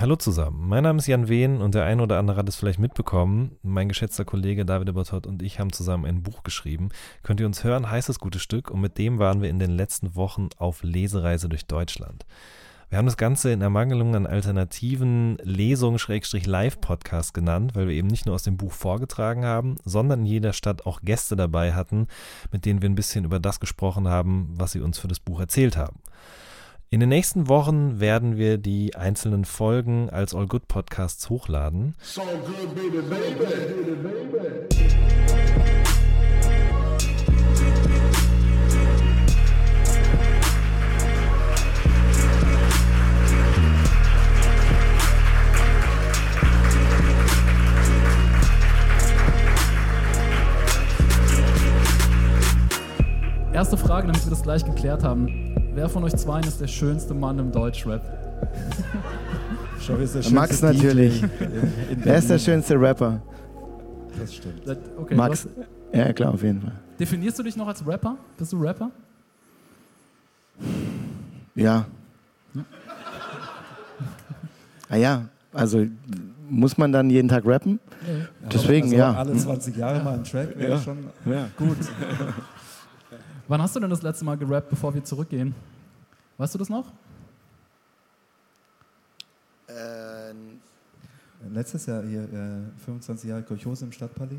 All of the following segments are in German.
Hallo zusammen, mein Name ist Jan Wehn und der eine oder andere hat es vielleicht mitbekommen. Mein geschätzter Kollege David Ebertott und ich haben zusammen ein Buch geschrieben. Könnt ihr uns hören, heißt das gute Stück und mit dem waren wir in den letzten Wochen auf Lesereise durch Deutschland. Wir haben das Ganze in Ermangelung an alternativen Lesungen-Live-Podcasts genannt, weil wir eben nicht nur aus dem Buch vorgetragen haben, sondern in jeder Stadt auch Gäste dabei hatten, mit denen wir ein bisschen über das gesprochen haben, was sie uns für das Buch erzählt haben. In den nächsten Wochen werden wir die einzelnen Folgen als All Good Podcasts hochladen. So good, baby, baby. Erste Frage, damit wir das gleich geklärt haben. Wer von euch zwei ist der schönste Mann im Deutschrap? Max natürlich. Wer ist der schönste Rapper? Das stimmt. Okay, Max. Ja, klar, auf jeden Fall. Definierst du dich noch als Rapper? Bist du Rapper? Ja. ja. ah ja, also muss man dann jeden Tag rappen? Ja. Deswegen, also ja. Alle 20 Jahre mal ein Track wäre ja. schon ja. gut. Wann hast du denn das letzte Mal gerappt, bevor wir zurückgehen? Weißt du das noch? Äh, Letztes Jahr hier, äh, 25 Jahre Kolchose im Stadtpalais.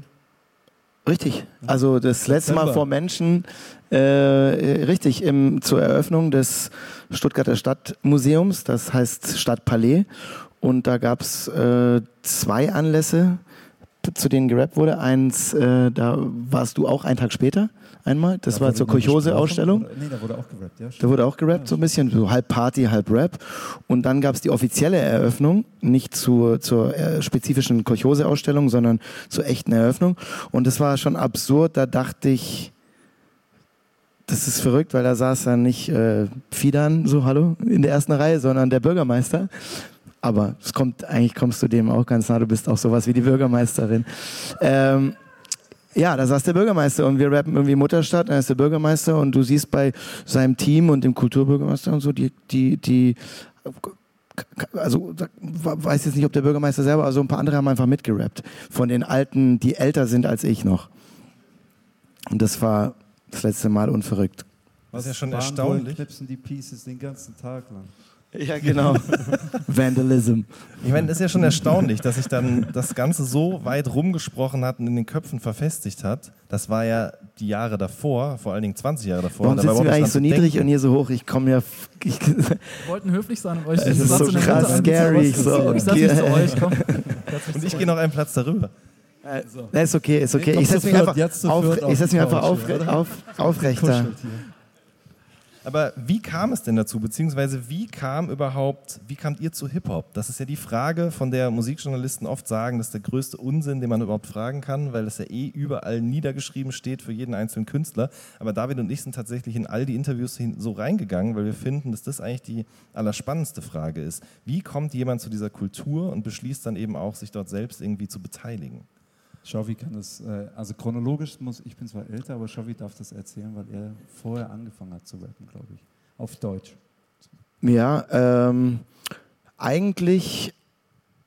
Richtig. Also das letzte Mal vor Menschen, äh, richtig, im, zur Eröffnung des Stuttgarter Stadtmuseums, das heißt Stadtpalais. Und da gab es äh, zwei Anlässe, zu denen gerappt wurde. Eins, äh, da warst du auch einen Tag später einmal. Das da war zur Kolchose-Ausstellung. Nee, da wurde auch gerappt, ja. Da wurde auch gerappt, so ein bisschen, so halb Party, halb Rap. Und dann gab es die offizielle Eröffnung, nicht zur, zur äh, spezifischen Kolchose-Ausstellung, sondern zur echten Eröffnung. Und das war schon absurd, da dachte ich, das ist verrückt, weil da saß dann nicht äh, Fidan, so hallo, in der ersten Reihe, sondern der Bürgermeister. Aber es kommt, eigentlich kommst du dem auch ganz nah, du bist auch sowas wie die Bürgermeisterin. Ähm, ja, da saß der Bürgermeister und wir rappen irgendwie Mutterstadt, da ist der Bürgermeister und du siehst bei seinem Team und dem Kulturbürgermeister und so die, die, die, also weiß jetzt nicht, ob der Bürgermeister selber, also ein paar andere haben einfach mitgerappt. Von den Alten, die älter sind als ich noch. Und das war das letzte Mal unverrückt. Was ja schon erstaunlich. knipsen die Pieces den ganzen Tag lang. Ja, genau. Vandalism. Ich meine, das ist ja schon erstaunlich, dass sich dann das Ganze so weit rumgesprochen hat und in den Köpfen verfestigt hat. Das war ja die Jahre davor, vor allen Dingen 20 Jahre davor. Warum sitzen wir eigentlich so niedrig denken? und hier so hoch? Ich komme ja... Ich wir wollten höflich sein und euch... Es ist so krass scary. Ich, so, ich okay. zu euch, komm. Und ich gehe noch einen Platz darüber. Also. Ist okay, ist okay. Ich setze mich einfach, auf, setz mich einfach auf, auf, aufrechter. Aber wie kam es denn dazu, beziehungsweise wie kam überhaupt, wie kamt ihr zu Hip-Hop? Das ist ja die Frage, von der Musikjournalisten oft sagen, das ist der größte Unsinn, den man überhaupt fragen kann, weil es ja eh überall niedergeschrieben steht für jeden einzelnen Künstler. Aber David und ich sind tatsächlich in all die Interviews so reingegangen, weil wir finden, dass das eigentlich die allerspannendste Frage ist. Wie kommt jemand zu dieser Kultur und beschließt dann eben auch, sich dort selbst irgendwie zu beteiligen? Shovi kann das, äh, also chronologisch muss, ich bin zwar älter, aber Shovi darf das erzählen, weil er vorher angefangen hat zu rappen, glaube ich. Auf Deutsch. Ja, ähm, eigentlich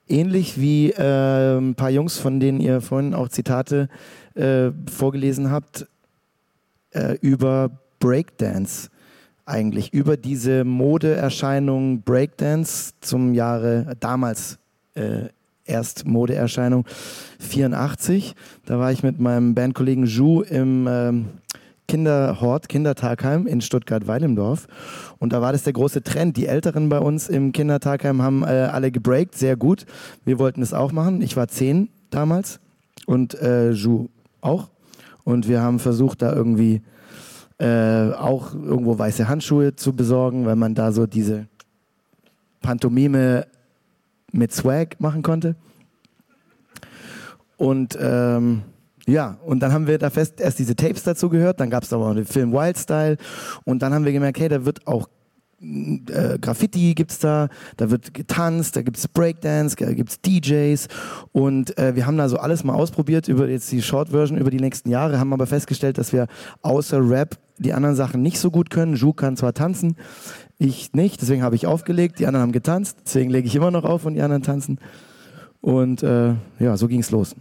ähnlich wie äh, ein paar Jungs, von denen ihr vorhin auch Zitate äh, vorgelesen habt, äh, über Breakdance eigentlich, über diese Modeerscheinung Breakdance zum Jahre damals erst Modeerscheinung 84. Da war ich mit meinem Bandkollegen Ju im ähm, Kinderhort, Kindertagheim in Stuttgart-Weilendorf. Und da war das der große Trend. Die Älteren bei uns im Kindertagheim haben äh, alle gebreakt, sehr gut. Wir wollten es auch machen. Ich war zehn damals und äh, Ju auch. Und wir haben versucht, da irgendwie äh, auch irgendwo weiße Handschuhe zu besorgen, weil man da so diese Pantomime mit Swag machen konnte. Und ähm, ja, und dann haben wir da fest erst diese Tapes dazu gehört, dann gab es aber auch den Film Wildstyle und dann haben wir gemerkt, hey, da wird auch äh, Graffiti gibt's da, da wird getanzt, da gibt's Breakdance, da gibt's DJs und äh, wir haben da so alles mal ausprobiert über jetzt die Short Version über die nächsten Jahre, haben aber festgestellt, dass wir außer Rap die anderen Sachen nicht so gut können. Ju kann zwar tanzen, Ich nicht, deswegen habe ich aufgelegt, die anderen haben getanzt, deswegen lege ich immer noch auf und die anderen tanzen. Und äh, ja, so ging es los.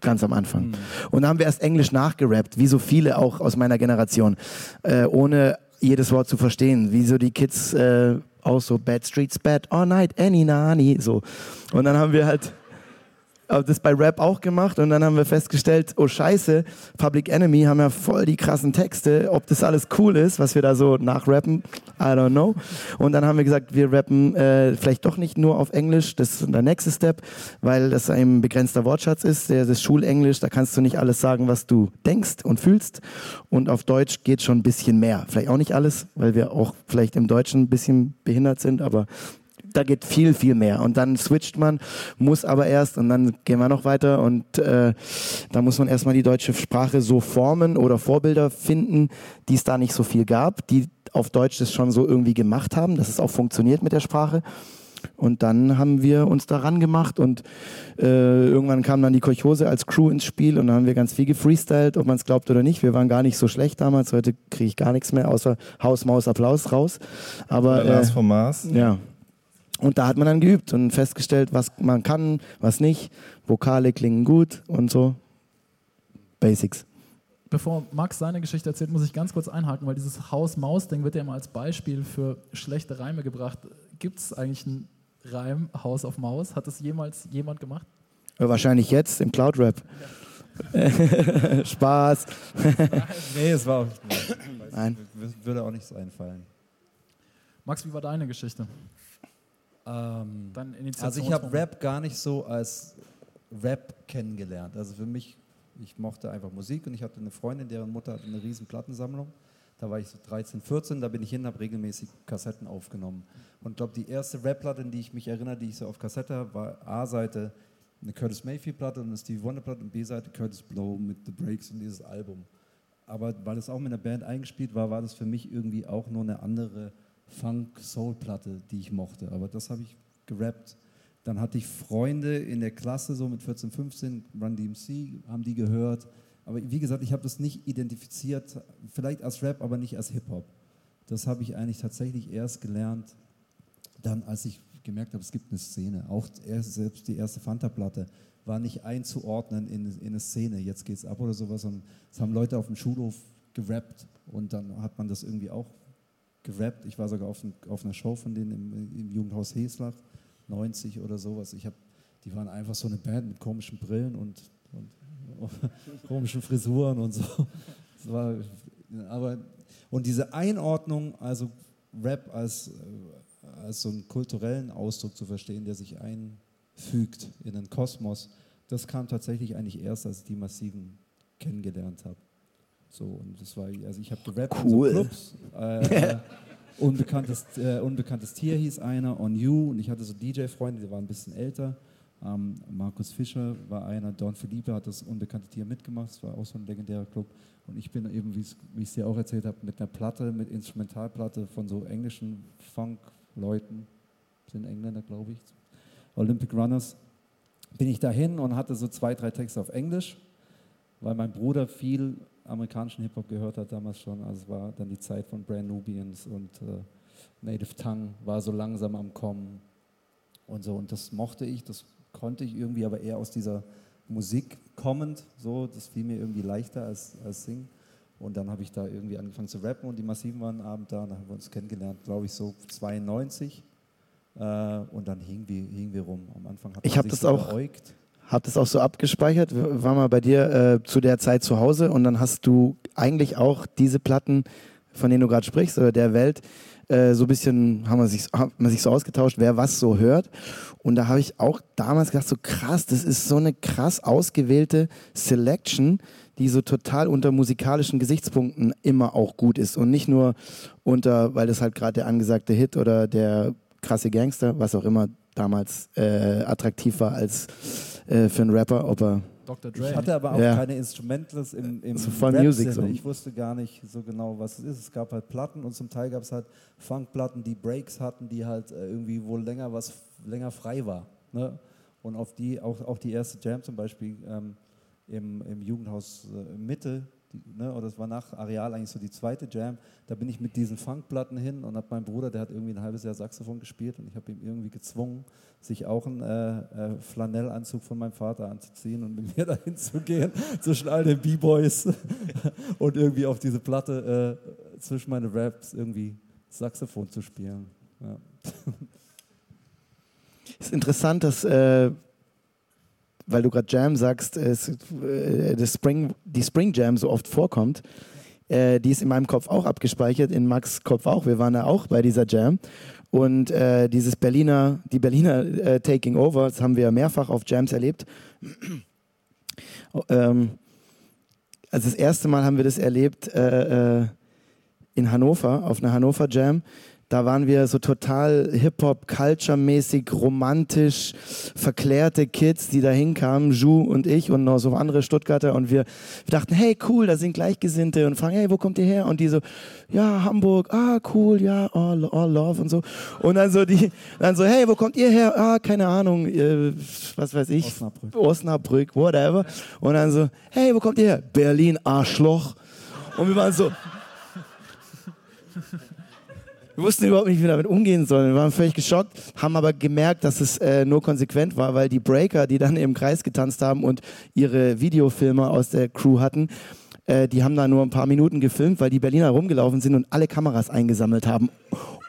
Ganz am Anfang. Und dann haben wir erst Englisch nachgerappt, wie so viele auch aus meiner Generation, äh, ohne jedes Wort zu verstehen. Wie so die Kids äh, auch so Bad Streets, Bad All Night, Any Nani, so. Und dann haben wir halt das bei Rap auch gemacht und dann haben wir festgestellt, oh scheiße, Public Enemy haben ja voll die krassen Texte, ob das alles cool ist, was wir da so nachrappen, I don't know. Und dann haben wir gesagt, wir rappen äh, vielleicht doch nicht nur auf Englisch, das ist der nächste Step, weil das ein begrenzter Wortschatz ist, das Schulenglisch, da kannst du nicht alles sagen, was du denkst und fühlst. Und auf Deutsch geht schon ein bisschen mehr, vielleicht auch nicht alles, weil wir auch vielleicht im Deutschen ein bisschen behindert sind, aber da geht viel, viel mehr. Und dann switcht man, muss aber erst und dann gehen wir noch weiter und äh, da muss man erstmal die deutsche Sprache so formen oder Vorbilder finden, die es da nicht so viel gab, die auf Deutsch das schon so irgendwie gemacht haben, dass es auch funktioniert mit der Sprache. Und dann haben wir uns daran gemacht und äh, irgendwann kam dann die Kolchose als Crew ins Spiel und dann haben wir ganz viel gefreestylt, ob man es glaubt oder nicht. Wir waren gar nicht so schlecht damals, heute kriege ich gar nichts mehr, außer Haus, Maus, Applaus raus. Aber Der Lars äh, vom Mars. ja. Und da hat man dann geübt und festgestellt, was man kann, was nicht. Vokale klingen gut und so. Basics. Bevor Max seine Geschichte erzählt, muss ich ganz kurz einhaken, weil dieses Haus-Maus-Ding wird ja immer als Beispiel für schlechte Reime gebracht. Gibt es eigentlich einen Reim, Haus auf Maus? Hat das jemals jemand gemacht? Wahrscheinlich jetzt im Cloud-Rap. Spaß. Nee, es war auch nicht. Nein. Würde auch nichts einfallen. Max, wie war deine Geschichte? Ähm, Dein also ich habe Rap gar nicht so als Rap kennengelernt. Also für mich, ich mochte einfach Musik und ich hatte eine Freundin, deren Mutter hatte eine riesen Plattensammlung. Da war ich so 13, 14, da bin ich hin, habe regelmäßig Kassetten aufgenommen. Und ich glaube, die erste Rap-Platte, an die ich mich erinnere, die ich so auf Kassette habe, war A-Seite eine Curtis Mayfield-Platte und eine Stevie Wonder-Platte und B-Seite Curtis Blow mit The Breaks und dieses Album. Aber weil es auch mit einer Band eingespielt war, war das für mich irgendwie auch nur eine andere Funk-Soul-Platte, die ich mochte. Aber das habe ich gerappt. Dann hatte ich Freunde in der Klasse, so mit 14, 15, Run DMC, haben die gehört. Aber wie gesagt, ich habe das nicht identifiziert, vielleicht als Rap, aber nicht als Hip-Hop. Das habe ich eigentlich tatsächlich erst gelernt, dann als ich gemerkt habe, es gibt eine Szene. Auch erst, selbst die erste Fanta-Platte war nicht einzuordnen in, in eine Szene, jetzt geht's ab oder sowas. Und es haben Leute auf dem Schulhof gerappt und dann hat man das irgendwie auch gerappt. Ich war sogar auf, ein, auf einer Show von denen im, im Jugendhaus Heslach, 90 oder sowas. Ich hab, die waren einfach so eine Band mit komischen Brillen und, und komischen Frisuren und so. War, aber, und diese Einordnung, also Rap als, äh, als so einen kulturellen Ausdruck zu verstehen, der sich einfügt in den Kosmos, das kam tatsächlich eigentlich erst, als ich die Massiven kennengelernt habe. So, und das war, also ich habe gerappt Cool. in so Clubs. Äh, unbekanntes, äh, unbekanntes Tier hieß einer, On You, und ich hatte so DJ-Freunde, die waren ein bisschen älter. Ähm, Markus Fischer war einer, Don Felipe hat das unbekannte Tier mitgemacht, das war auch so ein legendärer Club. Und ich bin eben, wie ich es dir auch erzählt habe, mit einer Platte, mit Instrumentalplatte von so englischen Funk-Leuten, sind Engländer, glaube ich, Olympic Runners, bin ich dahin und hatte so zwei, drei Texte auf Englisch, weil mein Bruder viel amerikanischen Hip-Hop gehört hat damals schon. Also es war dann die Zeit von Brand Nubians und äh, Native Tongue war so langsam am Kommen und so. Und das mochte ich, das konnte ich irgendwie, aber eher aus dieser Musik kommend. So, das fiel mir irgendwie leichter als, als Singen. Und dann habe ich da irgendwie angefangen zu rappen und die Massiven waren einen Abend da und dann haben wir uns kennengelernt, glaube ich, so 92. Äh, und dann hingen wir, hingen wir rum. Am Anfang hat Ich man hab sich das so auch- beäugt. Hab das auch so abgespeichert, war mal bei dir äh, zu der Zeit zu Hause und dann hast du eigentlich auch diese Platten, von denen du gerade sprichst, oder der Welt, äh, so ein bisschen, haben wir sich, hat man sich so ausgetauscht, wer was so hört. Und da habe ich auch damals gedacht, so krass, das ist so eine krass ausgewählte Selection, die so total unter musikalischen Gesichtspunkten immer auch gut ist und nicht nur unter, weil das halt gerade der angesagte Hit oder der krasse Gangster, was auch immer damals äh, attraktiv war als äh, für einen Rapper, ob er Dr. Dre. Ich hatte aber auch Ja. keine Instrumentals im, im So voll Rap Music so. Ich wusste gar nicht so genau, was es ist. Es gab halt Platten und zum Teil gab es halt Funkplatten, die Breaks hatten, die halt äh, irgendwie wohl länger was länger frei war. Ne? Und auf die, auch, auch die erste Jam zum Beispiel ähm, im, im Jugendhaus äh, Mitte, ne, oder das war nach Areal eigentlich so die zweite Jam. Da bin ich mit diesen Funkplatten hin und habe meinen Bruder, der hat irgendwie ein halbes Jahr Saxophon gespielt und ich habe ihn irgendwie gezwungen, sich auch einen äh, äh, Flanellanzug von meinem Vater anzuziehen und mit mir dahin zu gehen, zwischen all den B-Boys und irgendwie auf diese Platte äh, zwischen meine Raps irgendwie Saxophon zu spielen. Ja. ist interessant, dass, äh, weil du gerade Jam sagst, äh, das Spring, die Spring Jam so oft vorkommt. Äh, die ist in meinem Kopf auch abgespeichert, in Max Kopf auch. Wir waren da auch bei dieser Jam. Und äh, dieses Berliner, die Berliner äh, Taking Over, das haben wir mehrfach auf Jams erlebt. ähm, also das erste Mal haben wir das erlebt äh, äh, in Hannover, auf einer Hannover Jam. Da waren wir so total Hip-Hop-Culture-mäßig, romantisch, verklärte Kids, die da hinkamen, Ju und ich und noch so andere Stuttgarter. Und wir, wir dachten, hey, cool, da sind Gleichgesinnte. Und fragen, hey, wo kommt ihr her? Und die so, ja, Hamburg, ah, cool, ja, all, all love und so. Und dann so, die, dann so, hey, wo kommt ihr her? Ah, keine Ahnung, äh, was weiß ich. Osnabrück. Osnabrück, whatever. Und dann so, hey, wo kommt ihr her? Berlin, Arschloch. Und wir waren so, wir wussten überhaupt nicht, wie wir damit umgehen sollen. Wir waren völlig geschockt, haben aber gemerkt, dass es äh, nur konsequent war, weil die Breaker, die dann im Kreis getanzt haben und ihre Videofilmer aus der Crew hatten, äh, die haben da nur ein paar Minuten gefilmt, weil die Berliner rumgelaufen sind und alle Kameras eingesammelt haben,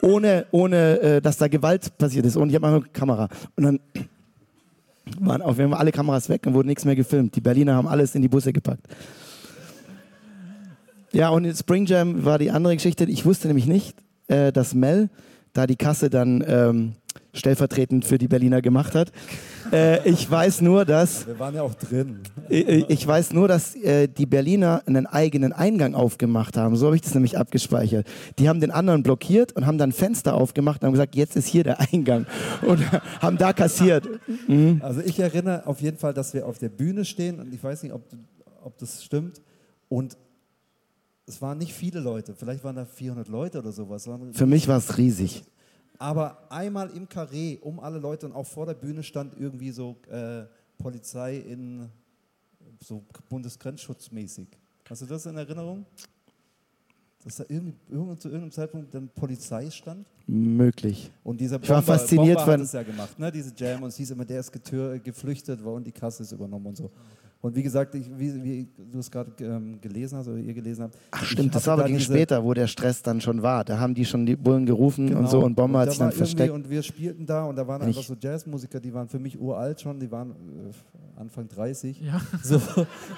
ohne, ohne äh, dass da Gewalt passiert ist. Und ich habe eine Kamera. Und dann waren auf jeden Fall alle Kameras weg und wurde nichts mehr gefilmt. Die Berliner haben alles in die Busse gepackt. Ja, und Spring Jam war die andere Geschichte. Ich wusste nämlich nicht, äh, dass Mel da die Kasse dann ähm, stellvertretend für die Berliner gemacht hat. Äh, ich weiß nur, dass Wir waren ja auch drin. ich, ich weiß nur, dass äh, die Berliner einen eigenen Eingang aufgemacht haben. So habe ich das nämlich abgespeichert. Die haben den anderen blockiert und haben dann Fenster aufgemacht und haben gesagt, jetzt ist hier der Eingang und haben da kassiert. Mhm. Also ich erinnere auf jeden Fall, dass wir auf der Bühne stehen und ich weiß nicht, ob, ob das stimmt. Und es waren nicht viele Leute, vielleicht waren da 400 Leute oder sowas. Für mich war es riesig. Aber einmal im Karree um alle Leute und auch vor der Bühne stand irgendwie so äh, Polizei in so Bundesgrenzschutzmäßig. Hast du das in Erinnerung? Dass da irgendwie, irgend, zu irgendeinem Zeitpunkt dann Polizei stand? Möglich. Und dieser Ich war fasziniert Bomber von- hat es ja gemacht, ne? diese Jam. Und es hieß immer, der ist getür, geflüchtet war und die Kasse ist übernommen und so. Und wie gesagt, ich, wie, wie du es gerade ähm, gelesen hast oder ihr gelesen habt. Ach stimmt, das war aber gegen später, wo der Stress dann schon war. Da haben die schon die Bullen gerufen und so und Bomber hat da sich dann versteckt. Und wir spielten da und da waren Ich- einfach so Jazzmusiker, die waren für mich uralt schon, die waren äh, Anfang 30. Ja. So,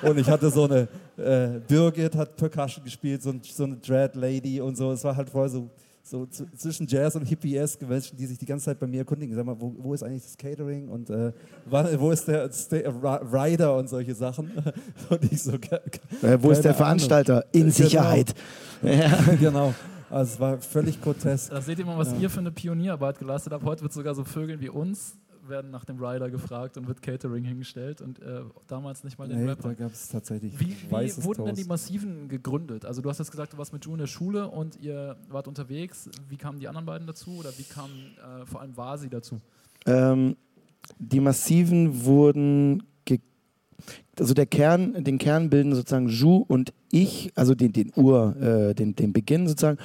und ich hatte so eine, äh, Birgit hat Percussion gespielt, so, ein, so eine Dread Lady und so. Es war halt voll so, so zwischen Jazz und Hippie-esque Menschen, die sich die ganze Zeit bei mir erkundigen. Sag mal, wo, wo ist eigentlich das Catering und äh, wo ist der Sta Ri- Rider und solche Sachen? Und ich so, Äh, wo ist der Ahnung. Veranstalter? In Genau. Sicherheit. Ja. genau. Also es war völlig grotesk. Da seht ihr mal, was Ja. ihr für eine Pionierarbeit geleistet habt. Heute wird sogar so Vögeln wie uns werden nach dem Rider gefragt und wird Catering hingestellt und äh, damals nicht mal den Nee, Rapper. da gab es tatsächlich Wie, wie wurden denn die. Massiven gegründet? Also du hast jetzt gesagt, du warst mit Ju in der Schule und ihr wart unterwegs. Wie kamen die anderen beiden dazu oder wie kam äh, vor allem Vasi dazu? Ähm, die Massiven wurden, also der Kern, den Kern bilden sozusagen Ju und ich, also den, den Ur, äh, den, den Beginn sozusagen.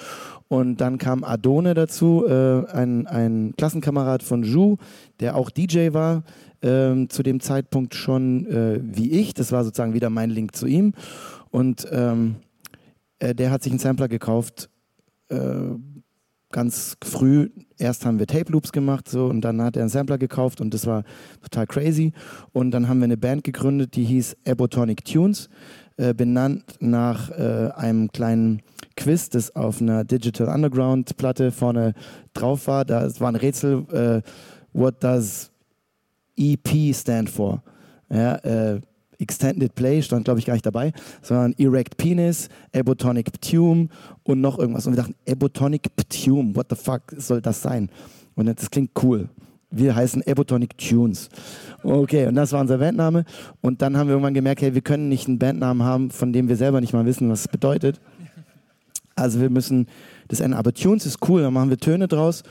Und dann kam Adone dazu, äh, ein, ein Klassenkamerad von Ju, der auch DJ war, ähm, zu dem Zeitpunkt schon äh, wie ich. Das war sozusagen wieder mein Link zu ihm. Und ähm, äh, der hat sich einen Sampler gekauft, äh, ganz früh. Erst haben wir Tape Loops gemacht so, und dann hat er einen Sampler gekauft und das war total crazy. Und dann haben wir eine Band gegründet, die hieß Ebotonic Tunes, äh, benannt nach äh, einem kleinen Quiz, das auf einer Digital Underground Platte vorne drauf war. Da es war ein Rätsel, äh, what does EP stand for? Ja, äh, Extended Play stand, glaube ich, gar nicht dabei, sondern Erect Penis, Ebotonic Ptume und noch irgendwas. Und wir dachten, Ebotonic Ptume, what the fuck soll das sein? Und das klingt cool. Wir heißen Ebotonic Tunes. Okay, und das war unser Bandname. Und dann haben wir irgendwann gemerkt, hey, wir können nicht einen Bandnamen haben, von dem wir selber nicht mal wissen, was es bedeutet. Also wir müssen das ändern. Aber Tunes ist cool, dann machen wir Töne draus.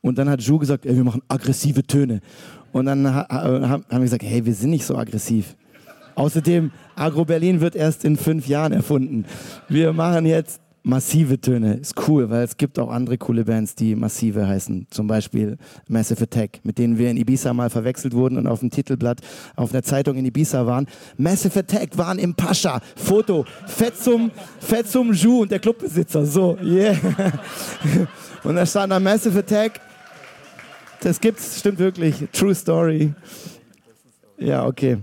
Und dann hat Ju gesagt, ey, wir machen aggressive Töne. Und dann ha ha- haben wir gesagt, hey, wir sind nicht so aggressiv. Außerdem, Agro Berlin wird erst in fünf Jahren erfunden. Wir machen jetzt massive Töne. Ist cool, weil es gibt auch andere coole Bands, die massive heißen. Zum Beispiel Massive Attack, mit denen wir in Ibiza mal verwechselt wurden und auf dem Titelblatt auf einer Zeitung in Ibiza waren. Massive Attack waren im Pascha. Foto. Fetzum, Fetzum Ju und der Clubbesitzer. So, yeah. Und da stand da Massive Attack. Das gibt's, stimmt wirklich. True Story. Ja, okay.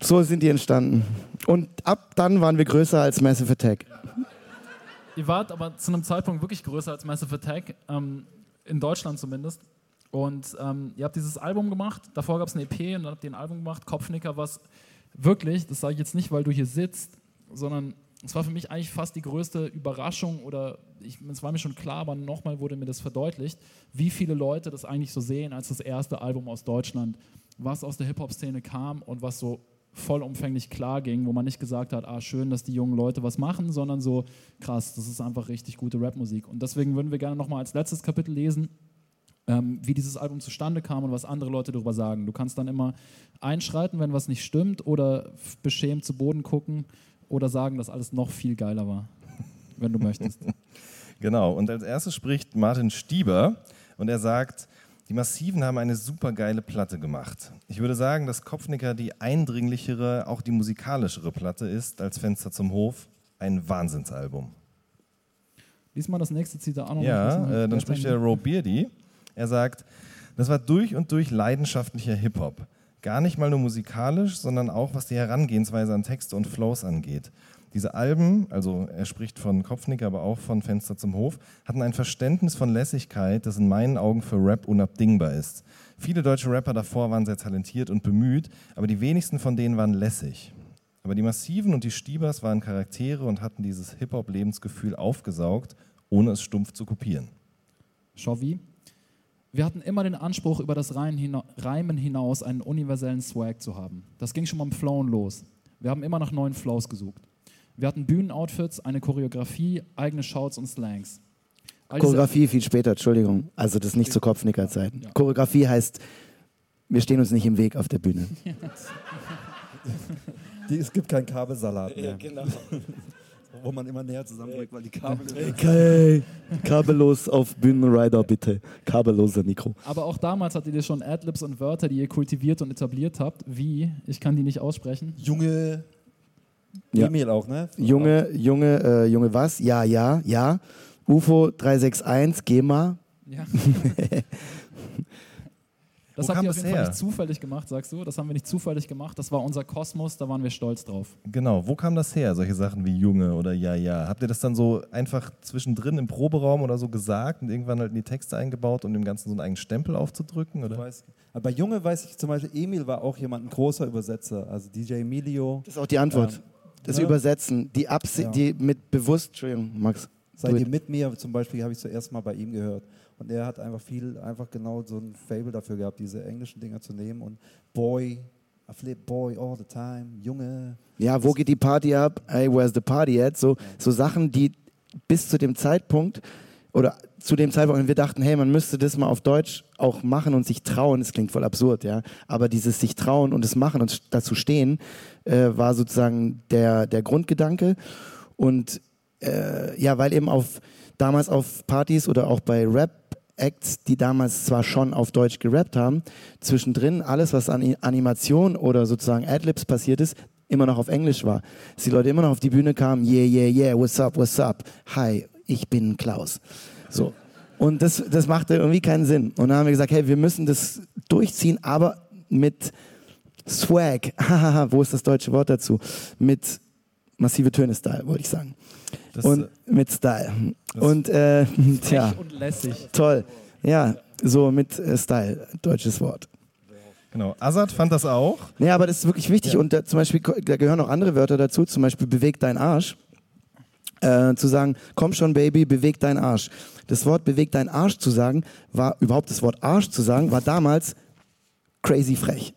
So sind die entstanden. Und ab dann waren wir größer als Massive Attack. Ihr wart aber zu einem Zeitpunkt wirklich größer als Massive Attack, ähm, in Deutschland zumindest. Und ähm, ihr habt dieses Album gemacht, davor gab es eine EP und dann habt ihr ein Album gemacht, Kopfnicker, was wirklich, das sage ich jetzt nicht, weil du hier sitzt, sondern es war für mich eigentlich fast die größte Überraschung oder es war mir schon klar, aber nochmal wurde mir das verdeutlicht, wie viele Leute das eigentlich so sehen als das erste Album aus Deutschland, was aus der Hip-Hop-Szene kam und was so vollumfänglich klar ging, wo man nicht gesagt hat, ah, schön, dass die jungen Leute was machen, sondern so, krass, das ist einfach richtig gute Rapmusik. Und deswegen würden wir gerne nochmal als letztes Kapitel lesen, ähm, wie dieses Album zustande kam und was andere Leute darüber sagen. Du kannst dann immer einschreiten, wenn was nicht stimmt oder beschämt zu Boden gucken oder sagen, dass alles noch viel geiler war, wenn du möchtest. Genau, und als erstes spricht Martin Stieber und er sagt, die Massiven haben eine super geile Platte gemacht. Ich würde sagen, dass Kopfnicker die eindringlichere, auch die musikalischere Platte ist als Fenster zum Hof. Ein Wahnsinnsalbum. Lies mal das nächste Zitat an. Ja, äh, dann spricht der Roe Beardy. Er sagt, das war durch und durch leidenschaftlicher Hip-Hop. Gar nicht mal nur musikalisch, sondern auch was die Herangehensweise an Texte und Flows angeht. Diese Alben, also er spricht von Kopfnicker, aber auch von Fenster zum Hof, hatten ein Verständnis von Lässigkeit, das in meinen Augen für Rap unabdingbar ist. Viele deutsche Rapper davor waren sehr talentiert und bemüht, aber die wenigsten von denen waren lässig. Aber die Massiven und die Stiebers waren Charaktere und hatten dieses Hip-Hop-Lebensgefühl aufgesaugt, ohne es stumpf zu kopieren. Schau wie? Wir hatten immer den Anspruch, über das Reimen hinaus einen universellen Swag zu haben. Das ging schon beim Flown los. Wir haben immer nach neuen Flows gesucht. Wir hatten Bühnenoutfits, eine Choreografie, eigene Shouts und Slangs. All Choreografie viel später, Entschuldigung. Also das ist nicht zu Kopfnickerzeiten. Ja. Choreografie heißt, wir stehen uns nicht im Weg auf der Bühne. Die, es gibt keinen Kabelsalat mehr. Ja, genau. Wo man immer näher zusammendrückt, weil die Kabel. Okay. Kabellos auf Bühnenrider, bitte. Kabelloser Mikro. Aber auch damals hattet ihr schon Adlibs und Wörter, die ihr kultiviert und etabliert habt. Wie? Ich kann die nicht aussprechen. Junge. Ja. E-Mail auch, ne? Junge, Junge, äh, Junge was? Ja, ja, ja. UFO 361, GEMA. Ja. Das Wo habt ihr auf jeden Fall nicht zufällig gemacht, sagst du? Das haben wir nicht zufällig gemacht. Das war unser Kosmos, da waren wir stolz drauf. Genau. Wo kam das her, solche Sachen wie Junge oder Ja, ja? Habt ihr das dann so einfach zwischendrin im Proberaum oder so gesagt und irgendwann halt in die Texte eingebaut, um dem Ganzen so einen eigenen Stempel aufzudrücken? Oder? Weiß, aber bei Junge weiß ich zum Beispiel, Emil war auch jemand, ein großer Übersetzer. Also DJ Emilio. Das ist auch die Antwort. Ähm, das ja. Übersetzen, die Absicht, ja. die mit bewusst, Entschuldigung, Max. Seid ihr mit mir zum Beispiel, habe ich zuerst mal bei ihm gehört. Und er hat einfach viel, einfach genau so ein Fable dafür gehabt, diese englischen Dinger zu nehmen und Boy, I flip Boy all the time, Junge. Ja, wo geht die Party ab? Hey, where's the party at? So, so Sachen, die bis zu dem Zeitpunkt oder zu dem Zeitpunkt, wenn wir dachten, hey, man müsste das mal auf Deutsch auch machen und sich trauen, das klingt voll absurd, ja, aber dieses sich trauen und es machen und dazu stehen, äh, war sozusagen der, der Grundgedanke und äh, ja, weil eben auf damals auf Partys oder auch bei Rap Acts, die damals zwar schon auf Deutsch gerappt haben, zwischendrin alles, was an Animation oder sozusagen Adlibs passiert ist, immer noch auf Englisch war. Dass die Leute immer noch auf die Bühne kamen, yeah, yeah, yeah, what's up, what's up, hi, ich bin Klaus. So. Und das, das machte irgendwie keinen Sinn. Und dann haben wir gesagt, hey, wir müssen das durchziehen, aber mit Swag. Wo ist das deutsche Wort dazu? Mit massive Töne-Style, wollte ich sagen. Das, und äh, mit Style. Und äh, tja, und lässig. toll. Ja, so mit äh, Style, deutsches Wort. Genau, Azad fand das auch. Ja, aber das ist wirklich wichtig ja. und da, zum Beispiel, da gehören auch andere Wörter dazu, zum Beispiel beweg dein Arsch. Äh, zu sagen, komm schon Baby, beweg dein Arsch. Das Wort beweg dein Arsch zu sagen, war überhaupt das Wort Arsch zu sagen, war damals crazy frech.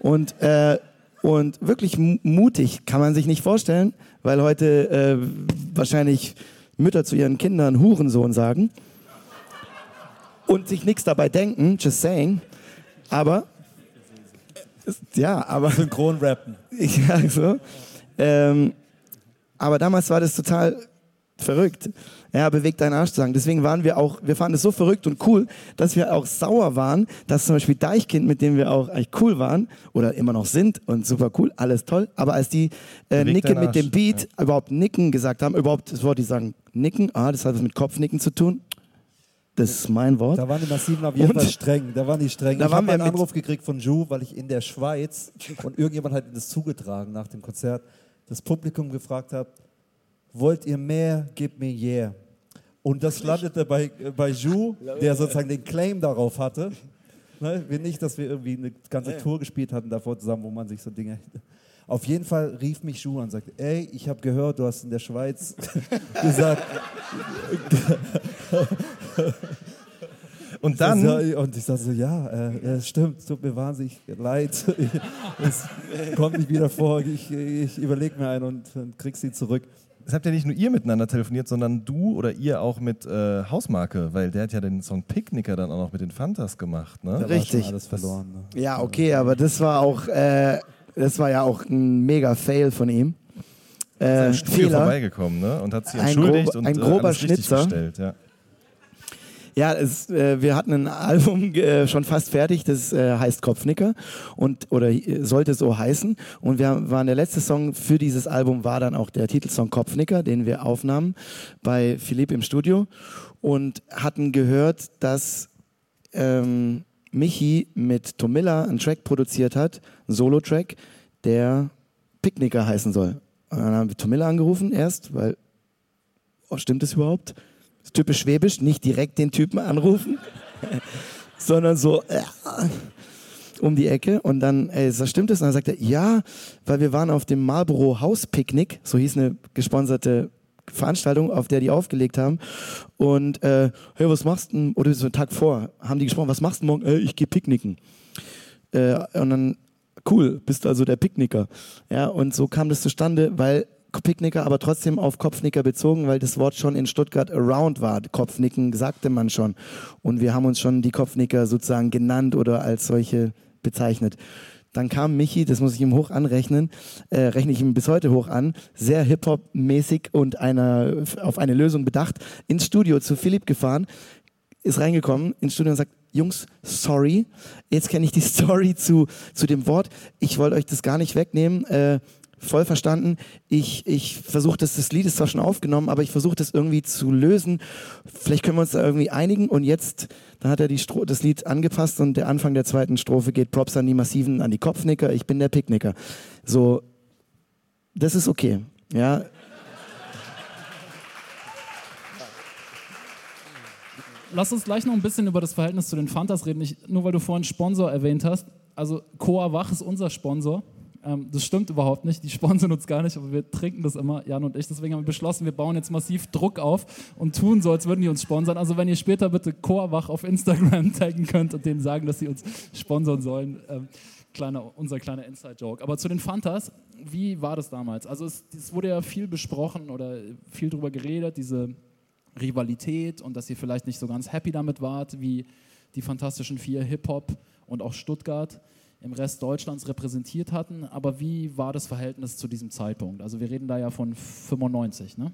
Und äh, und wirklich mutig kann man sich nicht vorstellen, weil heute äh, wahrscheinlich Mütter zu ihren Kindern Hurensohn sagen und sich nichts dabei denken, just saying. Aber ja, aber Synchron rappen. ja, so. Ähm, aber damals war das total verrückt. Ja, bewegt deinen Arsch zu sagen. Deswegen waren wir auch, wir fanden es so verrückt und cool, dass wir auch sauer waren, dass zum Beispiel Deichkind, mit dem wir auch eigentlich cool waren oder immer noch sind und super cool, alles toll. Aber als die äh, Nicke mit dem Beat überhaupt Nicken gesagt haben, überhaupt das Wort, die sagen Nicken, ah, das hat was mit Kopfnicken zu tun. Das ist mein Wort. Da waren die Massiven auf jeden Fall streng. Da waren die streng. Da ich habe wir einen Anruf gekriegt von Ju, weil ich in der Schweiz und irgendjemand hat das zugetragen nach dem Konzert, das Publikum gefragt habe, wollt ihr mehr, gib mir yeah. Und das landete bei, bei Ju, der sozusagen den Claim darauf hatte. Ne, wir nicht, dass wir irgendwie eine ganze Tour gespielt hatten davor zusammen, wo man sich so Dinge. Auf jeden Fall rief mich Ju an und sagte: Ey, ich habe gehört, du hast in der Schweiz gesagt, Und dann, Ja, und ich sagte so, ja, äh, äh, stimmt, tut mir wahnsinnig leid. es kommt nicht wieder vor. Ich, ich überlege mir einen und, und krieg sie zurück. es habt ja nicht nur ihr miteinander telefoniert, sondern du oder ihr auch mit äh, Hausmarke, weil der hat ja den Song Picknicker dann auch noch mit den Fantas gemacht, ne? Da war Richtig. schon alles verloren. Ne? Ja, okay, aber das war auch, äh, das war ja auch ein mega Fail von ihm. Äh, Am Studio Fehler. vorbeigekommen, ne? Und hat sich Ein entschuldigt grob- und ein äh, grober alles richtig Schnitzer. gestellt, ja. Ja, es, äh, wir hatten ein Album äh, schon fast fertig, das äh, heißt Kopfnicker und oder äh, sollte so heißen. Und wir waren der letzte Song für dieses Album war dann auch der Titelsong Kopfnicker, den wir aufnahmen bei Philipp im Studio und hatten gehört, dass ähm, Michi mit Tomilla einen Track produziert hat, einen Solo-Track, der Picknicker heißen soll. Und dann haben wir Tomilla angerufen erst, weil, oh, stimmt das überhaupt? Typisch schwäbisch, nicht direkt den Typen anrufen, sondern so äh, um die Ecke und dann, ey, so stimmt das? Und dann sagt er, ja, weil wir waren auf dem Marlboro House Picknick, so hieß eine gesponserte Veranstaltung, auf der die aufgelegt haben. Und äh, hey, was machst du? Oder so einen Tag vor haben die gesprochen, was machst du morgen? Äh, ich gehe picknicken. Äh, und dann, cool, bist du also der Picknicker. Ja, und so kam das zustande, weil Picknicker, aber trotzdem auf Kopfnicker bezogen, weil das Wort schon in Stuttgart around war. Kopfnicken sagte man schon. Und wir haben uns schon die Kopfnicker sozusagen genannt oder als solche bezeichnet. Dann kam Michi, das muss ich ihm hoch anrechnen, äh, rechne ich ihm bis heute hoch an, sehr Hip-Hop-mäßig und einer, auf eine Lösung bedacht, ins Studio zu Philipp gefahren, ist reingekommen ins Studio und sagt, Jungs, sorry, jetzt kenne ich die Story zu, zu dem Wort. Ich wollte euch das gar nicht wegnehmen. Äh, voll verstanden. Ich, ich versuche das, das Lied ist zwar schon aufgenommen, aber ich versuche das irgendwie zu lösen. Vielleicht können wir uns da irgendwie einigen. Und jetzt, dann hat er die Stro das Lied angepasst und der Anfang der zweiten Strophe geht Props an die Massiven, an die Kopfnicker. Ich bin der Picknicker. So, das ist okay. Ja, Lass uns gleich noch ein bisschen über das Verhältnis zu den Fantas reden. Ich, nur weil du vorhin Sponsor erwähnt hast. Also Coa Wach ist unser Sponsor. Ähm, das stimmt überhaupt nicht. Die sponsern uns gar nicht, aber wir trinken das immer, Jan und ich. Deswegen haben wir beschlossen, wir bauen jetzt massiv Druck auf und tun so, als würden die uns sponsern. Also wenn ihr später bitte Coa Wach auf Instagram taggen könnt und denen sagen, dass sie uns sponsern sollen. Ähm, kleiner, unser kleiner Inside-Joke. Aber zu den Fantas, wie war das damals? Also es, es wurde ja viel besprochen oder viel drüber geredet, diese Rivalität und dass ihr vielleicht nicht so ganz happy damit wart, wie die Fantastischen Vier Hip-Hop und auch Stuttgart im Rest Deutschlands repräsentiert hatten. Aber wie war das Verhältnis zu diesem Zeitpunkt? Also wir reden da ja von 95, ne?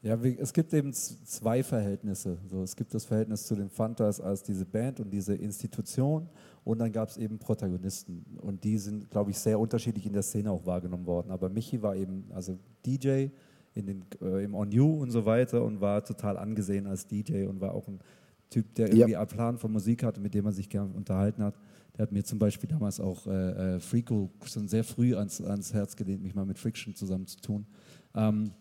Ja, wie, es gibt eben zwei Verhältnisse. So, es gibt das Verhältnis zu den Fantas als diese Band und diese Institution und dann gab es eben Protagonisten und die sind, glaube ich, sehr unterschiedlich in der Szene auch wahrgenommen worden. Aber Michi war eben also DJ in den, äh, im On You und so weiter und war total angesehen als DJ und war auch ein Typ, der irgendwie einen Plan von Musik hatte, mit dem man sich gerne unterhalten hat. Der hat mir zum Beispiel damals auch äh, äh, Freako schon sehr früh ans, ans Herz gelehnt, mich mal mit Friction zusammen zu tun. Ähm,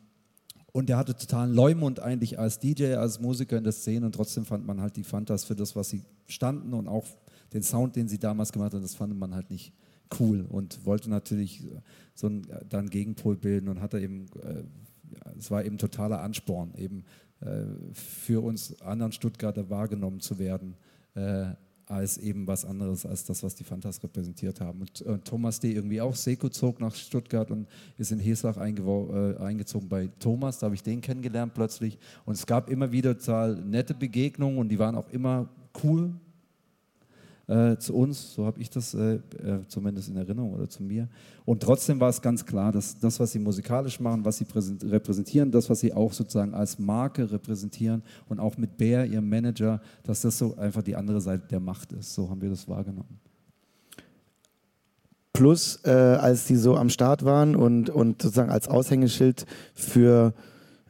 und der hatte totalen Leumund eigentlich als DJ, als Musiker in der Szene und trotzdem fand man halt die Fantas für das, was sie standen und auch den Sound, den sie damals gemacht haben, das fand man halt nicht cool und wollte natürlich so einen dann Gegenpol bilden und hatte eben, äh, es war eben totaler Ansporn, eben äh, für uns anderen Stuttgarter wahrgenommen zu werden, äh, als eben was anderes als das, was die Fantas repräsentiert haben. Und äh, Thomas D. irgendwie auch, Seko zog nach Stuttgart und ist in Heslach äh, eingezogen bei Thomas, da habe ich den kennengelernt plötzlich. Und es gab immer wieder total nette Begegnungen und die waren auch immer cool. Äh, zu uns, so habe ich das äh, äh, zumindest in Erinnerung oder zu mir. Und trotzdem war es ganz klar, dass das, was sie musikalisch machen, was sie repräsentieren, das, was sie auch sozusagen als Marke repräsentieren und auch mit Bär, ihrem Manager, dass das so einfach die andere Seite der Macht ist. So haben wir das wahrgenommen. Plus, äh, als die so am Start waren und, und sozusagen als Aushängeschild für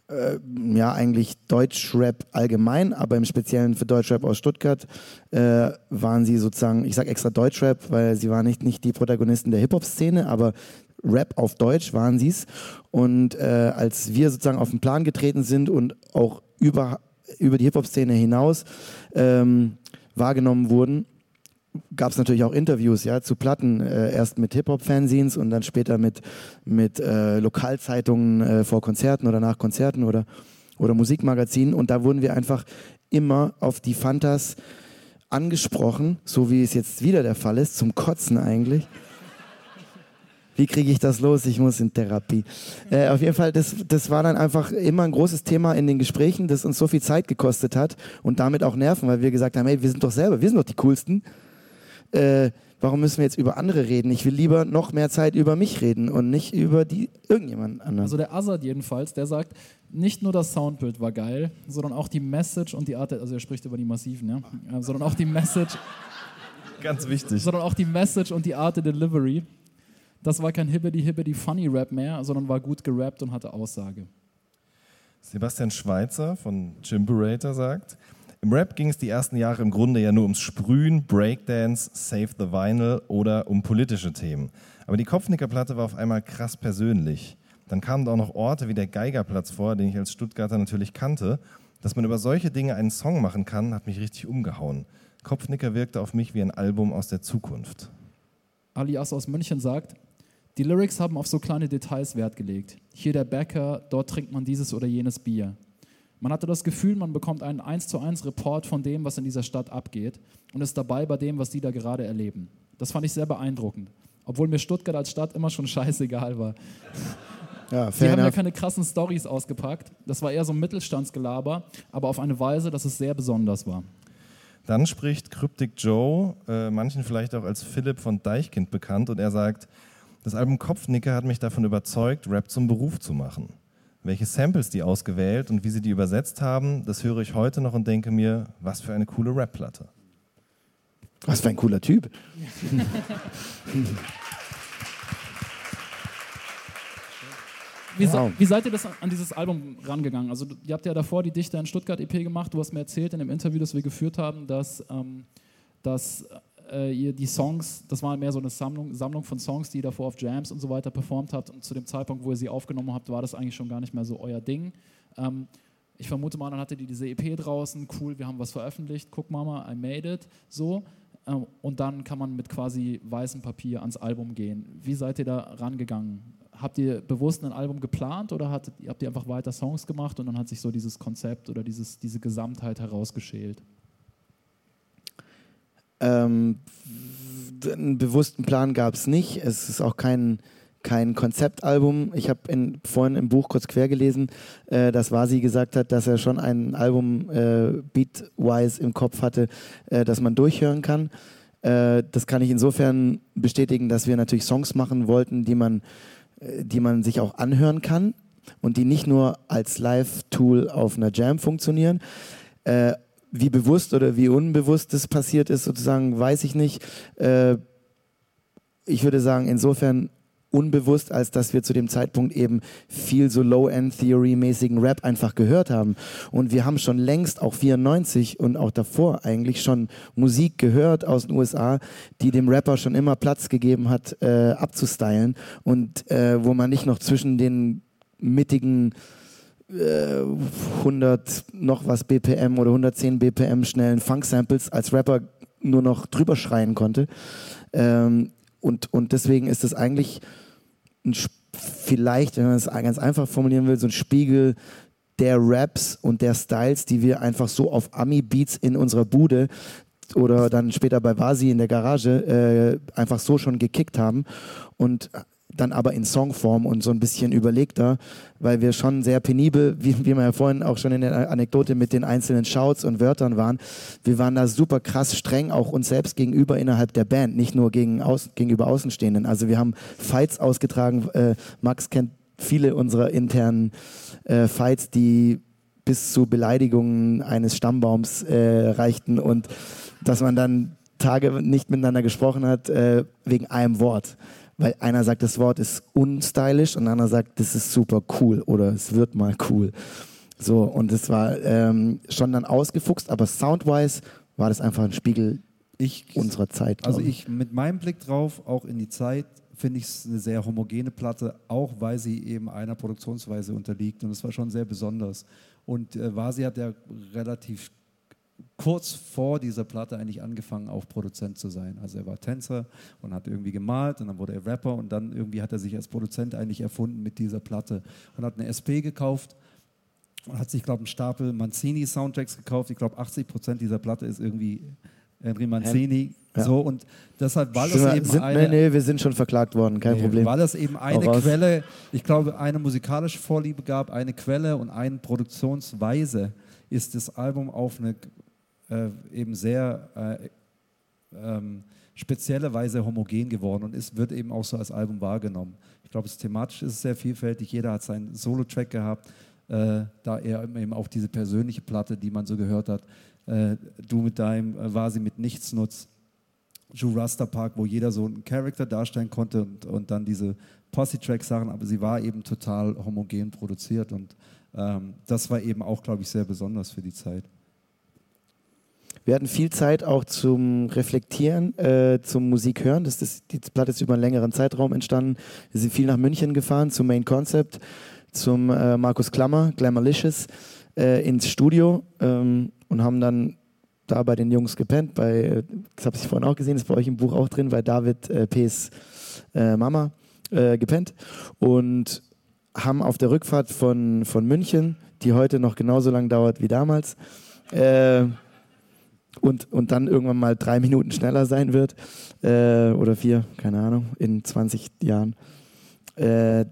äh, ja eigentlich Deutschrap allgemein, aber im Speziellen für Deutschrap aus Stuttgart äh, waren sie sozusagen, ich sage extra Deutschrap, weil sie waren nicht, nicht die Protagonisten der Hip-Hop-Szene, aber Rap auf Deutsch waren sie es. Und äh, als wir sozusagen auf den Plan getreten sind und auch über, über die Hip-Hop-Szene hinaus ähm, wahrgenommen wurden, gab es natürlich auch Interviews ja, zu Platten, äh, erst mit Hip-Hop-Fanzines und dann später mit, mit äh, Lokalzeitungen äh, vor Konzerten oder nach Konzerten oder, oder Musikmagazinen. Und da wurden wir einfach immer auf die Fantas angesprochen, so wie es jetzt wieder der Fall ist, zum Kotzen eigentlich. Wie kriege ich das los? Ich muss in Therapie. Äh, auf jeden Fall, das, das war dann einfach immer ein großes Thema in den Gesprächen, das uns so viel Zeit gekostet hat und damit auch Nerven, weil wir gesagt haben, hey, wir sind doch selber, wir sind doch die Coolsten äh, warum müssen wir jetzt über andere reden? Ich will lieber noch mehr Zeit über mich reden und nicht über die irgendjemand anderen. Also der Azad jedenfalls, der sagt, nicht nur das Soundbild war geil, sondern auch die Message und die Art, also er spricht über die Massiven, ja, äh, sondern auch die Message. Ganz wichtig. Sondern auch die Message und die Art der Delivery. Das war kein hibbity hibbity funny Rap mehr, sondern war gut gerappt und hatte Aussage. Sebastian Schweitzer von Jimberator sagt, im Rap ging es die ersten Jahre im Grunde ja nur ums Sprühen, Breakdance, Save the Vinyl oder um politische Themen. Aber die Kopfnickerplatte war auf einmal krass persönlich. Dann kamen da auch noch Orte wie der Geigerplatz vor, den ich als Stuttgarter natürlich kannte. Dass man über solche Dinge einen Song machen kann, hat mich richtig umgehauen. Kopfnicker wirkte auf mich wie ein Album aus der Zukunft. Alias aus München sagt, die Lyrics haben auf so kleine Details Wert gelegt. Hier der Bäcker, dort trinkt man dieses oder jenes Bier. Man hatte das Gefühl, man bekommt einen 1 zu 1 Report von dem, was in dieser Stadt abgeht und ist dabei bei dem, was die da gerade erleben. Das fand ich sehr beeindruckend. Obwohl mir Stuttgart als Stadt immer schon scheißegal war. Ja, Sie haben ja keine krassen Stories ausgepackt. Das war eher so ein Mittelstandsgelaber, aber auf eine Weise, dass es sehr besonders war. Dann spricht Cryptic Joe, äh, manchen vielleicht auch als Philipp von Deichkind bekannt, und er sagt, das Album Kopfnicker hat mich davon überzeugt, Rap zum Beruf zu machen. Welche Samples die ausgewählt und wie sie die übersetzt haben, das höre ich heute noch und denke mir, was für eine coole Rap-Platte. Was für ein cooler Typ. Wie, wow. wie, seid ihr das an dieses Album rangegangen? Also, ihr habt ja davor die Dichter in Stuttgart EP gemacht. Du hast mir erzählt in dem Interview, das wir geführt haben, dass, ähm, dass äh, die Songs, das war mehr so eine Sammlung, Sammlung von Songs, die ihr davor auf Jams und so weiter performt habt. Und zu dem Zeitpunkt, wo ihr sie aufgenommen habt, war das eigentlich schon gar nicht mehr so euer Ding. Ähm, ich vermute mal, dann hattet ihr diese EP draußen, cool, wir haben was veröffentlicht, guck Mama, I made it, so. Ähm, und dann kann man mit quasi weißem Papier ans Album gehen. Wie seid ihr da rangegangen? Habt ihr bewusst ein Album geplant oder habt ihr einfach weiter Songs gemacht und dann hat sich so dieses Konzept oder dieses, diese Gesamtheit herausgeschält? Ähm, einen bewussten Plan gab es nicht. Es ist auch kein, kein Konzeptalbum. Ich habe vorhin im Buch kurz quer gelesen, äh, dass Vasi gesagt hat, dass er schon ein Album äh, beatwise im Kopf hatte, äh, das man durchhören kann. Äh, das kann ich insofern bestätigen, dass wir natürlich Songs machen wollten, die man, äh, die man sich auch anhören kann und die nicht nur als Live-Tool auf einer Jam funktionieren. Wie bewusst oder wie unbewusst das passiert ist, sozusagen, weiß ich nicht. Äh, ich würde sagen, insofern unbewusst, als dass wir zu dem Zeitpunkt eben viel so Low-End-Theory-mäßigen Rap einfach gehört haben. Und wir haben schon längst, auch 94 und auch davor eigentlich schon Musik gehört aus den USA, die dem Rapper schon immer Platz gegeben hat, äh, abzustylen und äh, wo man nicht noch zwischen den mittigen 100 äh, noch was BPM oder 110 BPM schnellen Funk-Samples als Rapper nur noch drüber schreien konnte. Ähm, und, und deswegen ist es eigentlich ein, vielleicht, wenn man es ganz einfach formulieren will, so ein Spiegel der Raps und der Styles, die wir einfach so auf Ami-Beats in unserer Bude oder dann später bei Vasi in der Garage äh, einfach so schon gekickt haben. Und dann aber in Songform und so ein bisschen überlegter, weil wir schon sehr penibel, wie, wie wir ja vorhin auch schon in der Anekdote mit den einzelnen Shouts und Wörtern waren, wir waren da super krass streng, auch uns selbst gegenüber innerhalb der Band, nicht nur gegen Außen, gegenüber Außenstehenden. Also wir haben Fights ausgetragen. Äh, Max kennt viele unserer internen äh, Fights, die bis zu Beleidigungen eines Stammbaums äh, reichten und dass man dann Tage nicht miteinander gesprochen hat äh, wegen einem Wort. Weil einer sagt, das Wort ist unstylisch und einer sagt, das ist super cool oder es wird mal cool. So, und es war ähm, schon dann ausgefuchst, aber soundwise war das einfach ein Spiegel ich, unserer Zeit. Also ich mit meinem Blick drauf, auch in die Zeit, finde ich es eine sehr homogene Platte, auch weil sie eben einer Produktionsweise unterliegt. Und es war schon sehr besonders. Und äh, Vasi hat ja relativ kurz vor dieser Platte eigentlich angefangen, auch Produzent zu sein. Also er war Tänzer und hat irgendwie gemalt und dann wurde er Rapper und dann irgendwie hat er sich als Produzent eigentlich erfunden mit dieser Platte und hat eine SP gekauft und hat sich, glaube ich, einen Stapel Mancini-Soundtracks gekauft. Ich glaube, 80 Prozent dieser Platte ist irgendwie Henry Mancini. Ja. So, und deshalb war das eben sind, eine. Nee, nee, wir sind schon verklagt worden, kein nee, Problem. War das eben eine Quelle, ich glaube, eine musikalische Vorliebe gab, eine Quelle und eine Produktionsweise, ist das Album auf eine äh, eben sehr äh, ähm, spezielle Weise homogen geworden und es wird eben auch so als Album wahrgenommen. Ich glaube, thematisch ist es sehr vielfältig. Jeder hat seinen Solo-Track gehabt, äh, da er eben auch diese persönliche Platte, die man so gehört hat, äh, du mit deinem äh, war sie mit nichts nutzt. Jurasta Park, wo jeder so einen Charakter darstellen konnte und, und dann diese Posse-Track-Sachen, aber sie war eben total homogen produziert und ähm, das war eben auch, glaube ich, sehr besonders für die Zeit. Wir hatten viel Zeit auch zum Reflektieren, äh, zum Musik hören. Das ist, die Platte ist über einen längeren Zeitraum entstanden. Wir sind viel nach München gefahren zum Main Concept, zum äh, Markus Klammer, Glamourlicious, äh, ins Studio. Ähm, und haben dann da bei den Jungs gepennt. Bei, das habe ich vorhin auch gesehen, ist bei euch im Buch auch drin, bei David äh, P.'s äh, Mama äh, gepennt und haben auf der Rückfahrt von, von München, die heute noch genauso lang dauert wie damals, äh, und, und dann irgendwann mal drei Minuten schneller sein wird, äh, oder vier, keine Ahnung, in 20 Jahren. Äh,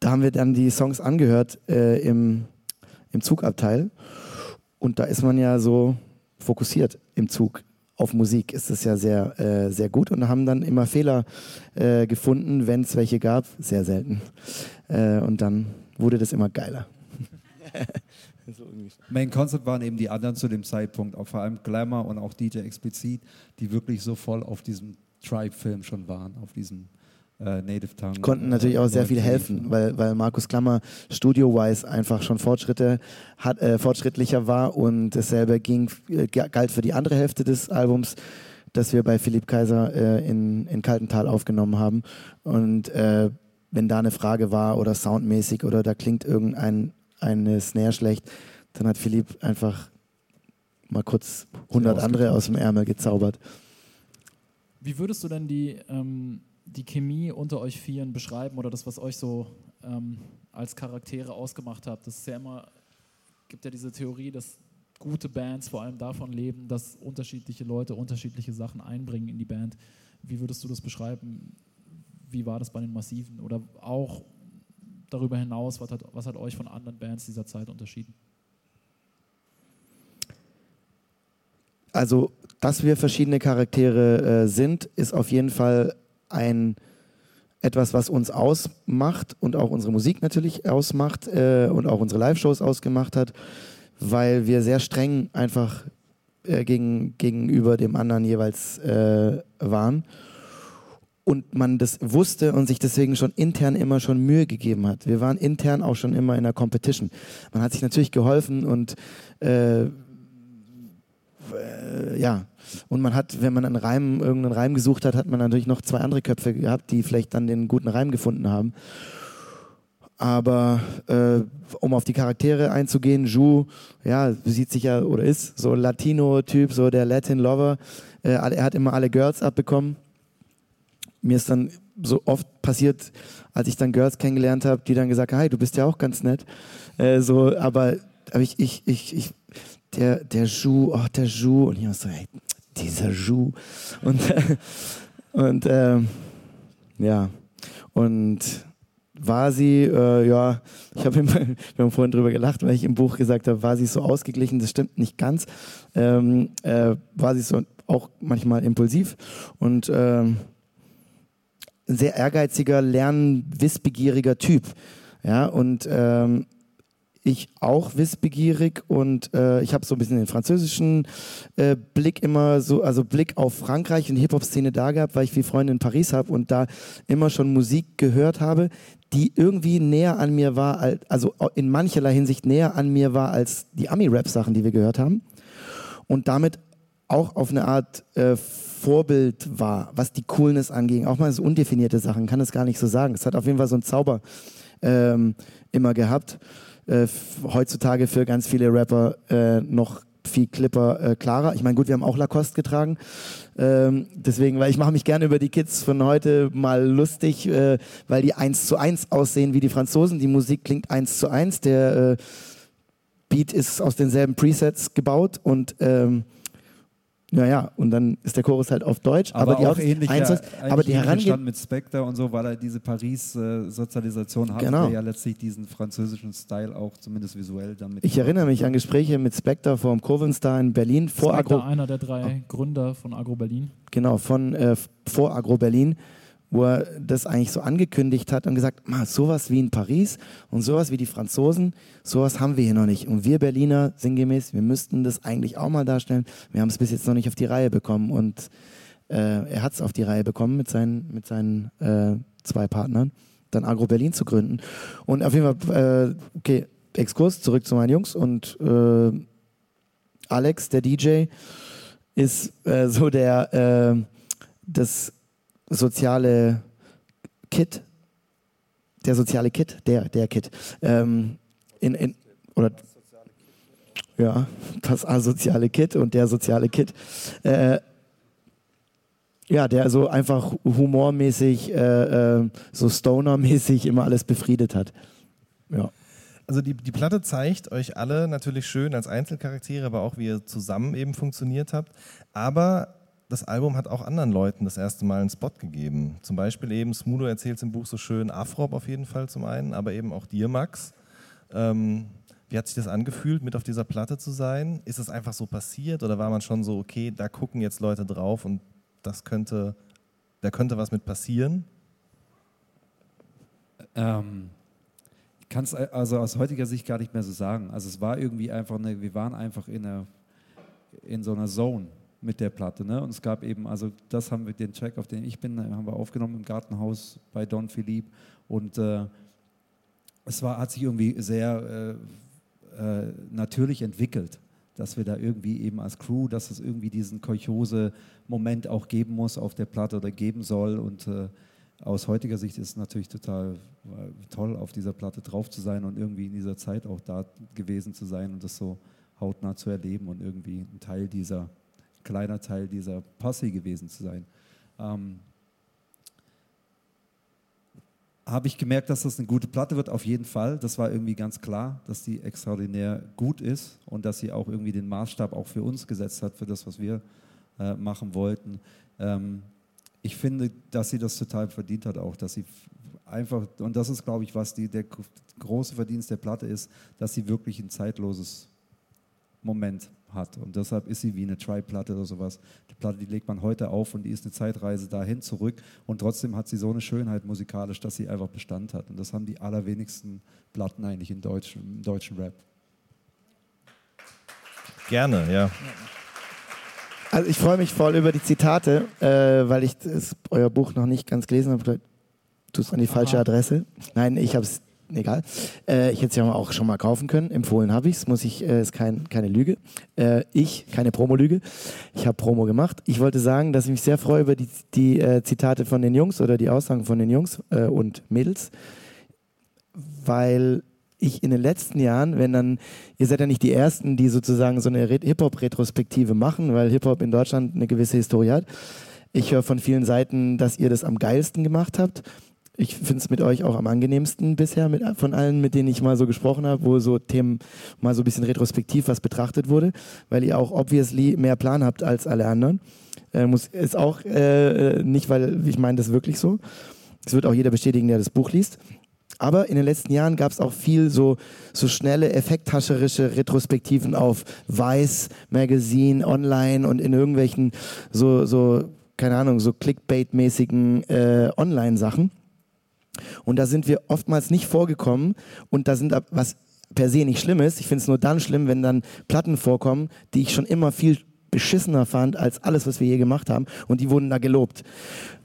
da haben wir dann die Songs angehört äh, im, im Zugabteil und da ist man ja so fokussiert im Zug. Auf Musik ist es ja sehr, äh, sehr gut und haben dann immer Fehler äh, gefunden, wenn es welche gab. Sehr selten. Äh, und dann wurde das immer geiler. so Main Concept waren eben die anderen zu dem Zeitpunkt, auch vor allem Glamour und auch DJ Explizit, die wirklich so voll auf diesem Tribe-Film schon waren, auf diesem äh, Native Tongue. Konnten natürlich auch sehr viel helfen, weil, weil Markus Klammer studio-wise einfach schon Fortschritte hat, äh, fortschrittlicher war und dasselbe ging, äh, galt für die andere Hälfte des Albums, das wir bei Philipp Kaiser äh, in, in Kaltental aufgenommen haben. Und äh, wenn da eine Frage war oder soundmäßig oder da klingt irgendein eine Snare schlecht, dann hat Philipp einfach mal kurz 100 andere aus dem Ärmel gezaubert. Wie würdest du denn die ähm, die Chemie unter euch Vieren beschreiben oder das, was euch so ähm, als Charaktere ausgemacht habt. Das ist ja immer, gibt ja diese Theorie, dass gute Bands vor allem davon leben, dass unterschiedliche Leute unterschiedliche Sachen einbringen in die Band. Wie würdest du das beschreiben? Wie war das bei den Massiven? Oder auch darüber hinaus, was hat, was hat euch von anderen Bands dieser Zeit unterschieden? Also, dass wir verschiedene Charaktere äh, sind, ist auf jeden Fall ein etwas, was uns ausmacht und auch unsere Musik natürlich ausmacht äh, und auch unsere Live-Shows ausgemacht hat, weil wir sehr streng einfach äh, gegen, gegenüber dem anderen jeweils äh, waren und man das wusste und sich deswegen schon intern immer schon Mühe gegeben hat. Wir waren intern auch schon immer in der Competition. Man hat sich natürlich geholfen und äh, äh, ja, und man hat, wenn man einen Reim, irgendeinen Reim gesucht hat, hat man natürlich noch zwei andere Köpfe gehabt, die vielleicht dann den guten Reim gefunden haben. Aber äh, um auf die Charaktere einzugehen, Ju, ja, sieht sich ja oder ist so Latino-Typ, so der Latin Lover. Äh, er hat immer alle Girls abbekommen. Mir ist dann so oft passiert, als ich dann Girls kennengelernt habe, die dann gesagt haben, hi, du bist ja auch ganz nett. Äh, so, aber, aber ich, ich, ich, ich der, der Ju, oh, der Ju. Und ich war so, ey, dieser Ju. Und, und ähm, ja. Und war sie, äh, ja, ich habe wir haben vorhin drüber gelacht, weil ich im Buch gesagt habe, war sie so ausgeglichen, das stimmt nicht ganz. Ähm, äh, war sie so auch manchmal impulsiv und ähm, ein sehr ehrgeiziger, lernwissbegieriger Typ. Ja, und ähm, ich auch wissbegierig und äh, ich habe so ein bisschen den französischen äh, Blick immer so, also Blick auf Frankreich und Hip-Hop-Szene da gehabt, weil ich viele Freunde in Paris habe und da immer schon Musik gehört habe, die irgendwie näher an mir war, also in mancherlei Hinsicht näher an mir war als die Ami-Rap-Sachen, die wir gehört haben. Und damit auch auf eine Art äh, Vorbild war, was die Coolness anging. Auch mal so undefinierte Sachen, kann es gar nicht so sagen. Es hat auf jeden Fall so einen Zauber ähm, immer gehabt. Äh, heutzutage für ganz viele Rapper äh, noch viel Clipper äh, klarer. Ich meine, gut, wir haben auch Lacoste getragen. Ähm, deswegen, weil ich mache mich gerne über die Kids von heute mal lustig, äh, weil die eins zu eins aussehen wie die Franzosen. Die Musik klingt eins zu eins. Der äh, Beat ist aus denselben Presets gebaut und ähm, ja, ja, und dann ist der Chorus halt auf Deutsch. Aber, aber auch ähnlich, ja, aber die Herangehensweise mit Spectre und so, weil er diese Paris-Sozialisation hat, genau. der ja letztlich diesen französischen Style auch zumindest visuell damit. Ich erinnere mich an Gespräche mit Spectre vor dem Kurvenstar in Berlin vor Spectre, Agro. einer der drei oh. Gründer von Agro Berlin. Genau, von äh, vor Agro Berlin wo er das eigentlich so angekündigt hat und gesagt, sowas wie in Paris und sowas wie die Franzosen, sowas haben wir hier noch nicht. Und wir Berliner, sinngemäß, wir müssten das eigentlich auch mal darstellen. Wir haben es bis jetzt noch nicht auf die Reihe bekommen und äh, er hat es auf die Reihe bekommen mit seinen, mit seinen äh, zwei Partnern, dann Agro Berlin zu gründen. Und auf jeden Fall, äh, okay, Exkurs, zurück zu meinen Jungs und äh, Alex, der DJ, ist äh, so der, äh, das soziale Kit, der soziale Kit, der, der Kit, ähm, in, in, oder ja, das asoziale Kit und der soziale Kit. Äh, ja, der so einfach humormäßig, äh, äh, so stonermäßig immer alles befriedet hat. Ja. Also die, die Platte zeigt euch alle natürlich schön als Einzelcharaktere, aber auch wie ihr zusammen eben funktioniert habt. Aber das Album hat auch anderen Leuten das erste Mal einen Spot gegeben. Zum Beispiel eben, Smudo erzählt es im Buch so schön, Afrop auf jeden Fall zum einen, aber eben auch dir, Max. Ähm, wie hat sich das angefühlt, mit auf dieser Platte zu sein? Ist es einfach so passiert oder war man schon so, okay, da gucken jetzt Leute drauf und das könnte, da könnte was mit passieren? Ähm, ich kann es also aus heutiger Sicht gar nicht mehr so sagen. Also es war irgendwie einfach eine, wir waren einfach in, einer, in so einer Zone mit der Platte. Ne? Und es gab eben, also das haben wir, den Track, auf den ich bin, haben wir aufgenommen im Gartenhaus bei Don Philippe. Und äh, es war, hat sich irgendwie sehr äh, äh, natürlich entwickelt, dass wir da irgendwie eben als Crew, dass es irgendwie diesen Kolchose-Moment auch geben muss auf der Platte oder geben soll. Und äh, aus heutiger Sicht ist es natürlich total äh, toll, auf dieser Platte drauf zu sein und irgendwie in dieser Zeit auch da gewesen zu sein und das so hautnah zu erleben und irgendwie ein Teil dieser kleiner Teil dieser Posse gewesen zu sein. Ähm, habe ich gemerkt, dass das eine gute Platte wird, auf jeden Fall. Das war irgendwie ganz klar, dass die extraordinär gut ist und dass sie auch irgendwie den Maßstab auch für uns gesetzt hat, für das, was wir äh, machen wollten. Ähm, ich finde, dass sie das total verdient hat, auch, dass sie einfach, und das ist, glaube ich, was die, der große Verdienst der Platte ist, dass sie wirklich ein zeitloses Moment hat. Und deshalb ist sie wie eine Tri-Platte oder sowas. Die Platte, die legt man heute auf und die ist eine Zeitreise dahin zurück. Und trotzdem hat sie so eine Schönheit musikalisch, dass sie einfach Bestand hat. Und das haben die allerwenigsten Platten eigentlich im deutschen, im deutschen Rap. Gerne, ja. Also ich freue mich voll über die Zitate, äh, weil ich das, euer Buch noch nicht ganz gelesen habe. Du es an die falsche Adresse. Nein, ich habe es egal. Äh, ich hätte es ja auch schon mal kaufen können. Empfohlen habe ich es, muss ich, äh, ist kein, keine Lüge. Äh, ich, keine Promo-Lüge. Ich habe Promo gemacht. Ich wollte sagen, dass ich mich sehr freue über die, die äh, Zitate von den Jungs oder die Aussagen von den Jungs äh, und Mädels, weil ich in den letzten Jahren, wenn dann, ihr seid ja nicht die Ersten, die sozusagen so eine Hip-Hop-Retrospektive machen, weil Hip-Hop in Deutschland eine gewisse Historie hat. Ich höre von vielen Seiten, dass ihr das am geilsten gemacht habt ich finde es mit euch auch am angenehmsten bisher mit, von allen, mit denen ich mal so gesprochen habe, wo so Themen mal so ein bisschen retrospektiv was betrachtet wurde, weil ihr auch obviously mehr Plan habt als alle anderen. Äh, muss, ist auch äh, nicht, weil ich meine das wirklich so. Das wird auch jeder bestätigen, der das Buch liest. Aber in den letzten Jahren gab es auch viel so, so schnelle, effekthascherische Retrospektiven auf Vice Magazine, online und in irgendwelchen so, so keine Ahnung, so Clickbait-mäßigen äh, Online-Sachen. Und da sind wir oftmals nicht vorgekommen und da sind, was per se nicht schlimm ist, ich finde es nur dann schlimm, wenn dann Platten vorkommen, die ich schon immer viel beschissener fand als alles, was wir je gemacht haben. Und die wurden da gelobt.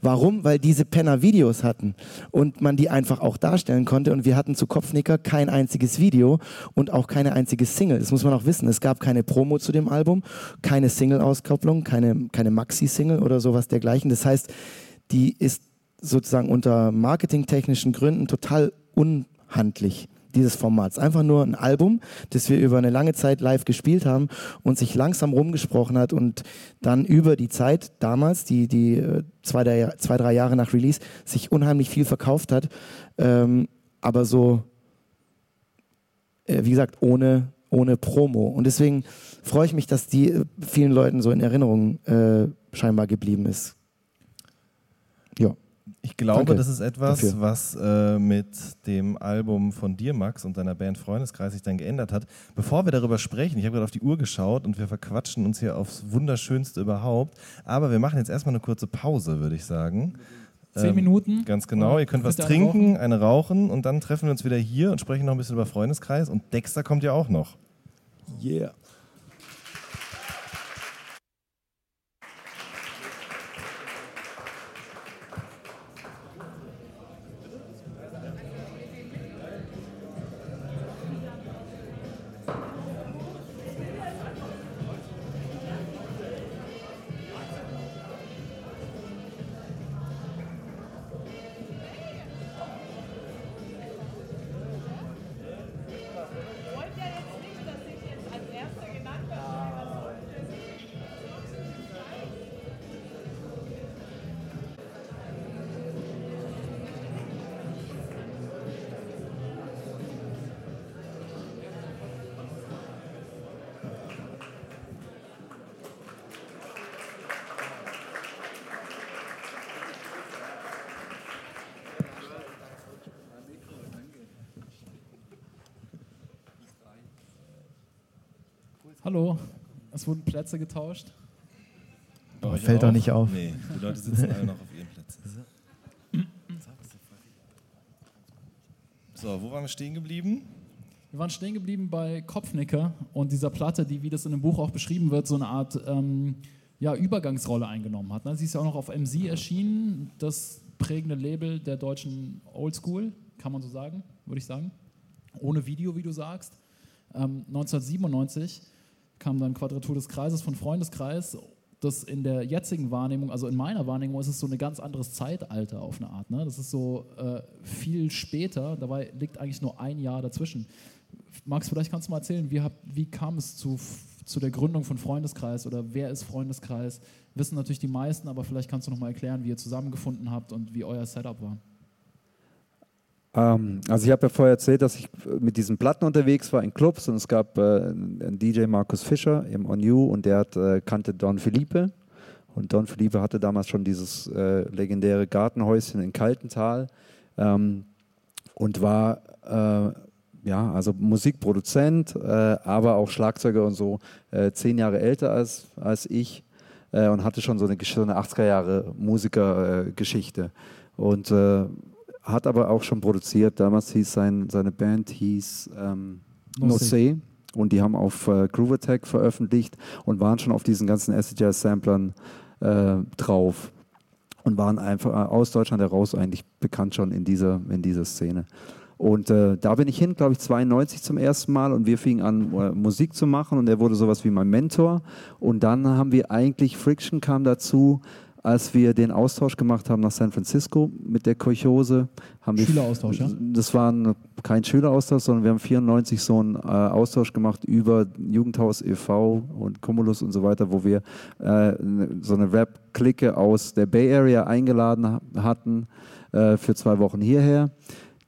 Warum? Weil diese Penner Videos hatten und man die einfach auch darstellen konnte. Und wir hatten zu Kopfnicker kein einziges Video und auch keine einzige Single. Das muss man auch wissen. Es gab keine Promo zu dem Album, keine Single-Auskopplung, keine, keine Maxi-Single oder sowas dergleichen. Das heißt, die ist sozusagen unter marketingtechnischen Gründen total unhandlich dieses Formats. Einfach nur ein Album, das wir über eine lange Zeit live gespielt haben und sich langsam rumgesprochen hat und dann über die Zeit damals, die, die äh, zwei, drei, zwei, drei Jahre nach Release, sich unheimlich viel verkauft hat. Ähm, aber so, äh, wie gesagt, ohne, ohne Promo. Und deswegen freue ich mich, dass die äh, vielen Leuten so in Erinnerung äh, scheinbar geblieben ist. Ich glaube, Danke das ist etwas, dafür. was äh, mit dem Album von dir, Max, und deiner Band Freundeskreis sich dann geändert hat. Bevor wir darüber sprechen, ich habe gerade auf die Uhr geschaut und wir verquatschen uns hier aufs Wunderschönste überhaupt. Aber wir machen jetzt erstmal eine kurze Pause, würde ich sagen. Zehn ähm, Minuten. Ganz genau. Ihr könnt was trinken, eine rauchen und dann treffen wir uns wieder hier und sprechen noch ein bisschen über Freundeskreis. Und Dexter kommt ja auch noch. Yeah. Hallo, es wurden Plätze getauscht. Oh, fällt doch nicht auf. Nee, die Leute sitzen alle noch auf ihren Plätzen. So, wo waren wir stehen geblieben? Wir waren stehen geblieben bei Kopfnicker und dieser Platte, die, wie das in dem Buch auch beschrieben wird, so eine Art ähm, ja, Übergangsrolle eingenommen hat. Ne? Sie ist ja auch noch auf MC erschienen, das prägende Label der deutschen Oldschool, kann man so sagen, würde ich sagen. Ohne Video, wie du sagst. Ähm, 1997 kam dann Quadratur des Kreises von Freundeskreis. Das in der jetzigen Wahrnehmung, also in meiner Wahrnehmung, ist es so ein ganz anderes Zeitalter auf eine Art. Ne? Das ist so äh, viel später, dabei liegt eigentlich nur ein Jahr dazwischen. Max, vielleicht kannst du mal erzählen, wie, hab, wie kam es zu, zu der Gründung von Freundeskreis oder wer ist Freundeskreis? Wissen natürlich die meisten, aber vielleicht kannst du noch mal erklären, wie ihr zusammengefunden habt und wie euer Setup war. Ähm, also ich habe ja vorher erzählt, dass ich mit diesen Platten unterwegs war in Clubs und es gab äh, einen DJ Markus Fischer im On You und der hat, äh, kannte Don Felipe und Don Felipe hatte damals schon dieses äh, legendäre Gartenhäuschen in Kaltental ähm, und war äh, ja, also Musikproduzent, äh, aber auch Schlagzeuger und so, äh, zehn Jahre älter als, als ich und hatte schon so eine, so eine 80er Jahre Musikergeschichte. und hat aber auch schon produziert. Damals hieß sein, seine Band hieß ähm, No Say. Und die haben auf äh, Groove Attack veröffentlicht und waren schon auf diesen ganzen Acid Jazz Samplern äh, drauf. Und waren einfach äh, aus Deutschland heraus eigentlich bekannt schon in dieser, in dieser Szene. Und äh, da bin ich hin, glaube ich, 92 zum ersten Mal und wir fingen an, äh, Musik zu machen und er wurde sowas wie mein Mentor. Und dann haben wir eigentlich, Friction kam dazu, als wir den Austausch gemacht haben nach San Francisco mit der Kolchose, haben wir Schüleraustausch, ja? Das war kein Schüleraustausch, sondern wir haben 94 so einen äh, Austausch gemacht über Jugendhaus e.V. und Cumulus und so weiter, wo wir äh, so eine Rap-Clique aus der Bay Area eingeladen hatten äh, für zwei Wochen hierher.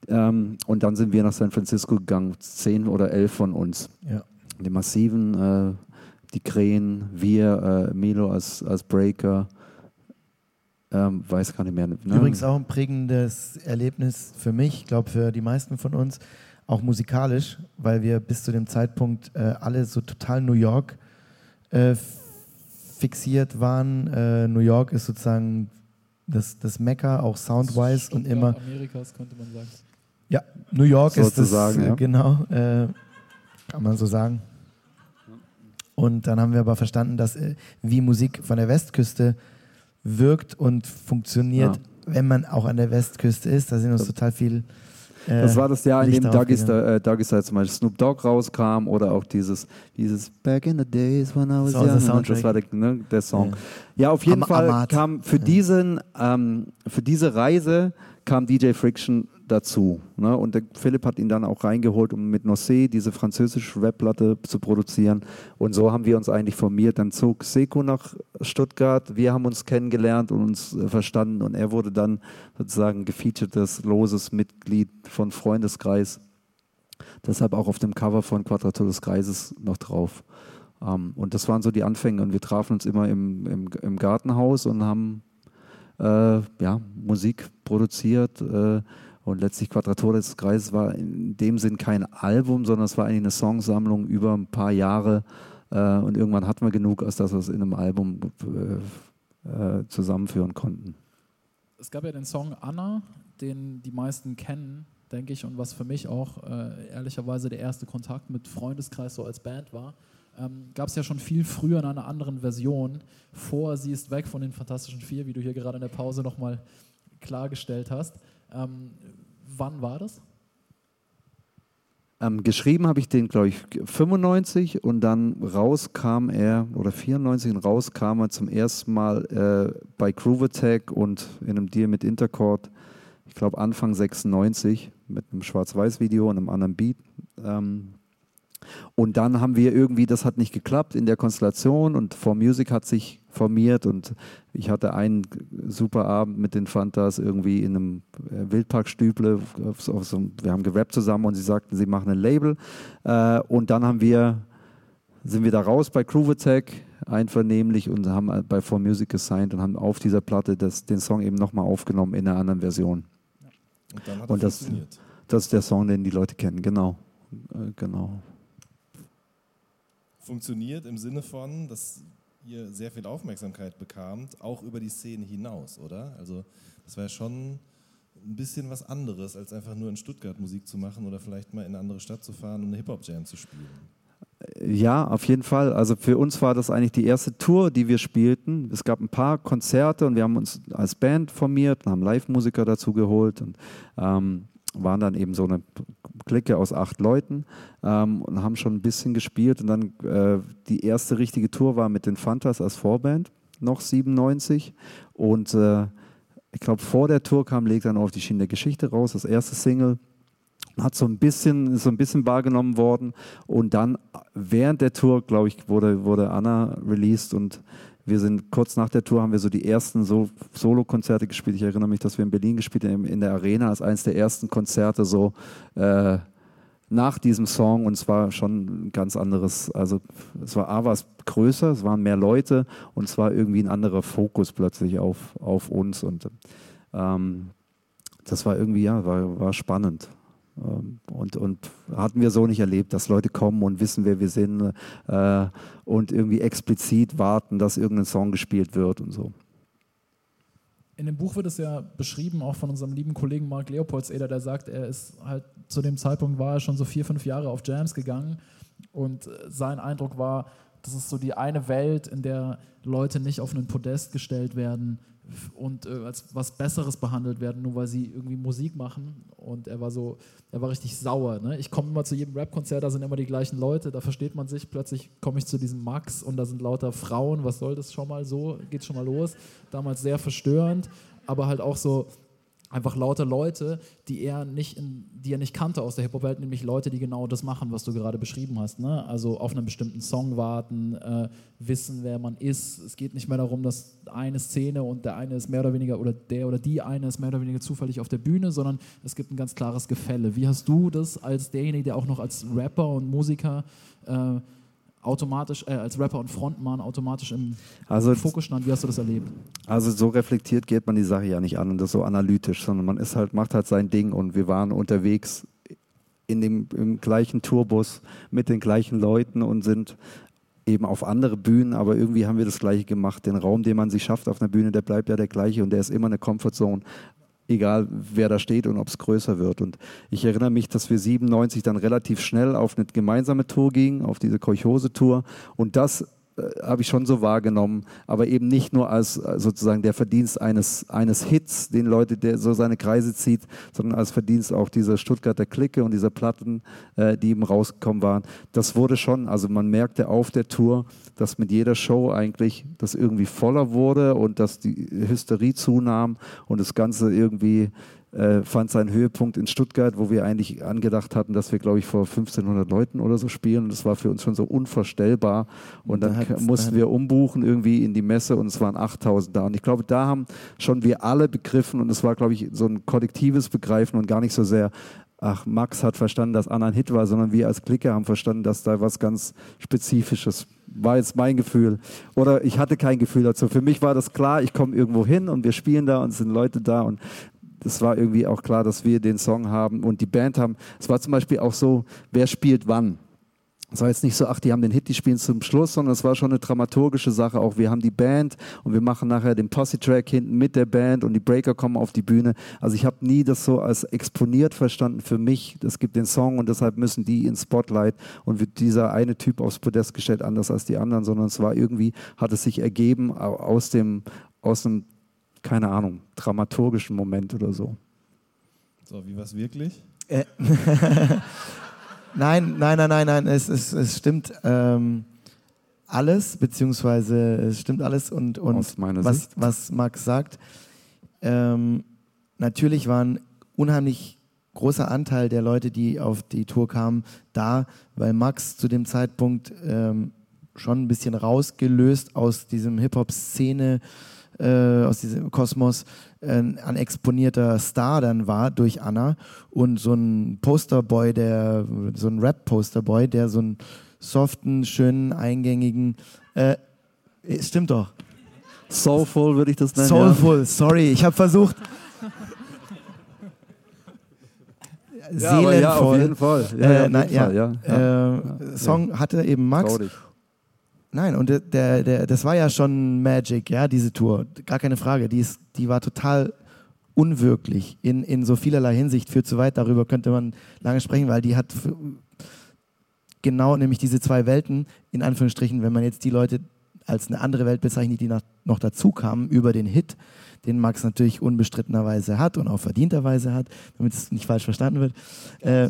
Ähm, und dann sind wir nach San Francisco gegangen, zehn oder elf von uns. Ja. Die massiven, äh, die Krähen, wir, äh, Milo als, als Breaker, Ähm, weiß gar nicht mehr. Ne? Übrigens auch ein prägendes Erlebnis für mich, ich glaube für die meisten von uns, auch musikalisch, weil wir bis zu dem Zeitpunkt äh, alle so total New York äh, fixiert waren. Äh, New York ist sozusagen das, das Mekka, auch soundwise und immer. Amerikas könnte man sagen. Ja, New York ist das, Sozusagen, ja. genau, äh, kann man so sagen. Und dann haben wir aber verstanden, dass äh, wie Musik von der Westküste wirkt und funktioniert, wenn man auch an der Westküste ist. Da sind uns total viel. äh, Das war das Jahr, in dem aufgegangen. Style, äh, Dougie Style zum Beispiel Snoop Dogg rauskam oder auch dieses, dieses Back in the Days when I was unser young. Das war der, ne, der Song. Ja. Ja, auf jeden Am- Fall Amat. kam für, Ja. diesen, ähm, für diese Reise kam DJ Friction dazu. Ne? Und der Philipp hat ihn dann auch reingeholt, um mit Nossé diese französische Rap-Platte zu produzieren. Und so haben wir uns eigentlich formiert. Dann zog Seko nach Stuttgart. Wir haben uns kennengelernt und uns äh, verstanden. Und er wurde dann sozusagen gefeaturtes, loses Mitglied von Freundeskreis. Deshalb auch auf dem Cover von Quadratur des Kreises noch drauf. Ähm, und das waren so die Anfänge. Und wir trafen uns immer im, im, im Gartenhaus und haben äh, ja, Musik produziert. Äh, und letztlich Quadratur des Kreises war in dem Sinn kein Album, sondern es war eigentlich eine Songsammlung über ein paar Jahre. Äh, und irgendwann hatten wir genug, als dass wir es in einem Album äh, äh, zusammenführen konnten. Es gab ja den Song Anna, den die meisten kennen, denke ich, und was für mich auch äh, ehrlicherweise der erste Kontakt mit Freundeskreis so als Band war. Ähm, Gab es ja schon viel früher in einer anderen Version. Vor Sie ist weg von den Fantastischen Vier, wie du hier gerade in der Pause nochmal klargestellt hast. Ähm, wann war das? Ähm, geschrieben habe ich den, glaube ich, 95 und dann rauskam er, oder 94 und rauskam er zum ersten Mal äh, bei Groove Attack und in einem Deal mit Intercord, ich glaube Anfang 96, mit einem Schwarz-Weiß-Video und einem anderen Beat. Ähm, und dann haben wir irgendwie, das hat nicht geklappt in der Konstellation und For Music hat sich formiert und ich hatte einen super Abend mit den Fantas irgendwie in einem äh, Wildparkstüble. Auf auf so, wir haben gerappt zusammen und sie sagten, sie machen ein Label. Äh, und dann haben wir, sind wir da raus bei Groove Attack einvernehmlich und haben bei For Music gesigned und haben auf dieser Platte das, den Song eben nochmal aufgenommen in einer anderen Version. Und dann hat Und das-. Das ist der Song, den die Leute kennen, genau. Äh, genau. Funktioniert im Sinne von, dass ihr sehr viel Aufmerksamkeit bekamt, auch über die Szene hinaus, oder? Also das war ja schon ein bisschen was anderes, als einfach nur in Stuttgart Musik zu machen oder vielleicht mal in eine andere Stadt zu fahren und eine Hip-Hop-Jam zu spielen. Ja, auf jeden Fall. Also für uns war das eigentlich die erste Tour, die wir spielten. Es gab ein paar Konzerte und wir haben uns als Band formiert und haben Live-Musiker dazu geholt und ähm, waren dann eben so eine Clique aus acht Leuten ähm, und haben schon ein bisschen gespielt. Und dann äh, die erste richtige Tour war mit den Fantas als Vorband, noch 97. Und äh, ich glaube, vor der Tour kam Leg dann auf die Schiene der Geschichte raus, das erste Single hat so ein bisschen, so ein bisschen wahrgenommen worden. Und dann während der Tour, glaube ich, wurde, wurde Anna released und wir sind kurz nach der Tour haben wir so die ersten so Solo-Konzerte gespielt. Ich erinnere mich, dass wir in Berlin gespielt haben, in der Arena als eines der ersten Konzerte so äh, nach diesem Song und es war schon ein ganz anderes, also es war A war es größer, es waren mehr Leute und es war irgendwie ein anderer Fokus plötzlich auf, auf uns und ähm, das war irgendwie, ja, war, war spannend. Ähm, Und, und hatten wir so nicht erlebt, dass Leute kommen und wissen, wer wir sind äh, und irgendwie explizit warten, dass irgendein Song gespielt wird und so. In dem Buch wird es ja beschrieben, auch von unserem lieben Kollegen Mark Leopoldseder, der sagt, er ist halt zu dem Zeitpunkt war er schon so vier, fünf Jahre auf Jams gegangen und äh, sein Eindruck war, das ist so die eine Welt, in der Leute nicht auf einen Podest gestellt werden und äh, als was Besseres behandelt werden, nur weil sie irgendwie Musik machen. Und er war so, er war richtig sauer. Ne? Ich komme immer zu jedem Rap-Konzert, da sind immer die gleichen Leute, da versteht man sich. Plötzlich komme ich zu diesem Max und da sind lauter Frauen. Was soll das schon mal so? Geht schon mal los. Damals sehr verstörend, aber halt auch so einfach lauter Leute, die er nicht, in, die er nicht kannte aus der Hip-Hop-Welt, nämlich Leute, die genau das machen, was du gerade beschrieben hast. Ne? Also auf einen bestimmten Song warten, äh, wissen, wer man ist. Es geht nicht mehr darum, dass eine Szene und der eine ist mehr oder weniger, oder der oder die eine ist mehr oder weniger zufällig auf der Bühne, sondern es gibt ein ganz klares Gefälle. Wie hast du das als derjenige, der auch noch als Rapper und Musiker äh, automatisch äh, als Rapper und Frontmann automatisch im Also, Fokus stand? Wie hast du das erlebt? also so reflektiert geht man die Sache ja nicht an und das so analytisch, sondern man ist halt, macht halt sein Ding und wir waren unterwegs in dem im gleichen Tourbus mit den gleichen Leuten und sind eben auf andere Bühnen, aber irgendwie haben wir das Gleiche gemacht. Den Raum, den man sich schafft auf einer Bühne, der bleibt ja der gleiche und der ist immer eine Comfortzone, egal wer da steht und ob es größer wird. Und ich erinnere mich, dass wir 97 dann relativ schnell auf eine gemeinsame Tour gingen, auf diese Kolchose-Tour und das habe ich schon so wahrgenommen, aber eben nicht nur als äh, sozusagen der Verdienst eines, eines Hits, den Leute, der so seine Kreise zieht, sondern als Verdienst auch dieser Stuttgarter Clique und dieser Platten, äh, die eben rausgekommen waren. Das wurde schon, also man merkte auf der Tour, dass mit jeder Show eigentlich das irgendwie voller wurde und dass die Hysterie zunahm und das Ganze irgendwie äh, fand seinen Höhepunkt in Stuttgart, wo wir eigentlich angedacht hatten, dass wir, glaube ich, vor 1500 Leuten oder so spielen. Und das war für uns schon so unvorstellbar. Und dann Da mussten wir umbuchen irgendwie in die Messe und es waren 8000 da. Und ich glaube, da haben schon wir alle begriffen und es war, glaube ich, so ein kollektives Begreifen und gar nicht so sehr, ach, Max hat verstanden, dass Anna ein Hit war, sondern wir als Clique haben verstanden, dass da was ganz Spezifisches war jetzt mein Gefühl. Oder ich hatte kein Gefühl dazu. Für mich war das klar, ich komme irgendwo hin und wir spielen da und es sind Leute da und das war irgendwie auch klar, dass wir den Song haben und die Band haben. Es war zum Beispiel auch so, wer spielt wann. Es war jetzt nicht so, ach, die haben den Hit, die spielen zum Schluss, sondern es war schon eine dramaturgische Sache. Auch wir haben die Band und wir machen nachher den Posse-Track hinten mit der Band und die Breaker kommen auf die Bühne. Also ich habe nie das so als exponiert verstanden für mich. Es gibt den Song und deshalb müssen die ins Spotlight und wird dieser eine Typ aufs Podest gestellt, anders als die anderen, sondern es war irgendwie, hat es sich ergeben au- aus dem, aus einem, keine Ahnung, dramaturgischen Moment oder so. So, wie war es wirklich? Äh, nein, nein, nein, nein, nein, es, es, es stimmt ähm, alles, beziehungsweise es stimmt alles und, und was, was Max sagt. Ähm, natürlich war ein unheimlich großer Anteil der Leute, die auf die Tour kamen, da, weil Max zu dem Zeitpunkt ähm, schon ein bisschen rausgelöst aus diesem Hip-Hop-Szene, äh, aus diesem Kosmos, äh, ein exponierter Star dann war durch Anna und so ein Posterboy, der, so ein Rap-Posterboy, der so einen soften, schönen, eingängigen, äh, stimmt doch, Soulful würde ich das nennen. Soulful, sorry, ich habe versucht. Ja, aber ja, auf jeden Seelenvoll. Fall. Ja, ja, äh, na, ja, Fall, ja. ja. Äh, Song hatte eben Max. Trau dich. Nein, und der, der, das war ja schon Magic, ja, diese Tour. Gar keine Frage. Die, ist, die war total unwirklich in, in so vielerlei Hinsicht. Führt zu weit, darüber könnte man lange sprechen, weil die hat genau nämlich diese zwei Welten, in Anführungsstrichen, wenn man jetzt die Leute als eine andere Welt bezeichnet, die nach, noch dazu kamen über den Hit, den Max natürlich unbestrittenerweise hat und auch verdienterweise hat, damit es nicht falsch verstanden wird. Äh,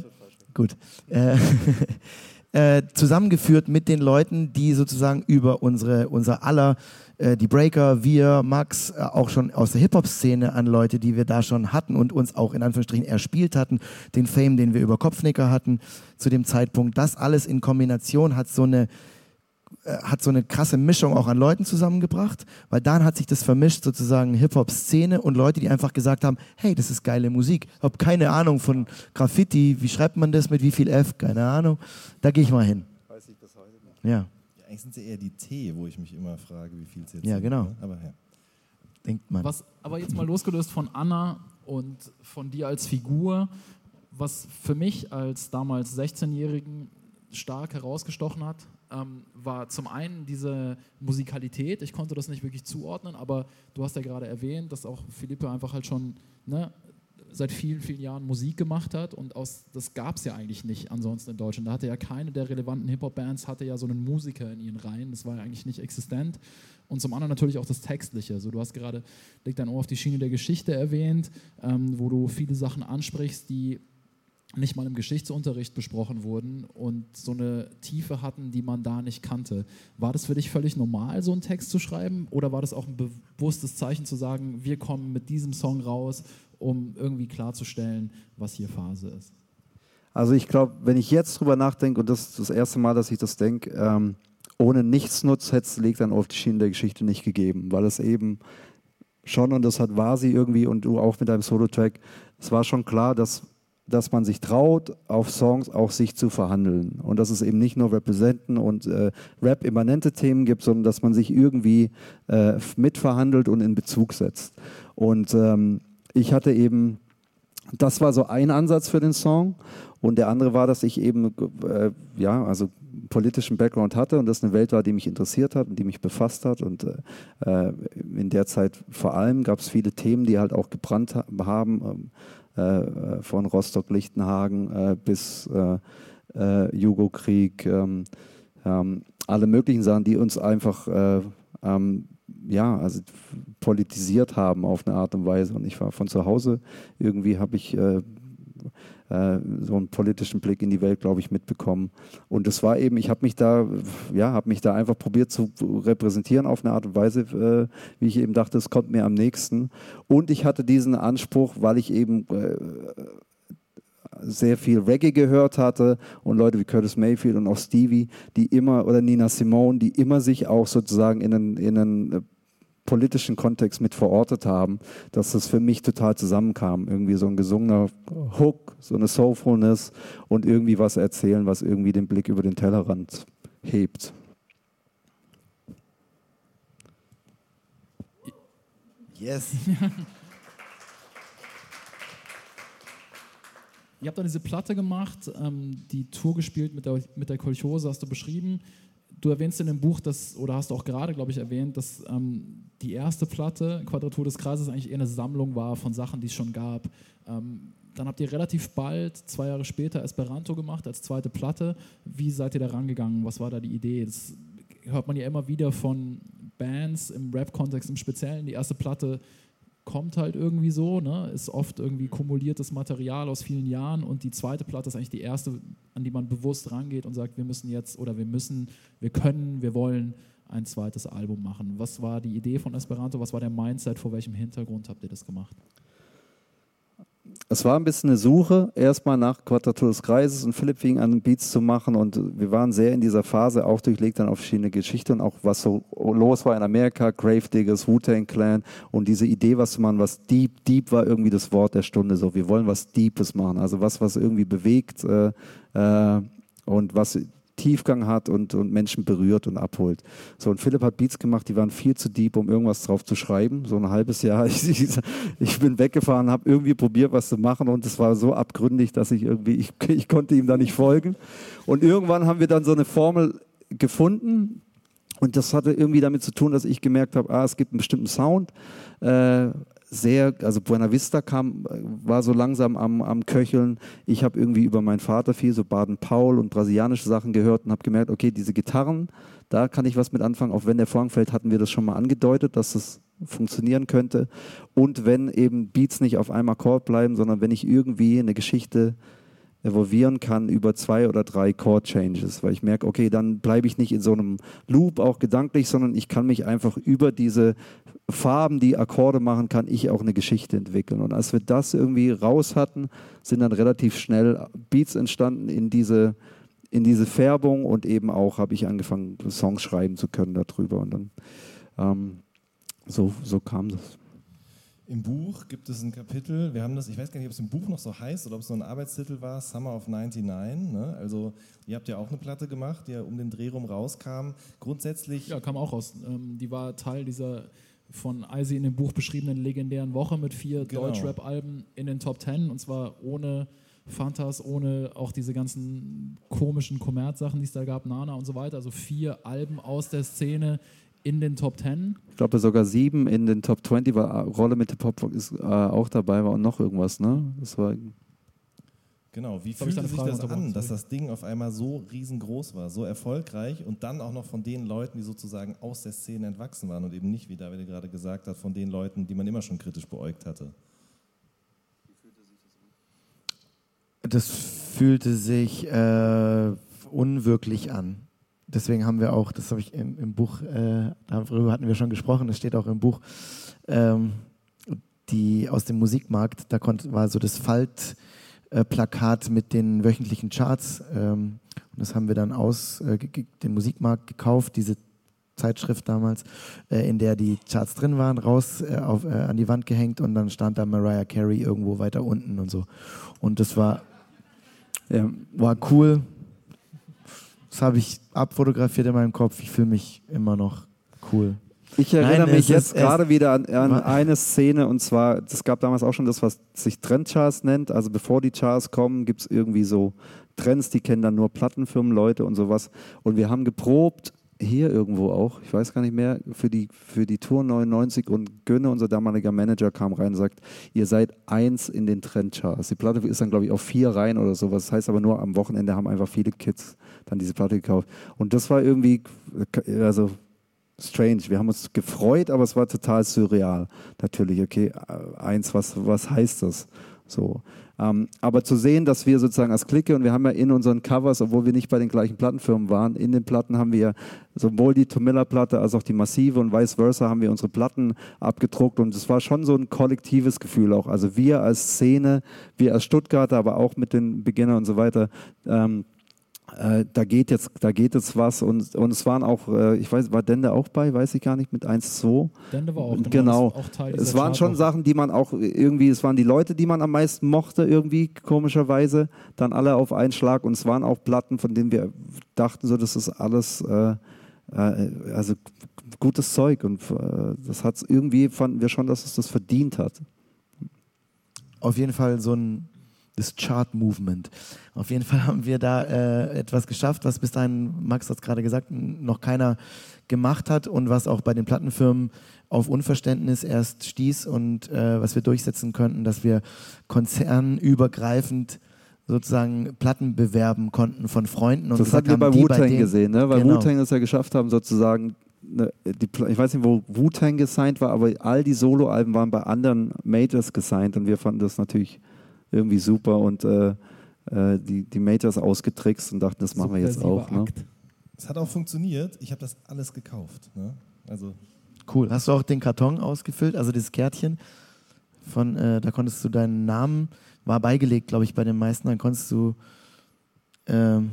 gut. Äh, äh, zusammengeführt mit den Leuten, die sozusagen über unsere, unser aller, äh, die Breaker, wir, Max, äh, auch schon aus der Hip-Hop-Szene an Leute, die wir da schon hatten und uns auch in Anführungsstrichen erspielt hatten, den Fame, den wir über Kopfnicker hatten zu dem Zeitpunkt. Das alles in Kombination hat so eine hat so eine krasse Mischung auch an Leuten zusammengebracht, weil dann hat sich das vermischt, sozusagen Hip-Hop-Szene und Leute, die einfach gesagt haben, hey, das ist geile Musik. Ich habe keine Ahnung von Graffiti, wie schreibt man das, mit wie viel F, keine Ahnung. Da gehe ich mal hin. Ja, Ja, eigentlich sind es ja eher die T, wo ich mich immer frage, wie viel es jetzt Ja, sind, genau. ne? Aber ja. denkt man. Was aber jetzt mal losgelöst von Anna und von dir als Figur, was für mich als damals 16-Jährigen stark herausgestochen hat, ähm, war zum einen diese Musikalität. Ich konnte das nicht wirklich zuordnen, aber du hast ja gerade erwähnt, dass auch Philippe einfach halt schon ne, seit vielen, vielen Jahren Musik gemacht hat und aus, das gab es ja eigentlich nicht ansonsten in Deutschland. Da hatte ja keine der relevanten Hip-Hop-Bands hatte ja so einen Musiker in ihren Reihen. Das war ja eigentlich nicht existent. Und zum anderen natürlich auch das Textliche. Also du hast gerade Leg dein Ohr auf die Schiene der Geschichte erwähnt, ähm, wo du viele Sachen ansprichst, die nicht mal im Geschichtsunterricht besprochen wurden und so eine Tiefe hatten, die man da nicht kannte. War das für dich völlig normal, so einen Text zu schreiben? Oder war das auch ein bewusstes Zeichen zu sagen, wir kommen mit diesem Song raus, um irgendwie klarzustellen, was hier Phase ist? Also ich glaube, wenn ich jetzt drüber nachdenke, und das ist das erste Mal, dass ich das denke, ähm, ohne Nichtsnutz hätte es Leg dann auf die Schiene der Geschichte nicht gegeben, weil es eben schon, und das hat Vasi irgendwie und du auch mit deinem Solo-Track, es war schon klar, dass dass man sich traut, auf Songs auch sich zu verhandeln. Und dass es eben nicht nur Representen und äh, Rap-immanente Themen gibt, sondern dass man sich irgendwie äh, mitverhandelt und in Bezug setzt. Und ähm, ich hatte eben, das war so ein Ansatz für den Song. Und der andere war, dass ich eben, äh, ja, also politischen Background hatte und das eine Welt war, die mich interessiert hat und die mich befasst hat. Und äh, in der Zeit vor allem gab es viele Themen, die halt auch gebrannt haben. Äh, von Rostock-Lichtenhagen äh, bis äh, Jugo-Krieg, ähm, ähm, alle möglichen Sachen, die uns einfach ähm, ja, also politisiert haben auf eine Art und Weise. Und ich war von zu Hause, irgendwie habe ich äh, äh, so einen politischen Blick in die Welt, glaube ich, mitbekommen. Und das war eben, ich habe mich da, ja, habe mich da einfach probiert zu repräsentieren auf eine Art und Weise, äh, wie ich eben dachte, es kommt mir am nächsten. Und ich hatte diesen Anspruch, weil ich eben äh, sehr viel Reggae gehört hatte und Leute wie Curtis Mayfield und auch Stevie, die immer, oder Nina Simone, die immer sich auch sozusagen in einen, in einen politischen Kontext mit verortet haben, dass das für mich total zusammenkam. Irgendwie so ein gesungener Hook, so eine Soulfulness und irgendwie was erzählen, was irgendwie den Blick über den Tellerrand hebt. Yes. Ihr habt dann diese Platte gemacht, ähm, die Tour gespielt mit der, mit der Kolchose, hast du beschrieben. Du erwähnst in dem Buch, dass, oder hast auch gerade, glaube ich, erwähnt, dass ähm, die erste Platte, Quadratur des Kreises, eigentlich eher eine Sammlung war von Sachen, die es schon gab. Ähm, dann habt ihr relativ bald, zwei Jahre später, Esperanto gemacht als zweite Platte. Wie seid ihr da rangegangen? Was war da die Idee? Das hört man ja immer wieder von Bands im Rap-Kontext im Speziellen. Die erste Platte kommt halt irgendwie so, ne? ist oft irgendwie kumuliertes Material aus vielen Jahren und die zweite Platte ist eigentlich die erste, an die man bewusst rangeht und sagt, wir müssen jetzt oder wir müssen, wir können, wir wollen ein zweites Album machen. Was war die Idee von Esperanto? Was war der Mindset? Vor welchem Hintergrund habt ihr das gemacht? Es war ein bisschen eine Suche, erstmal nach Quadratur des Kreises und Philipp fing an, Beats zu machen. Und wir waren sehr in dieser Phase auch durchlegt dann auf verschiedene Geschichten und auch was so los war in Amerika, Gravediggers, Wu-Tang Clan und diese Idee, was zu machen, was deep, deep war irgendwie das Wort der Stunde so, wir wollen was Deepes machen, also was, was irgendwie bewegt äh, äh, und was Tiefgang hat und, und Menschen berührt und abholt. So, und Philipp hat Beats gemacht, die waren viel zu deep, um irgendwas drauf zu schreiben. So ein halbes Jahr. Ich, ich bin weggefahren, habe irgendwie probiert, was zu machen und es war so abgründig, dass ich irgendwie, ich, ich konnte ihm da nicht folgen. Und irgendwann haben wir dann so eine Formel gefunden, und das hatte irgendwie damit zu tun, dass ich gemerkt habe, ah, es gibt einen bestimmten Sound. Äh, sehr, also Buena Vista kam, war so langsam am, am Köcheln. Ich habe irgendwie über meinen Vater viel so Baden-Paul und brasilianische Sachen gehört und habe gemerkt, okay, diese Gitarren, da kann ich was mit anfangen. Auch wenn der Vorhang fällt, hatten wir das schon mal angedeutet, dass das funktionieren könnte. Und wenn eben Beats nicht auf einem Akkord bleiben, sondern wenn ich irgendwie eine Geschichte evolvieren kann über zwei oder drei Chord Changes, weil ich merke, okay, dann bleibe ich nicht in so einem Loop auch gedanklich, sondern ich kann mich einfach über diese Farben, die Akkorde machen, kann ich auch eine Geschichte entwickeln. Und als wir das irgendwie raus hatten, sind dann relativ schnell Beats entstanden in diese in diese Färbung und eben auch habe ich angefangen, Songs schreiben zu können darüber. Und dann ähm, so, so kam das. Im Buch gibt es ein Kapitel, wir haben das, ich weiß gar nicht, ob es im Buch noch so heißt oder ob es so ein Arbeitstitel war, Summer of 99. Ne? Also ihr habt ja auch eine Platte gemacht, die ja um den Dreh rum rauskam. Grundsätzlich... Ja, kam auch raus. Ähm, die war Teil dieser von Eisi in dem Buch beschriebenen legendären Woche mit vier genau. Deutsch-Rap-Alben in den Top Ten und zwar ohne Fantas, ohne auch diese ganzen komischen Kommerzsachen, die es da gab, Nana und so weiter. Also vier Alben aus der Szene in den Top 10. Ich glaube sogar sieben in den Top 20, weil Rolle mit Hip Hop ist äh, auch dabei war und noch irgendwas, ne? Das war Genau, wie fühlte sich das an, dass das Ding auf einmal so riesengroß war, so erfolgreich und dann auch noch von den Leuten, die sozusagen aus der Szene entwachsen waren und eben nicht, wie David gerade gesagt hat, von den Leuten, die man immer schon kritisch beäugt hatte? Wie fühlte sich das an? Das fühlte sich äh, unwirklich an deswegen haben wir auch, das habe ich im, im Buch, äh, darüber hatten wir schon gesprochen, das steht auch im Buch, ähm, die aus dem Musikmarkt, da konnte, war so das Faltplakat äh, mit den wöchentlichen Charts. Ähm, und das haben wir dann aus äh, den Musikmarkt gekauft, diese Zeitschrift damals, äh, in der die Charts drin waren, raus äh, auf, äh, an die Wand gehängt und dann stand da Mariah Carey irgendwo weiter unten und so. Und das war, war cool. Das habe ich abfotografiert in meinem Kopf. Ich fühle mich immer noch cool. Ich erinnere Nein, mich jetzt gerade wieder an, an eine Szene und zwar, es gab damals auch schon das, was sich Trendcharts nennt. Also bevor die Charts kommen, gibt es irgendwie so Trends, die kennen dann nur Plattenfirmen, Leute und sowas. Und wir haben geprobt, hier irgendwo auch, ich weiß gar nicht mehr, für die, für die Tour 99 und Gönne, unser damaliger Manager, kam rein und sagt, ihr seid eins in den Trendcharts. Die Platte ist dann, glaube ich, auf vier rein oder sowas. Das heißt aber nur, am Wochenende haben einfach viele Kids dann diese Platte gekauft. Und das war irgendwie, also strange. Wir haben uns gefreut, aber es war total surreal. Natürlich, okay, eins, was, was heißt das? So. Ähm, aber zu sehen, dass wir sozusagen als Clique und wir haben ja in unseren Covers, obwohl wir nicht bei den gleichen Plattenfirmen waren, in den Platten haben wir sowohl die Tomilla-Platte als auch die Massive und vice versa haben wir unsere Platten abgedruckt und es war schon so ein kollektives Gefühl auch. Also wir als Szene, wir als Stuttgarter, aber auch mit den Beginnern und so weiter. Ähm, äh, da geht jetzt, da geht jetzt was und, und es waren auch, äh, ich weiß, war Dende auch bei, weiß ich gar nicht, mit 1-2. Dende war auch, Genau. war auch Teil Es waren schon. Sachen, die man auch irgendwie, es waren die Leute, die man am meisten mochte, irgendwie, komischerweise, dann alle auf einen Schlag und es waren auch Platten, von denen wir dachten, so, das ist alles, äh, äh, also gutes Zeug und äh, das hat irgendwie, fanden wir schon, dass es das verdient hat. auf jeden Fall so ein das Chart-Movement. Auf jeden Fall haben wir da äh, etwas geschafft, was bis dahin, Max hat es gerade gesagt, noch keiner gemacht hat und was auch bei den Plattenfirmen auf Unverständnis erst stieß und äh, was wir durchsetzen könnten, dass wir konzernübergreifend sozusagen Platten bewerben konnten von Freunden. Und das hatten wir bei Wu-Tang gesehen, ne? weil Genau. Wu-Tang es ja geschafft haben, sozusagen, ne, die, ich weiß nicht, wo Wu-Tang gesigned war, aber all die Soloalben waren bei anderen Majors gesigned und wir fanden das natürlich irgendwie super und äh, äh, die, die Majors ausgetrickst und dachten, das machen wir jetzt auch. Ne? Es hat auch funktioniert. Ich habe das alles gekauft. Ne? Also Cool. Hast du auch den Karton ausgefüllt, also das Kärtchen? Von, äh, da konntest du deinen Namen, war beigelegt, glaube ich, bei den meisten, dann konntest du, ähm,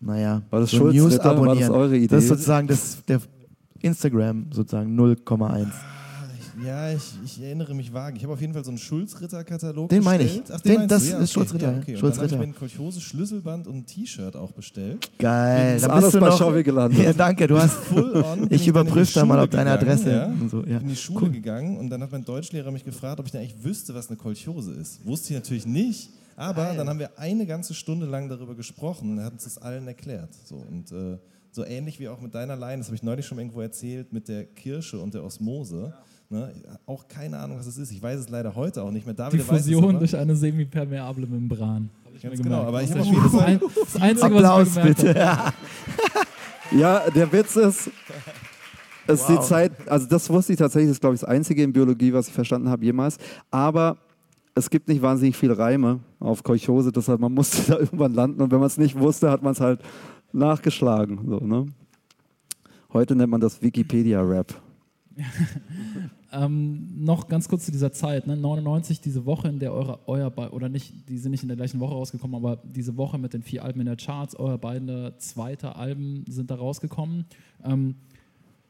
naja, War das so Schulz News Ritter? War das abonnieren. eure Idee? Das ist sozusagen das, der Instagram, sozusagen 0,1. Ja, ich, ich erinnere mich vage. Ich habe auf jeden Fall so einen Schulz-Ritter-Katalog Den meine ich. Ach, Den- meinst das du? ja, ist Schulz-Ritter, Ja, ja. okay. Und Schulz-Ritter. Dann habe ich mir ein Kolchose, Schlüsselband und ein T-Shirt auch bestellt. Geil. Da bist du bei noch, Schauwi gelandet. Ja, danke, du hast. Ich überprüfe da mal, ob deine Adresse Ja. so. Ich Ja. bin in die Schule gegangen und dann hat mein Deutschlehrer mich gefragt, ob ich denn eigentlich wüsste, was eine Kolchose ist. Wusste ich natürlich nicht. Aber dann haben wir eine ganze Stunde lang darüber gesprochen und er hat uns das allen erklärt. So, und äh, so ähnlich wie auch mit deiner Line, das habe ich neulich schon irgendwo erzählt, mit der Kirsche und der Osmose. Ne? Auch keine Ahnung, was es ist. Ich weiß es leider heute auch nicht mehr. David Die weiß es Fusion durch eine semipermeable Membran. Ganz mir genau, aber ich Das hab ist auf jeden Fall- Das Einzige, Applaus was ich bitte. habe. Ja, der Witz ist, es ist die Wow. Zeit, also das wusste ich tatsächlich, das ist glaube ich das Einzige in Biologie, was ich verstanden habe jemals. Aber es gibt nicht wahnsinnig viele Reime auf Kolchose, deshalb man musste da irgendwann landen und wenn man es nicht wusste, hat man es halt nachgeschlagen. So, ne? Heute nennt man das Wikipedia-Rap. Ähm, noch ganz kurz zu dieser Zeit, ne? 99, diese Woche, in der eure, euer, Be- oder nicht, die sind nicht in der gleichen Woche rausgekommen, aber diese Woche mit den vier Alben in der Charts, euer beide zweite Alben sind da rausgekommen. Ähm,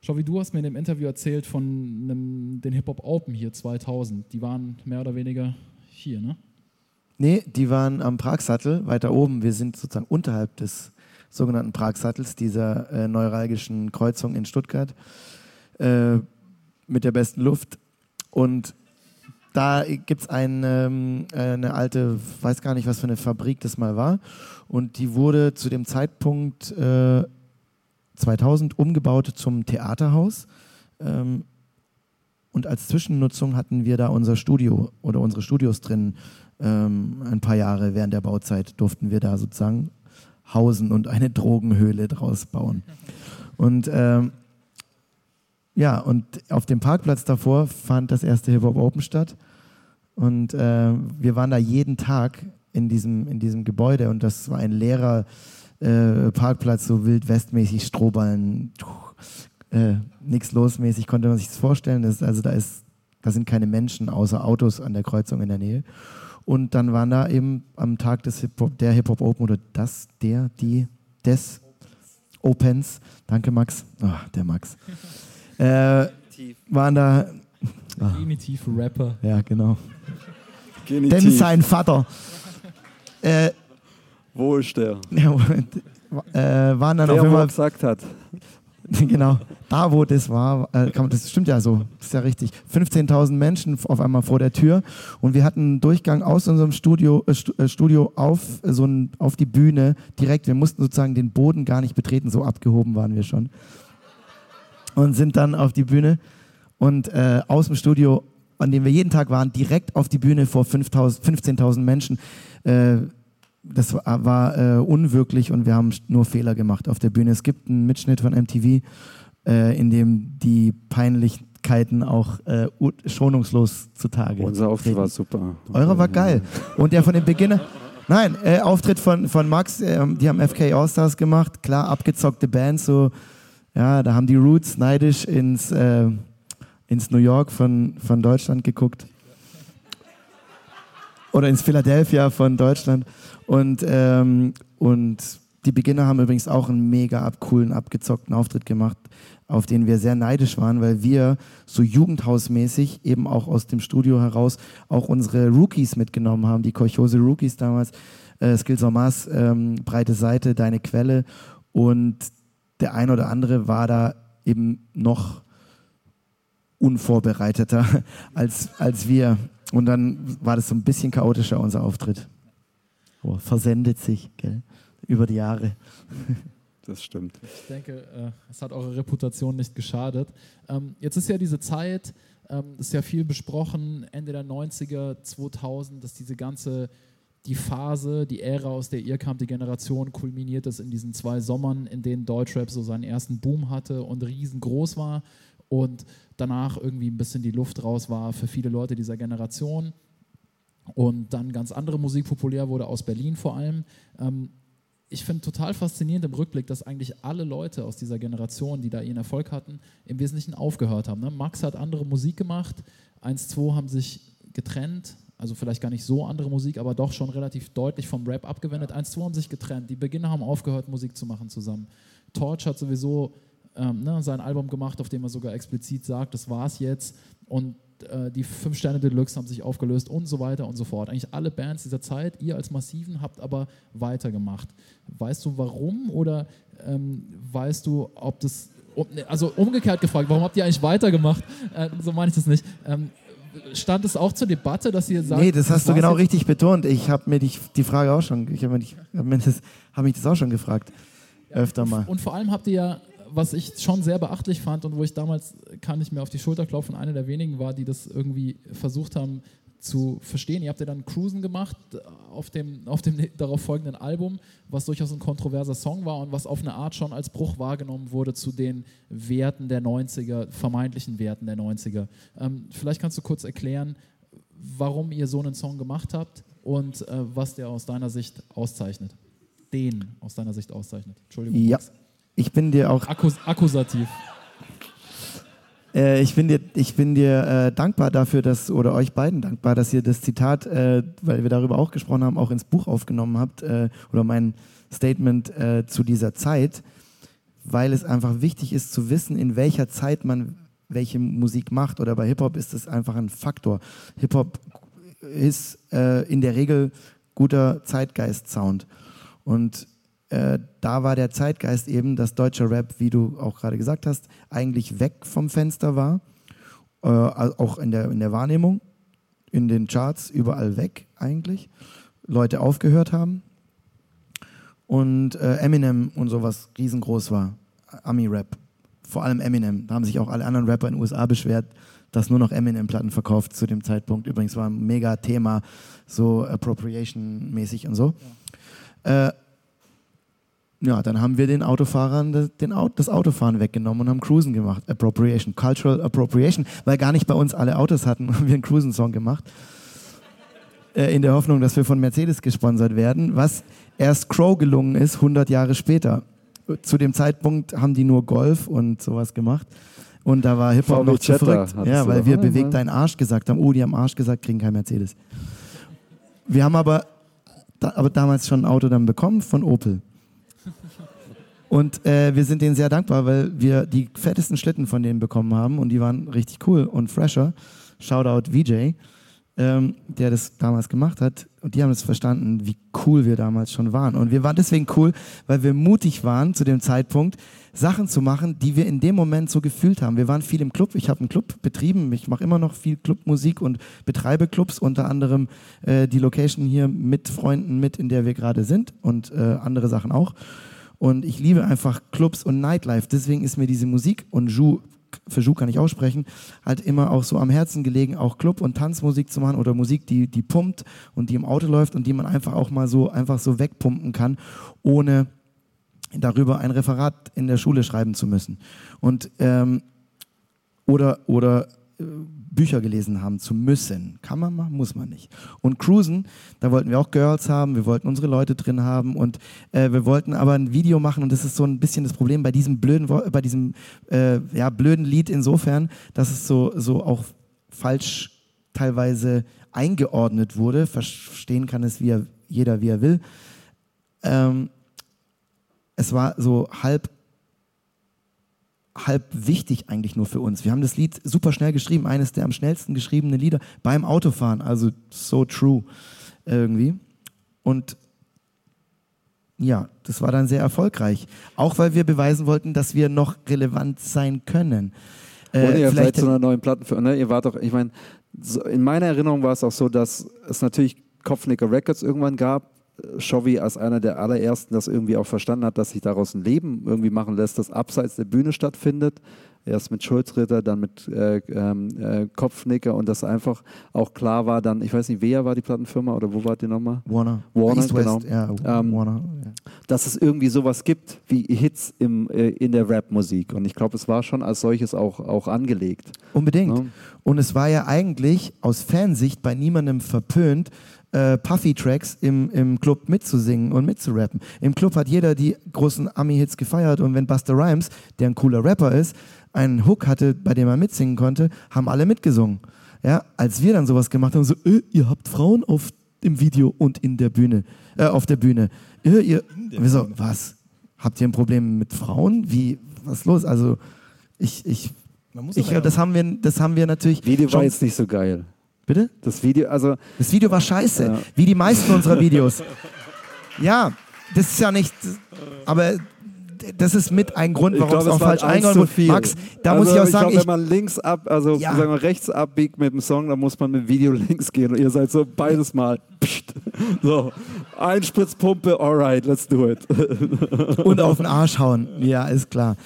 Schau, wie du hast mir in dem Interview erzählt von einem, den Hip-Hop Open hier 2000. Die waren mehr oder weniger hier, ne? Nee, die waren am Pragsattel, weiter oben. Wir sind sozusagen unterhalb des sogenannten Pragsattels, dieser äh, neuralgischen Kreuzung in Stuttgart, äh, mit der besten Luft. Und da gibt es ein, ähm, eine alte, weiß gar nicht, was für eine Fabrik das mal war. Und die wurde zu dem Zeitpunkt äh, 2000 umgebaut zum Theaterhaus. Ähm, und als Zwischennutzung hatten wir da unser Studio oder unsere Studios drin. Ähm, ein paar Jahre während der Bauzeit durften wir da sozusagen hausen und eine Drogenhöhle draus bauen. Und ähm, ja, und auf dem Parkplatz davor fand das erste Hip-Hop Open statt. Und äh, wir waren da jeden Tag in diesem, in diesem Gebäude und das war ein leerer äh, Parkplatz, so wild-westmäßig, Strohballen, äh, nichts losmäßig, konnte man sich das vorstellen. Das, also da ist, da sind keine Menschen außer Autos an der Kreuzung in der Nähe. Und dann waren da eben am Tag des Hip -Hop, der Hip-Hop Open oder das, der, die, des Opens. Danke, Max. Ach, der Max. Äh, waren da. Ah, Primitiv Rapper. ja, genau. Denn Genitiv. sein Vater. Äh, Wo ist der? äh, waren dann Der, auf er einmal gesagt hat. genau, da wo das war, äh, kann man, das stimmt ja so, das ist ja richtig. 15.000 Menschen auf einmal vor der Tür und wir hatten einen Durchgang aus unserem Studio, äh, äh, Studio auf, äh, so ein, auf die Bühne direkt. Wir mussten sozusagen den Boden gar nicht betreten, so abgehoben waren wir schon. Und sind dann auf die Bühne und äh, aus dem Studio, an dem wir jeden Tag waren, direkt auf die Bühne vor 5.000 15.000 Menschen. Äh, das war, war äh, unwirklich und wir haben nur Fehler gemacht auf der Bühne. Es gibt einen Mitschnitt von MTV, äh, in dem die Peinlichkeiten auch äh, schonungslos zutage Unser Auftritt war super. Eurer war geil. Und der von den Beginner. Nein, äh, Auftritt von, von Max, ähm, die haben FK Allstars gemacht, klar, abgezockte Band, so, ja, da haben die Roots neidisch ins, äh, ins New York von, von Deutschland geguckt. Oder ins Philadelphia von Deutschland. Und, ähm, und die Beginner haben übrigens auch einen mega ab, coolen, abgezockten Auftritt gemacht, auf den wir sehr neidisch waren, weil wir so jugendhausmäßig eben auch aus dem Studio heraus auch unsere Rookies mitgenommen haben, die Kolchose Rookies damals, äh, Skills en Masse, ähm, Breite Seite, Deine Quelle und der ein oder andere war da eben noch unvorbereiteter als, als wir. Und dann war das so ein bisschen chaotischer, unser Auftritt. Oh, versendet sich, gell? Über die Jahre. Das stimmt. Ich denke, äh, es hat eure Reputation nicht geschadet. Ähm, jetzt ist ja diese Zeit, ähm, ist ja viel besprochen, Ende der 90er, 2000, dass diese ganze, die Phase, die Ära, aus der ihr kamt, die Generation, kulminiert ist in diesen zwei Sommern, in denen Deutschrap so seinen ersten Boom hatte und riesengroß war und danach irgendwie ein bisschen die Luft raus war für viele Leute dieser Generation und dann ganz andere Musik populär wurde, aus Berlin vor allem. Ähm, ich finde total faszinierend im Rückblick, dass eigentlich alle Leute aus dieser Generation, die da ihren Erfolg hatten, im Wesentlichen aufgehört haben. Ne? Max hat andere Musik gemacht, 1, 2 haben sich getrennt, also vielleicht gar nicht so andere Musik, aber doch schon relativ deutlich vom Rap abgewendet. 1, 2 haben sich getrennt, die Beginner haben aufgehört, Musik zu machen zusammen. Torch hat sowieso ähm, ne, sein Album gemacht, auf dem er sogar explizit sagt, das war's jetzt. Und äh, die fünf Sterne Deluxe haben sich aufgelöst und so weiter und so fort. Eigentlich alle Bands dieser Zeit, ihr als Massiven habt aber weitergemacht. Weißt du warum oder ähm, weißt du, ob das, um, also umgekehrt gefragt, warum habt ihr eigentlich weitergemacht? Äh, so meine ich das nicht. Ähm, stand es auch zur Debatte, dass ihr sagt, nee, das hast du genau richtig betont. Ich habe mir die, die Frage auch schon, ich habe hab mir das, hab mich das auch schon gefragt. Öfter mal. Und vor allem habt ihr ja, was ich schon sehr beachtlich fand und wo ich damals, kann ich mir auf die Schulter klopfen, einer der wenigen war, die das irgendwie versucht haben zu verstehen. Ihr habt ja dann Cruisen gemacht auf dem, auf dem darauf folgenden Album, was durchaus ein kontroverser Song war und was auf eine Art schon als Bruch wahrgenommen wurde zu den Werten der 90er, vermeintlichen Werten der 90er. Ähm, vielleicht kannst du kurz erklären, warum ihr so einen Song gemacht habt und äh, was der aus deiner Sicht auszeichnet. Den aus deiner Sicht auszeichnet. Entschuldigung. Ja, Max. ich bin dir auch Akkus Akkusativ. Äh, ich bin dir, ich bin dir äh, dankbar dafür, dass, oder euch beiden dankbar, dass ihr das Zitat, äh, weil wir darüber auch gesprochen haben, auch ins Buch aufgenommen habt, äh, oder mein Statement äh, zu dieser Zeit, weil es einfach wichtig ist zu wissen, in welcher Zeit man welche Musik macht. Oder bei Hip-Hop ist es einfach ein Faktor. Hip-Hop ist äh, in der Regel guter Zeitgeist-Sound. Und äh, da war der Zeitgeist eben, dass deutscher Rap, wie du auch gerade gesagt hast, eigentlich weg vom Fenster war, äh, auch in der, in der Wahrnehmung, in den Charts, überall weg eigentlich, Leute aufgehört haben und äh, Eminem und sowas riesengroß war, Ami-Rap, vor allem Eminem, da haben sich auch alle anderen Rapper in den USA beschwert, dass nur noch Eminem-Platten verkauft zu dem Zeitpunkt. Übrigens war ein mega Thema, so Appropriation-mäßig und so. Äh, ja, dann haben wir den Autofahrern das, den das Autofahren weggenommen und haben Cruisen gemacht. Appropriation, Cultural Appropriation, weil gar nicht bei uns alle Autos hatten, haben wir einen Cruisen-Song gemacht. Äh, in der Hoffnung, dass wir von Mercedes gesponsert werden, was erst Crow gelungen ist, 100 Jahre später. Zu dem Zeitpunkt haben die nur Golf und sowas gemacht. Und da war Hip-Hop noch zu verrückt. Ja, weil wir oder? bewegt deinen Arsch gesagt haben. Oh, die haben Arsch gesagt, kriegen kein Mercedes. Wir haben aber, da, aber damals schon ein Auto dann bekommen von Opel. Und äh, wir sind denen sehr dankbar, weil wir die fettesten Schlitten von denen bekommen haben und die waren richtig cool und fresher. Shoutout VJ, ähm, der das damals gemacht hat. Und die haben es verstanden, wie cool wir damals schon waren. Und wir waren deswegen cool, weil wir mutig waren zu dem Zeitpunkt, Sachen zu machen, die wir in dem Moment so gefühlt haben. Wir waren viel im Club. Ich habe einen Club betrieben. Ich mache immer noch viel Clubmusik und betreibe Clubs, unter anderem äh, die Location hier mit Freunden mit, in der wir gerade sind und äh, andere Sachen auch. Und ich liebe einfach Clubs und Nightlife. Deswegen ist mir diese Musik und Ju, für Ju kann ich aussprechen, halt immer auch so am Herzen gelegen, auch Club- und Tanzmusik zu machen oder Musik, die, die pumpt und die im Auto läuft und die man einfach auch mal so einfach so wegpumpen kann, ohne darüber ein Referat in der Schule schreiben zu müssen. Und ähm, oder, oder Bücher gelesen haben zu müssen. Kann man machen, muss man nicht. Und Cruisen, da wollten wir auch Girls haben, wir wollten unsere Leute drin haben und äh, wir wollten aber ein Video machen und das ist so ein bisschen das Problem bei diesem blöden, bei diesem äh, ja, blöden Lied insofern, dass es so, so auch falsch teilweise eingeordnet wurde. Verstehen kann es wie er, jeder, wie er will. Ähm, es war so halb halb wichtig eigentlich nur für uns. Wir haben das Lied super schnell geschrieben, eines der am schnellsten geschriebenen Lieder beim Autofahren, also so true irgendwie. Und ja, das war dann sehr erfolgreich. Auch weil wir beweisen wollten, dass wir noch relevant sein können. Äh, Und ihr vielleicht zu einer neuen Platte. Ne? Ihr wart doch, ich meine, so, in meiner Erinnerung war es auch so, dass es natürlich Kopfnicker Records irgendwann gab. Chovy als einer der allerersten das irgendwie auch verstanden hat, dass sich daraus ein Leben irgendwie machen lässt, das abseits der Bühne stattfindet. Erst mit Schulzritter, dann mit äh, ähm, äh, Kopfnicker und das einfach auch klar war dann, ich weiß nicht, wer war die Plattenfirma oder wo wart ihr nochmal? Warner. Warner, East West, genau. ja, Ähm, Warner. Ja. dass es irgendwie sowas gibt wie Hits im, äh, in der Rap-Musik. Und ich glaube, es war schon als solches auch, auch angelegt. Unbedingt. Ne? Und es war ja eigentlich aus Fansicht bei niemandem verpönt, äh, Puffy-Tracks im, im Club mitzusingen und mitzurappen. Im Club hat jeder die großen Ami-Hits gefeiert und wenn Buster Rhymes, der ein cooler Rapper ist, einen Hook hatte, bei dem er mitsingen konnte, haben alle mitgesungen. Ja, als wir dann sowas gemacht haben, so, äh, ihr habt Frauen auf im Video und in der Bühne, äh, auf der Bühne. Äh, ihr, wir so, was? Habt ihr ein Problem mit Frauen? Wie, was ist los? Also, ich, ich, Man muss ich, ja das haben wir, das haben wir natürlich. Video schon- war jetzt nicht so geil. Bitte? Das Video, also Das Video war scheiße, Ja. wie die meisten unserer Videos. Ja, das ist ja nicht, aber das ist mit ein Grund, warum glaube, es auch falsch eingeordnet wurde. Max, da also, muss ich auch sagen, glaub, ich, wenn man links ab, also Ja. sagen wir rechts abbiegt mit dem Song, dann muss man mit Video links gehen und ihr seid so beides mal. Psst. So, Einspritzpumpe, alright, let's do it. und auf den Arsch hauen. Ja, ist klar.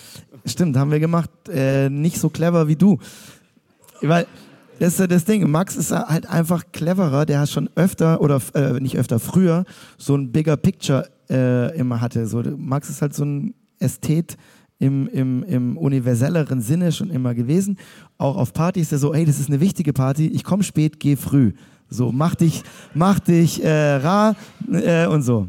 Stimmt, haben wir gemacht. Äh, nicht so clever wie du. Weil das ist ja das Ding. Max ist halt einfach cleverer. Der hat schon öfter oder äh, nicht öfter, früher so ein bigger Picture äh, immer hatte. So, Max ist halt so ein Ästhet im, im, im universelleren Sinne schon immer gewesen. Auch auf Partys ist er so, ey, das ist eine wichtige Party. Ich komme spät, geh früh. So, mach dich, mach dich äh, rar äh, und so.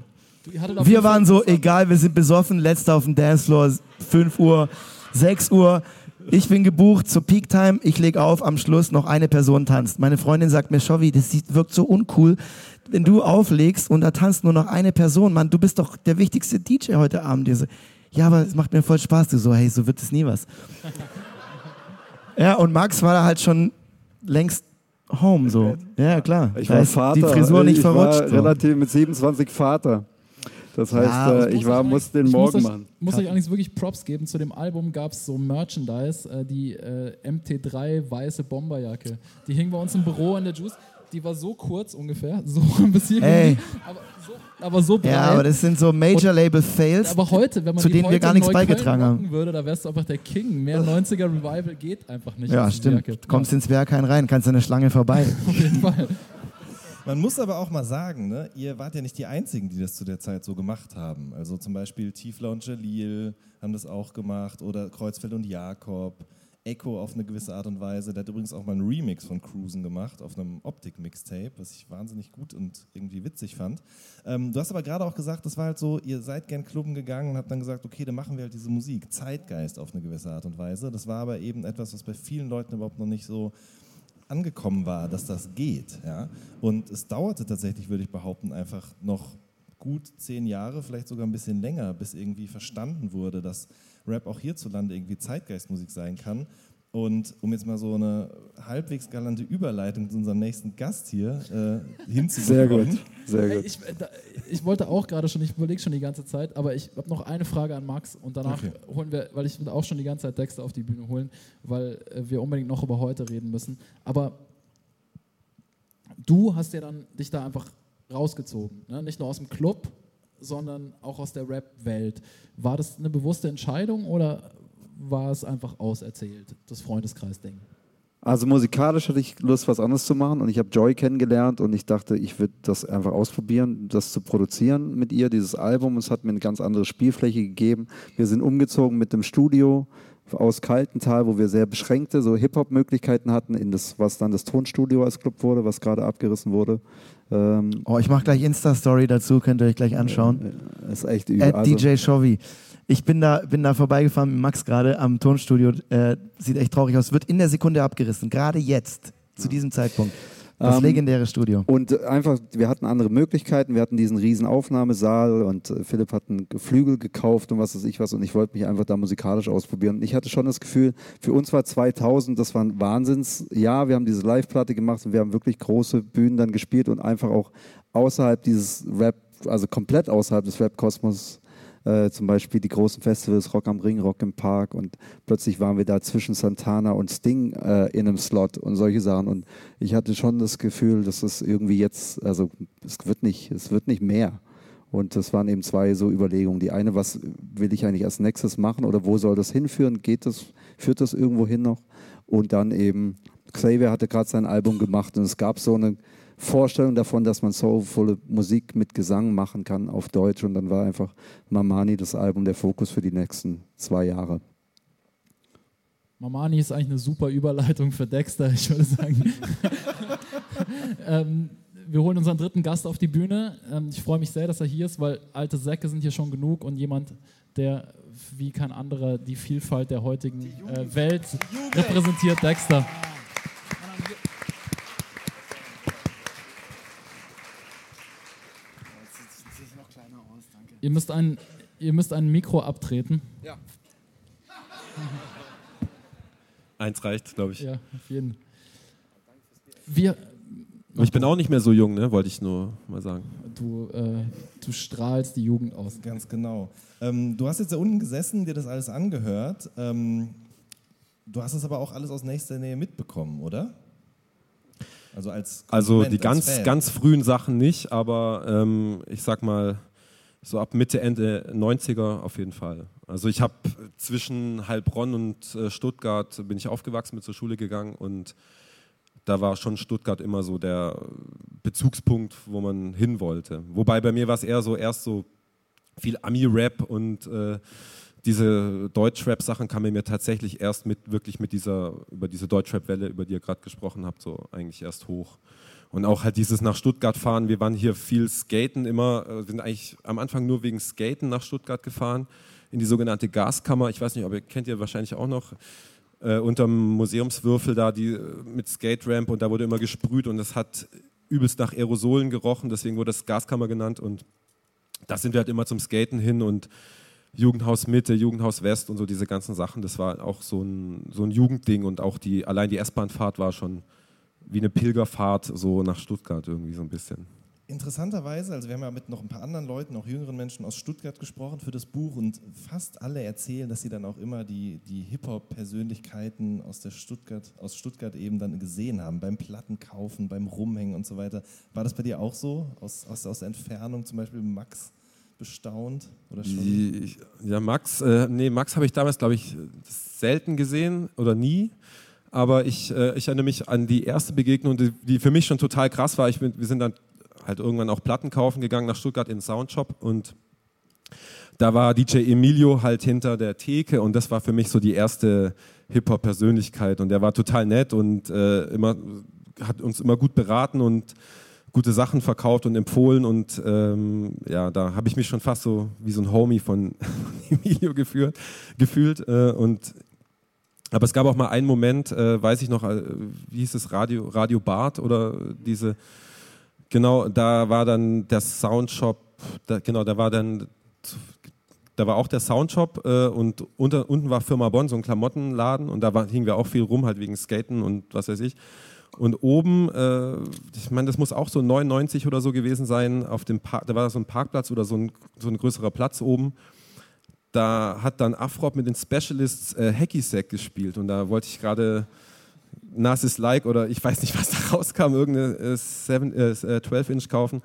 Wir waren so, egal, wir sind besoffen, letzter auf dem Dancefloor, 5 Uhr, 6 Uhr. Ich bin gebucht zur Peak Time, ich leg auf, am Schluss noch eine Person tanzt. Meine Freundin sagt mir, Shovi, das sieht, wirkt so uncool, wenn du auflegst und da tanzt nur noch eine Person. Mann, du bist doch der wichtigste DJ heute Abend. Die so, ja, aber es macht mir voll Spaß. Du so, hey, so wird es nie was. ja, und Max war da halt schon längst home, so. Ja, klar. Ich Da war Vater. Die Frisur nicht ich verrutscht. War so. relativ mit 27 Vater. Das heißt, Ja, äh, ich war, muss den Ich Morgen muss machen. muss euch eigentlich wirklich Props geben. Zu dem Album gab es so Merchandise, äh, die äh, MT3 weiße Bomberjacke. Die hing bei uns im Büro in der Juice. Die war so kurz ungefähr, so bis hier Ey. aber so, aber so breit. Ja, aber das sind so Major-Label-Fails. aber heute, wenn man zu die denen wir heute gar nichts beigetragen haben. würde, da wärst du einfach der King. Mehr 90er Revival geht einfach nicht. Ja, stimmt. Du kommst ins Berghain rein, kannst an der Schlange vorbei. Auf jeden Fall. Man muss aber auch mal sagen, ne, ihr wart ja nicht die Einzigen, die das zu der Zeit so gemacht haben. Also zum Beispiel Tiefler und Jalil haben das auch gemacht oder Kreuzfeld und Jakob, Echo auf eine gewisse Art und Weise. Der hat übrigens auch mal einen Remix von Cruisen gemacht auf einem Optik-Mixtape, was ich wahnsinnig gut und irgendwie witzig fand. Ähm, du hast aber gerade auch gesagt, das war halt so, ihr seid gern Klubben gegangen und habt dann gesagt, okay, dann machen wir halt diese Musik, Zeitgeist auf eine gewisse Art und Weise. Das war aber eben etwas, was bei vielen Leuten überhaupt noch nicht so angekommen war, dass das geht. Ja? Und es dauerte tatsächlich, würde ich behaupten, einfach noch gut zehn Jahre, vielleicht sogar ein bisschen länger, bis irgendwie verstanden wurde, dass Rap auch hierzulande irgendwie Zeitgeistmusik sein kann. Und um jetzt mal so eine halbwegs galante Überleitung zu unserem nächsten Gast hier äh, hinzubekommen. Sehr gut, sehr gut. Ich, äh, da, ich wollte auch gerade schon, ich überlege schon die ganze Zeit, aber ich habe noch eine Frage an Max und danach Okay. holen wir, weil ich will auch schon die ganze Zeit Texte auf die Bühne holen, weil äh, wir unbedingt noch über heute reden müssen. Aber du hast ja dann dich da einfach rausgezogen, ne? nicht nur aus dem Club, sondern auch aus der Rap-Welt. War das eine bewusste Entscheidung oder war es einfach auserzählt, das Freundeskreis-Ding? Also musikalisch hatte ich Lust, was anderes zu machen und ich habe Joy kennengelernt und ich dachte, ich würde das einfach ausprobieren, das zu produzieren mit ihr, dieses Album. Es hat mir eine ganz andere Spielfläche gegeben. Wir sind umgezogen mit dem Studio aus Kaltental, wo wir sehr beschränkte so Hip-Hop-Möglichkeiten hatten, in das, was dann das Tonstudio als Club wurde, was gerade abgerissen wurde. Ähm, Oh, ich mache gleich Insta-Story dazu, könnt ihr euch gleich anschauen. äh, ist echt übel. At DJ Shovi. Ich bin da, bin da vorbeigefahren mit Max gerade am Tonstudio. Äh, sieht echt traurig aus. Wird in der Sekunde abgerissen. Gerade jetzt, zu diesem Zeitpunkt. Das Ähm, legendäre Studio. Und einfach, wir hatten andere Möglichkeiten. Wir hatten diesen riesen Aufnahmesaal und äh, Philipp hat einen Flügel gekauft und was weiß ich was. Und ich wollte mich einfach da musikalisch ausprobieren. Und ich hatte schon das Gefühl, für uns war 2000, das war ein Wahnsinnsjahr. Wir haben diese Live-Platte gemacht und wir haben wirklich große Bühnen dann gespielt und einfach auch außerhalb dieses Rap, also komplett außerhalb des Rap-Kosmos äh, zum Beispiel die großen Festivals, Rock am Ring, Rock im Park und plötzlich waren wir da zwischen Santana und Sting äh, in einem Slot und solche Sachen und ich hatte schon das Gefühl, dass es irgendwie jetzt, also es wird nicht, es wird nicht mehr. Und das waren eben zwei so Überlegungen. Die eine, was will ich eigentlich als nächstes machen oder wo soll das hinführen? Geht das, führt das irgendwo hin noch? Und dann eben, Xavier hatte gerade sein Album gemacht und es gab so eine Vorstellung davon, dass man soulvolle Musik mit Gesang machen kann auf Deutsch. Und dann war einfach Mamani das Album der Fokus für die nächsten zwei Jahre. Mamani ist eigentlich eine super Überleitung für Dexter, ich würde sagen. ähm, wir holen unseren dritten Gast auf die Bühne. Ähm, ich freue mich sehr, dass er hier ist, weil alte Säcke sind hier schon genug und jemand, der wie kein anderer die Vielfalt der heutigen äh, Welt repräsentiert, Dexter. Ihr müsst ein, ihr müsst ein Mikro abtreten. Eins reicht, glaube ich. Ja, auf jeden. Wir, Und ich bin auch nicht mehr so jung, ne? wollte ich nur mal sagen. du, äh, du strahlst die Jugend aus. Ganz genau. Ähm, du hast jetzt da unten gesessen, dir das alles angehört. Ähm, du hast es aber auch alles aus nächster Nähe mitbekommen, oder? Also als Also Konsument, die als ganz, ganz frühen Sachen nicht, aber ähm, ich sag mal, so ab Mitte, Ende 90er auf jeden Fall. Also ich habe zwischen Heilbronn und äh, Stuttgart bin ich aufgewachsen, bin zur Schule gegangen und da war schon Stuttgart immer so der Bezugspunkt, wo man hin wollte. Wobei bei mir war es eher so erst so viel Ami-Rap und äh, diese Deutschrap-Sachen kamen mir tatsächlich erst mit wirklich mit dieser über diese Deutschrap-Welle, über die ihr gerade gesprochen habt, so eigentlich erst hoch. Und auch halt dieses nach Stuttgart fahren. Wir waren hier viel Skaten immer. äh, Wir sind eigentlich am Anfang nur wegen Skaten nach Stuttgart gefahren in die sogenannte Gaskammer. Ich weiß nicht, aber ihr kennt ihr wahrscheinlich auch noch äh, unterm Museumswürfel da die äh, mit Skate Ramp und da wurde immer gesprüht und das hat übelst nach Aerosolen gerochen. Deswegen wurde das Gaskammer genannt und da sind wir halt immer zum Skaten hin und Jugendhaus Mitte, Jugendhaus West und so diese ganzen Sachen. Das war auch so ein, so ein Jugendding und auch die, allein die S-Bahn-Fahrt war schon wie eine Pilgerfahrt so nach Stuttgart irgendwie so ein bisschen. Interessanterweise, also wir haben ja mit noch ein paar anderen Leuten, auch jüngeren Menschen aus Stuttgart gesprochen für das Buch und fast alle erzählen, dass sie dann auch immer die, die Hip-Hop-Persönlichkeiten aus, der Stuttgart, aus Stuttgart eben dann gesehen haben, beim Plattenkaufen, beim Rumhängen und so weiter. War das bei dir auch so, aus, aus, aus der Entfernung zum Beispiel Max bestaunt? Oder schon? Die- Ja, Max, äh, nee, Max habe ich damals, glaube ich, selten gesehen oder nie. Aber ich, äh, ich erinnere mich an die erste Begegnung, die, die für mich schon total krass war. Bin, wir sind dann halt irgendwann auch Platten kaufen gegangen nach Stuttgart in den Soundshop und da war DJ Emilio halt hinter der Theke und das war für mich so die erste Hip-Hop-Persönlichkeit und der war total nett und äh, immer, hat uns immer gut beraten und gute Sachen verkauft und empfohlen und ähm, ja, da habe ich mich schon fast so wie so ein Homie von Emilio geführt, gefühlt äh, und aber es gab auch mal einen Moment, äh, weiß ich noch, äh, wie hieß es, Radio, Radio Bart oder diese, genau, da war dann der Soundshop da, genau, da war dann da war auch der Soundshop äh, und unter, unten war Firma Bonn, so ein Klamottenladen und da war, hingen wir auch viel rum, halt wegen Skaten und was weiß ich. Und oben, äh, ich meine, das muss auch so 99 oder so gewesen sein, auf dem Park, da war so ein Parkplatz oder so ein, so ein größerer Platz oben. Da hat dann Afrop mit den Specialists äh, Hacky Sack gespielt und da wollte ich gerade Narcissus Like oder ich weiß nicht, was da rauskam, irgendeine äh, 7, äh, 12-Inch kaufen.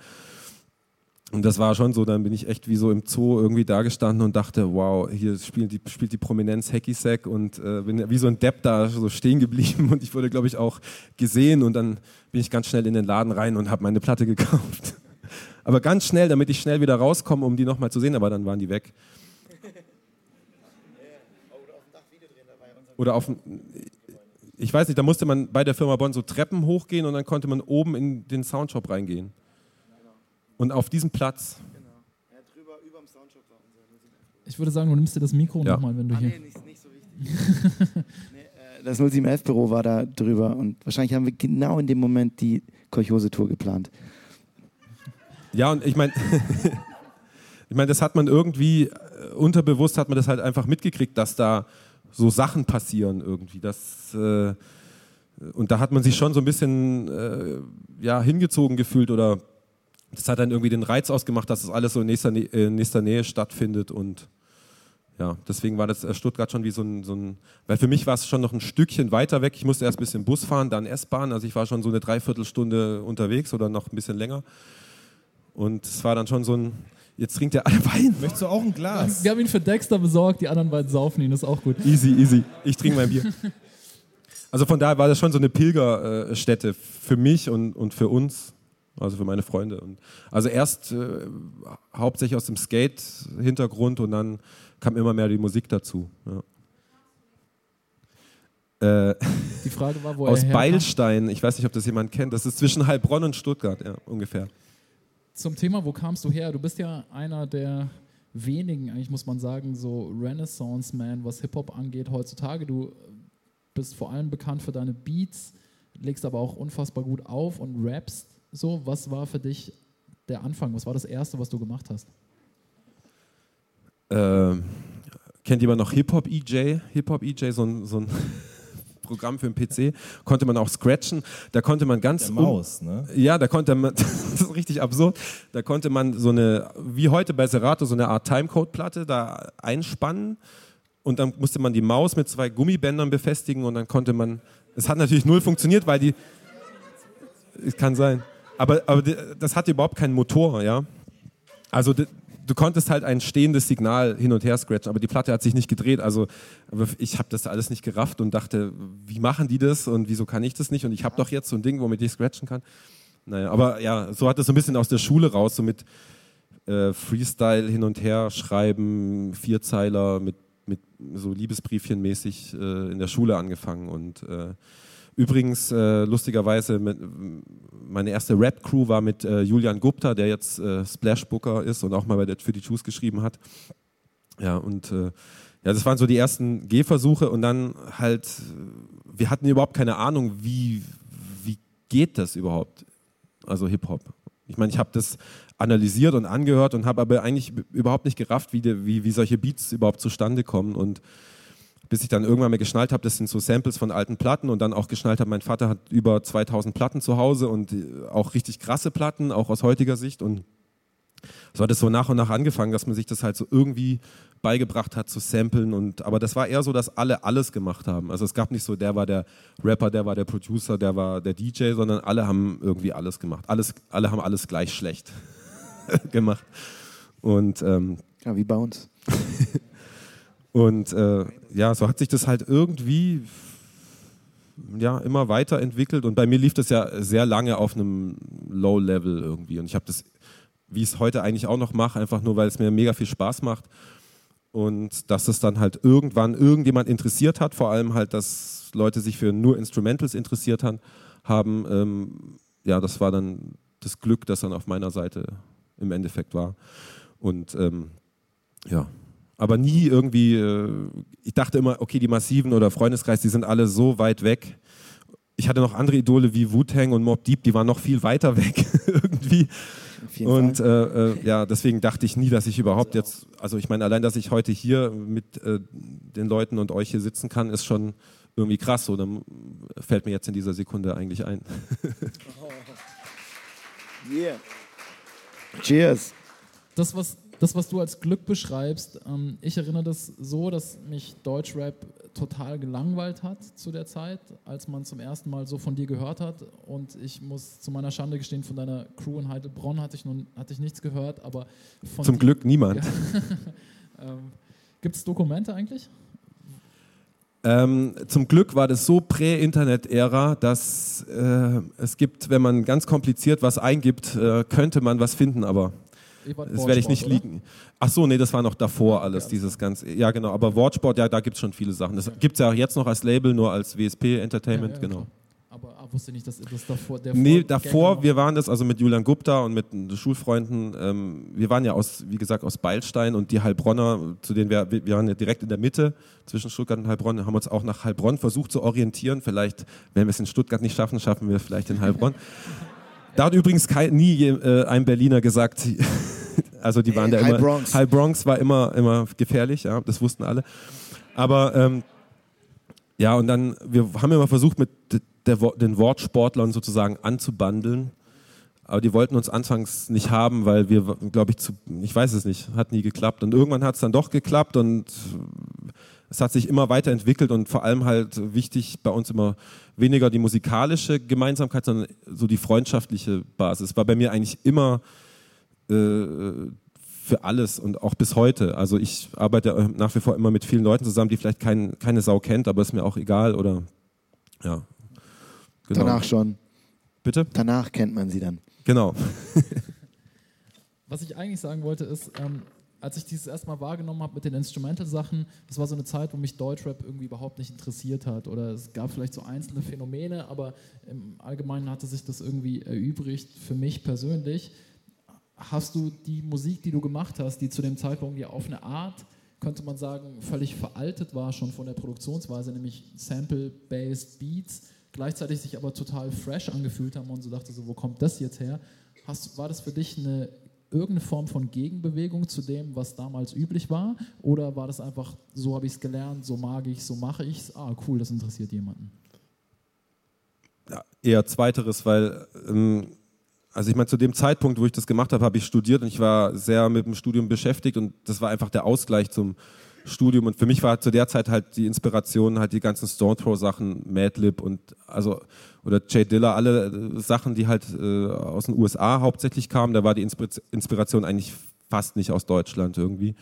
Und das war schon so, dann bin ich echt wie so im Zoo irgendwie da gestanden und dachte, wow, hier spielt die, spielt die Prominenz Hacky Sack und äh, bin wie so ein Depp da so stehen geblieben und ich wurde, glaube ich, auch gesehen und dann bin ich ganz schnell in den Laden rein und habe meine Platte gekauft. Aber ganz schnell, damit ich schnell wieder rauskomme, um die nochmal zu sehen, aber dann waren die weg. Oder auf dem, ich weiß nicht, da musste man bei der Firma Bonn so Treppen hochgehen und dann konnte man oben in den Soundshop reingehen. Und auf diesem Platz. Ich würde sagen, du nimmst dir das Mikro Ja. nochmal, wenn du hier. Das 0711-Büro war da drüber und wahrscheinlich haben wir genau in dem Moment die Kolchose-Tour geplant. Ja, und ich meine, ich meine, das hat man irgendwie äh, unterbewusst hat man das halt einfach mitgekriegt, dass da so Sachen passieren irgendwie. Das, äh, und da hat man sich schon so ein bisschen äh, ja, hingezogen gefühlt oder das hat dann irgendwie den Reiz ausgemacht, dass das alles so in nächster, Nä- äh, in nächster Nähe stattfindet und ja, deswegen war das äh, Stuttgart schon wie so ein, so ein, weil für mich war es schon noch ein Stückchen weiter weg. Ich musste erst ein bisschen Bus fahren, dann S-Bahn, also ich war schon so eine Dreiviertelstunde unterwegs oder noch ein bisschen länger. Und es war dann schon so ein, jetzt trinkt er alle Wein. Möchtest du auch ein Glas? Wir haben ihn für Dexter besorgt, die anderen beiden saufen ihn, das ist auch gut. Easy, easy. Ich trinke mein Bier. Also von daher war das schon so eine Pilgerstätte für mich und, und für uns, also für meine Freunde. Und also erst äh, hauptsächlich aus dem Skate-Hintergrund und dann kam immer mehr die Musik dazu. Ja. Äh, Die Frage war, wo aus er. Beilstein, ich weiß nicht, ob das jemand kennt, das ist zwischen Heilbronn und Stuttgart, ja, ungefähr. Zum Thema, wo kamst du her? Du bist ja einer der wenigen, eigentlich muss man sagen, so Renaissance-Man, was Hip-Hop angeht heutzutage. Du bist vor allem bekannt für deine Beats, legst aber auch unfassbar gut auf und rappst so. Was war für dich der Anfang? Was war das Erste, was du gemacht hast? Ähm, kennt jemand noch Hip-Hop EJ? Hip-Hop EJ, so ein, so ein Programm für den PC, konnte man auch scratchen. Da konnte man ganz Der un- Maus, ne? Ja, da konnte man, das ist richtig absurd, da konnte man so eine, wie heute bei Serato, so eine Art Timecode-Platte da einspannen und dann musste man die Maus mit zwei Gummibändern befestigen und dann konnte man, es hat natürlich null funktioniert, weil die, es kann sein, aber, aber das hatte überhaupt keinen Motor, ja. Also du konntest halt ein stehendes Signal hin und her scratchen, aber die Platte hat sich nicht gedreht. Also ich habe das alles nicht gerafft und dachte, wie machen die das und wieso kann ich das nicht? Und ich habe doch jetzt so ein Ding, womit ich scratchen kann. Naja, aber ja, so hat es so ein bisschen aus der Schule raus, so mit äh, Freestyle hin und her schreiben, Vierzeiler mit, mit so Liebesbriefchen mäßig äh, in der Schule angefangen und äh, Übrigens, äh, lustigerweise, mit, meine erste Rap-Crew war mit äh, Julian Gupta, der jetzt äh, Splash-Booker ist und auch mal bei der, für die Juice geschrieben hat. Ja, und äh, ja, das waren so die ersten Gehversuche und dann halt, wir hatten überhaupt keine Ahnung, wie, wie geht das überhaupt, also Hip-Hop. Ich meine, ich habe das analysiert und angehört und habe aber eigentlich überhaupt nicht gerafft, wie, die, wie, wie solche Beats überhaupt zustande kommen und bis ich dann irgendwann mal geschnallt habe, das sind so Samples von alten Platten und dann auch geschnallt habe, mein Vater hat über 2000 Platten zu Hause und äh, auch richtig krasse Platten, auch aus heutiger Sicht und so hat es so nach und nach angefangen, dass man sich das halt so irgendwie beigebracht hat zu samplen und aber das war eher so, dass alle alles gemacht haben. Also es gab nicht so, der war der Rapper, der war der Producer, der war der DJ, sondern alle haben irgendwie alles gemacht. Alles, alle haben alles gleich schlecht gemacht. Und ähm, Ja, wie bei uns. und äh, ja, so hat sich das halt irgendwie ja, immer weiterentwickelt. Und bei mir lief das ja sehr lange auf einem Low-Level irgendwie. Und ich habe das, wie ich es heute eigentlich auch noch mache, einfach nur, weil es mir mega viel Spaß macht. Und dass es dann halt irgendwann irgendjemand interessiert hat, vor allem halt, dass Leute sich für nur Instrumentals interessiert han- haben. Ähm, ja, das war dann das Glück, das dann auf meiner Seite im Endeffekt war. Und ähm, ja, aber nie irgendwie, äh, ich dachte immer, okay, die Massiven oder Freundeskreis, die sind alle so weit weg. Ich hatte noch andere Idole wie Wu-Tang und Mob Deep, die waren noch viel weiter weg irgendwie. Und äh, äh, ja, deswegen dachte ich nie, dass ich überhaupt jetzt, also ich meine, allein, dass ich heute hier mit äh, den Leuten und euch hier sitzen kann, ist schon irgendwie krass. So, dann fällt mir jetzt in dieser Sekunde eigentlich ein. Yeah. Cheers. Das, was, das, was du als Glück beschreibst, ähm, ich erinnere das so, dass mich Deutschrap total gelangweilt hat zu der Zeit, als man zum ersten Mal so von dir gehört hat. Und ich muss zu meiner Schande gestehen, von deiner Crew in Heidelbronn hatte ich, nun, hatte ich nichts gehört, aber von Zum Glück niemand. Ähm, Gibt es Dokumente eigentlich? Ähm, zum Glück war das so Prä-Internet-Ära, dass äh, es gibt, wenn man ganz kompliziert was eingibt, äh, könnte man was finden, aber das werde ich nicht oder? liegen. Ach so, nee, das war noch davor alles, dieses ganze. Ja, genau, aber Wortsport, ja, da gibt es schon viele Sachen. Das gibt es ja auch jetzt noch als Label, nur als WSP Entertainment, Ja, ja, genau. Aber ah, wusste nicht, dass das davor der Nee, Vorgänger davor, wir waren das also mit Julian Gupta und mit den Schulfreunden. Ähm, wir waren ja aus, wie gesagt, aus Beilstein und die Heilbronner, zu denen wir, wir waren ja direkt in der Mitte zwischen Stuttgart und Heilbronn, haben uns auch nach Heilbronn versucht zu orientieren. Vielleicht, wenn wir es in Stuttgart nicht schaffen, schaffen wir es vielleicht in Heilbronn. Da hat übrigens kein, nie äh, ein Berliner gesagt, also die waren da High immer. Bronx. High Bronx war immer, immer gefährlich, ja, das wussten alle. Aber ähm, ja, und dann, wir haben immer versucht, mit der, den Wortsportlern sozusagen anzubandeln. Aber die wollten uns anfangs nicht haben, weil wir, glaube ich, zu, ich weiß es nicht, hat nie geklappt. Und irgendwann hat es dann doch geklappt und es hat sich immer weiterentwickelt und vor allem halt wichtig bei uns immer weniger die musikalische Gemeinsamkeit, sondern so die freundschaftliche Basis. War bei mir eigentlich immer äh, für alles und auch bis heute. Also ich arbeite nach wie vor immer mit vielen Leuten zusammen, die vielleicht kein, keine Sau kennt, aber ist mir auch egal oder ja. Genau. Danach schon. Bitte? Danach kennt man sie dann. Genau. Was ich eigentlich sagen wollte, ist, ähm, als ich dieses erstmal wahrgenommen habe mit den Instrumental-Sachen, das war so eine Zeit, wo mich Deutschrap irgendwie überhaupt nicht interessiert hat. Oder es gab vielleicht so einzelne Phänomene, aber im Allgemeinen hatte sich das irgendwie erübrigt für mich persönlich. Hast du die Musik, die du gemacht hast, die zu dem Zeitpunkt ja auf eine Art, könnte man sagen, völlig veraltet war schon von der Produktionsweise, nämlich Sample-Based Beats, gleichzeitig sich aber total fresh angefühlt haben und so dachte so, wo kommt das jetzt her? Hast, war das für dich eine irgendeine Form von Gegenbewegung zu dem, was damals üblich war? Oder war das einfach, so habe ich es gelernt, so mag ich so mache ich es? Ah, cool, das interessiert jemanden. Ja, eher zweiteres, weil ähm, also ich meine, zu dem Zeitpunkt, wo ich das gemacht habe, habe ich studiert und ich war sehr mit dem Studium beschäftigt und das war einfach der Ausgleich zum Studium und für mich war zu der Zeit halt die Inspiration halt die ganzen Stone Throw Sachen, Madlib und also oder Jay Diller, alle äh, Sachen, die halt äh, aus den USA hauptsächlich kamen, da war die Inspir- Inspiration eigentlich fast nicht aus Deutschland irgendwie.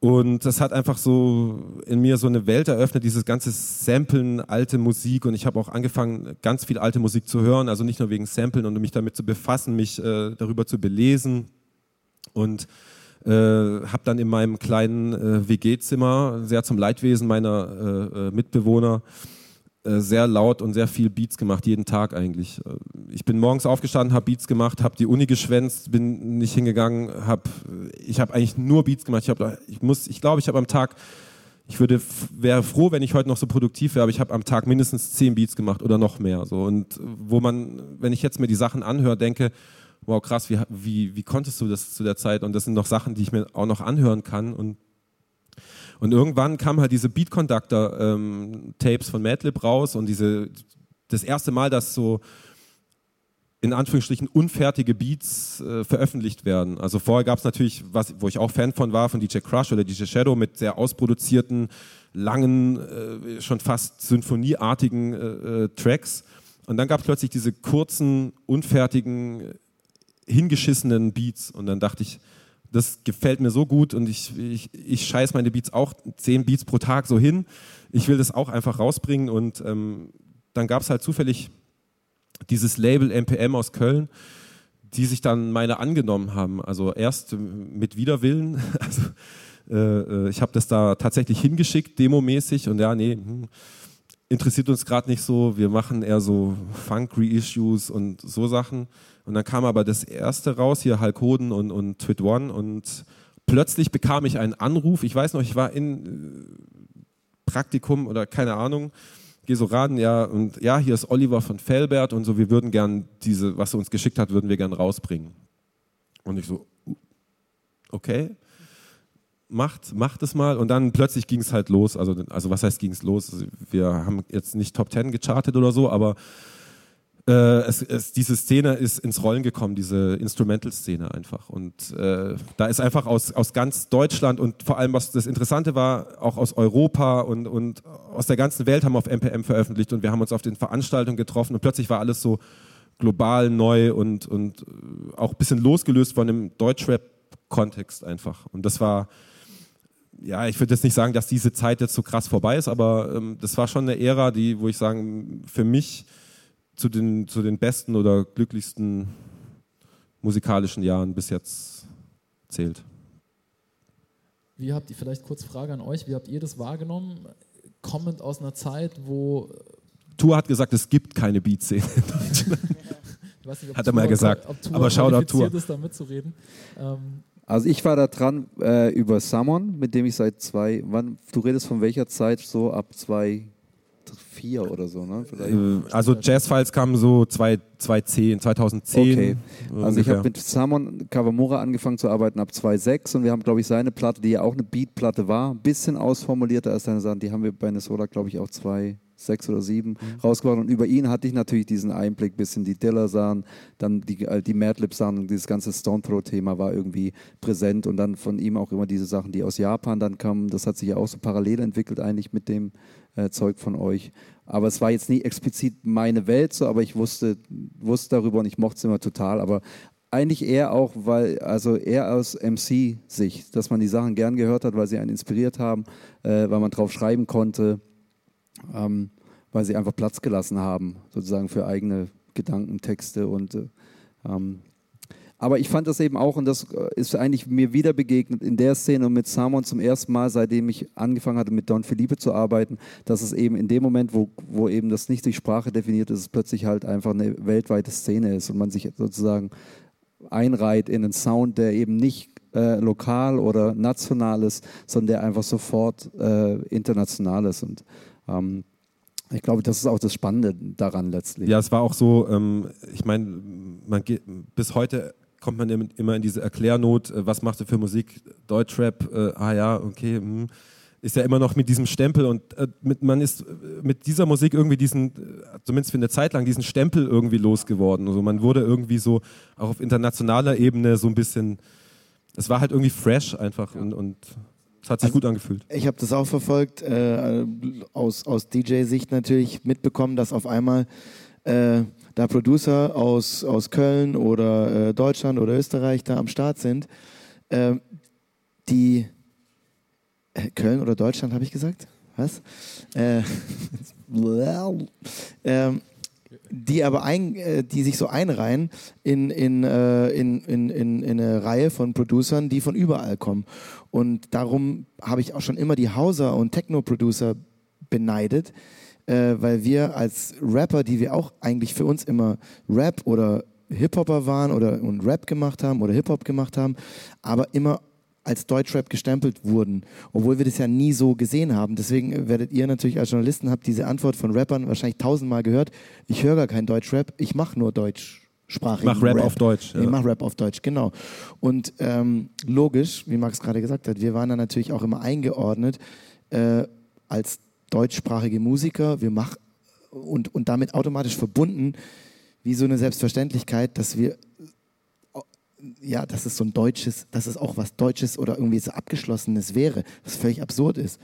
Und das hat einfach so in mir so eine Welt eröffnet, dieses ganze Samplen, alte Musik. Und ich habe auch angefangen, ganz viel alte Musik zu hören, also nicht nur wegen Samplen und mich damit zu befassen, mich äh, darüber zu belesen. Und äh, habe dann in meinem kleinen äh, WG-Zimmer, sehr zum Leidwesen meiner äh, äh, Mitbewohner, äh, sehr laut und sehr viel Beats gemacht, jeden Tag eigentlich. Ich bin morgens aufgestanden, habe Beats gemacht, habe die Uni geschwänzt, bin nicht hingegangen, habe ich habe eigentlich nur Beats gemacht. Ich ich ich glaube, ich habe am Tag ich würde wäre froh, wenn ich heute noch so produktiv wäre, aber ich habe am Tag mindestens zehn Beats gemacht oder noch mehr so und wo man wenn ich jetzt mir die Sachen anhöre, denke wow krass, wie, wie, wie konntest du das zu der Zeit und das sind noch Sachen, die ich mir auch noch anhören kann und und irgendwann kamen halt diese Beat Conductor ähm, Tapes von Madlib raus und diese das erste Mal, dass so in Anführungsstrichen unfertige Beats äh, veröffentlicht werden. Also vorher gab es natürlich, was, wo ich auch Fan von war, von DJ Crush oder DJ Shadow mit sehr ausproduzierten, langen, äh, schon fast symphonieartigen äh, äh, Tracks. Und dann gab es plötzlich diese kurzen, unfertigen, hingeschissenen Beats. Und dann dachte ich, das gefällt mir so gut und ich, ich, ich scheiß meine Beats auch zehn Beats pro Tag so hin. Ich will das auch einfach rausbringen und ähm, dann gab es halt zufällig dieses Label MPM aus Köln, die sich dann meine angenommen haben. Also erst mit Widerwillen. Also, äh, äh, ich habe das da tatsächlich hingeschickt, demomäßig und ja, nee, hm, interessiert uns gerade nicht so. Wir machen eher so Funk-Reissues und so Sachen. Und dann kam aber das erste raus, hier Hulk Hoden und, und Twit One und plötzlich bekam ich einen Anruf. Ich weiß noch, ich war in äh, Praktikum oder keine Ahnung, gehe so ran, ja, und ja, hier ist Oliver von Felbert und so, wir würden gern diese, was er uns geschickt hat, würden wir gern rausbringen. Und ich so, okay, macht, macht es mal. Und dann plötzlich ging es halt los. Also, also was heißt ging es los? Wir haben jetzt nicht Top Ten gechartet oder so, aber äh, es, es, diese Szene ist ins Rollen gekommen, diese Instrumental-Szene einfach. Und äh, da ist einfach aus, aus ganz Deutschland und vor allem, was das Interessante war, auch aus Europa und, und aus der ganzen Welt haben wir auf MPM veröffentlicht und wir haben uns auf den Veranstaltungen getroffen und plötzlich war alles so global neu und, und auch ein bisschen losgelöst von dem Deutschrap-Kontext einfach. Und das war, ja, ich würde jetzt nicht sagen, dass diese Zeit jetzt so krass vorbei ist, aber ähm, das war schon eine Ära, die, wo ich sagen, für mich zu den, zu den besten oder glücklichsten musikalischen Jahren bis jetzt zählt. Wie habt ihr, vielleicht kurz Frage an euch, wie habt ihr das wahrgenommen? Kommend aus einer Zeit, wo. Tour hat gesagt, es gibt keine Beat-Szene in Deutschland. Nicht, hat er mal gesagt. Ob Tour Aber Shoutout Tour. Ist, da mitzureden. Ähm, also ich war da dran äh, über Summon, mit dem ich seit zwei, wann, du redest von welcher Zeit so ab zwei, vier oder so, ne? Vielleicht. Äh, also Jazzfiles kamen so 2010, 2010. Okay. Also ich habe mit Samon Kawamura angefangen zu arbeiten ab 2006 und wir haben, glaube ich, seine Platte, die ja auch eine Beat-Platte war, ein bisschen ausformulierter als seine Sachen. Die haben wir bei Nesola, glaube ich, auch zwei sechs oder sieben mhm. rausgebracht. Und über ihn hatte ich natürlich diesen Einblick, bisschen die Diller-Sachen, dann die, äh, die Madlib-Sachen und dieses ganze Stone Throw-Thema war irgendwie präsent. Und dann von ihm auch immer diese Sachen, die aus Japan dann kamen. Das hat sich ja auch so parallel entwickelt eigentlich mit dem äh, Zeug von euch. Aber es war jetzt nie explizit meine Welt so, aber ich wusste, wusste darüber und ich mochte es immer total. Aber eigentlich eher auch, weil, also eher aus MC-Sicht, dass man die Sachen gern gehört hat, weil sie einen inspiriert haben, äh, weil man drauf schreiben konnte ähm, weil sie einfach Platz gelassen haben, sozusagen für eigene Gedanken, Texte und äh, ähm, aber ich fand das eben auch, und das äh, ist eigentlich mir wieder begegnet in der Szene und mit Samon zum ersten Mal, seitdem ich angefangen hatte, mit Don Felipe zu arbeiten, dass es eben in dem Moment, wo, wo eben das nicht durch Sprache definiert ist, plötzlich halt einfach eine weltweite Szene ist und man sich sozusagen einreiht in einen Sound, der eben nicht äh, lokal oder national ist, sondern der einfach sofort äh, international ist. Und ähm, ich glaube, das ist auch das Spannende daran letztlich. Ja, es war auch so, ähm, ich meine, bis heute kommt man immer in diese Erklärnot, äh, was macht er für Musik, Deutschrap, äh, ah ja, okay, mh, hm, ist ja immer noch mit diesem Stempel und äh, mit, man ist äh, mit dieser Musik irgendwie diesen, äh, zumindest für eine Zeit lang, diesen Stempel irgendwie losgeworden. Also man wurde irgendwie so auch auf internationaler Ebene so ein bisschen, es war halt irgendwie fresh einfach ja. und, und es hat sich also, gut angefühlt. Ich habe das auch verfolgt, äh, aus, aus DJ-Sicht natürlich mitbekommen, dass auf einmal äh, da Producer aus, aus Köln oder äh, Deutschland oder Österreich da am Start sind, äh, die äh, Köln oder Deutschland habe ich gesagt? Was? Äh, ähm, die aber ein, äh, die sich so einreihen in, in, äh, in, in, in, in eine Reihe von Producern, die von überall kommen. Und darum habe ich auch schon immer die Hauser und Techno-Producer beneidet, äh, weil wir als Rapper, die wir auch eigentlich für uns immer Rap oder Hip-Hopper waren oder und Rap gemacht haben oder Hip-Hop gemacht haben, aber immer als Deutschrap gestempelt wurden, obwohl wir das ja nie so gesehen haben. Deswegen werdet ihr natürlich als Journalisten, habt diese Antwort von Rappern wahrscheinlich tausendmal gehört, ich höre gar keinen Deutschrap, ich mache nur deutschsprachig. Ich mache Rap, Rap, auf Deutsch. Ja. Ich mache Rap auf Deutsch, genau. Und ähm, logisch, wie Max gerade gesagt hat, wir waren da natürlich auch immer eingeordnet äh, als deutschsprachige Musiker, wir machen und, und damit automatisch verbunden, wie so eine Selbstverständlichkeit, dass wir ja, dass es so ein deutsches, dass es auch was Deutsches oder irgendwie so Abgeschlossenes wäre, was völlig absurd ist.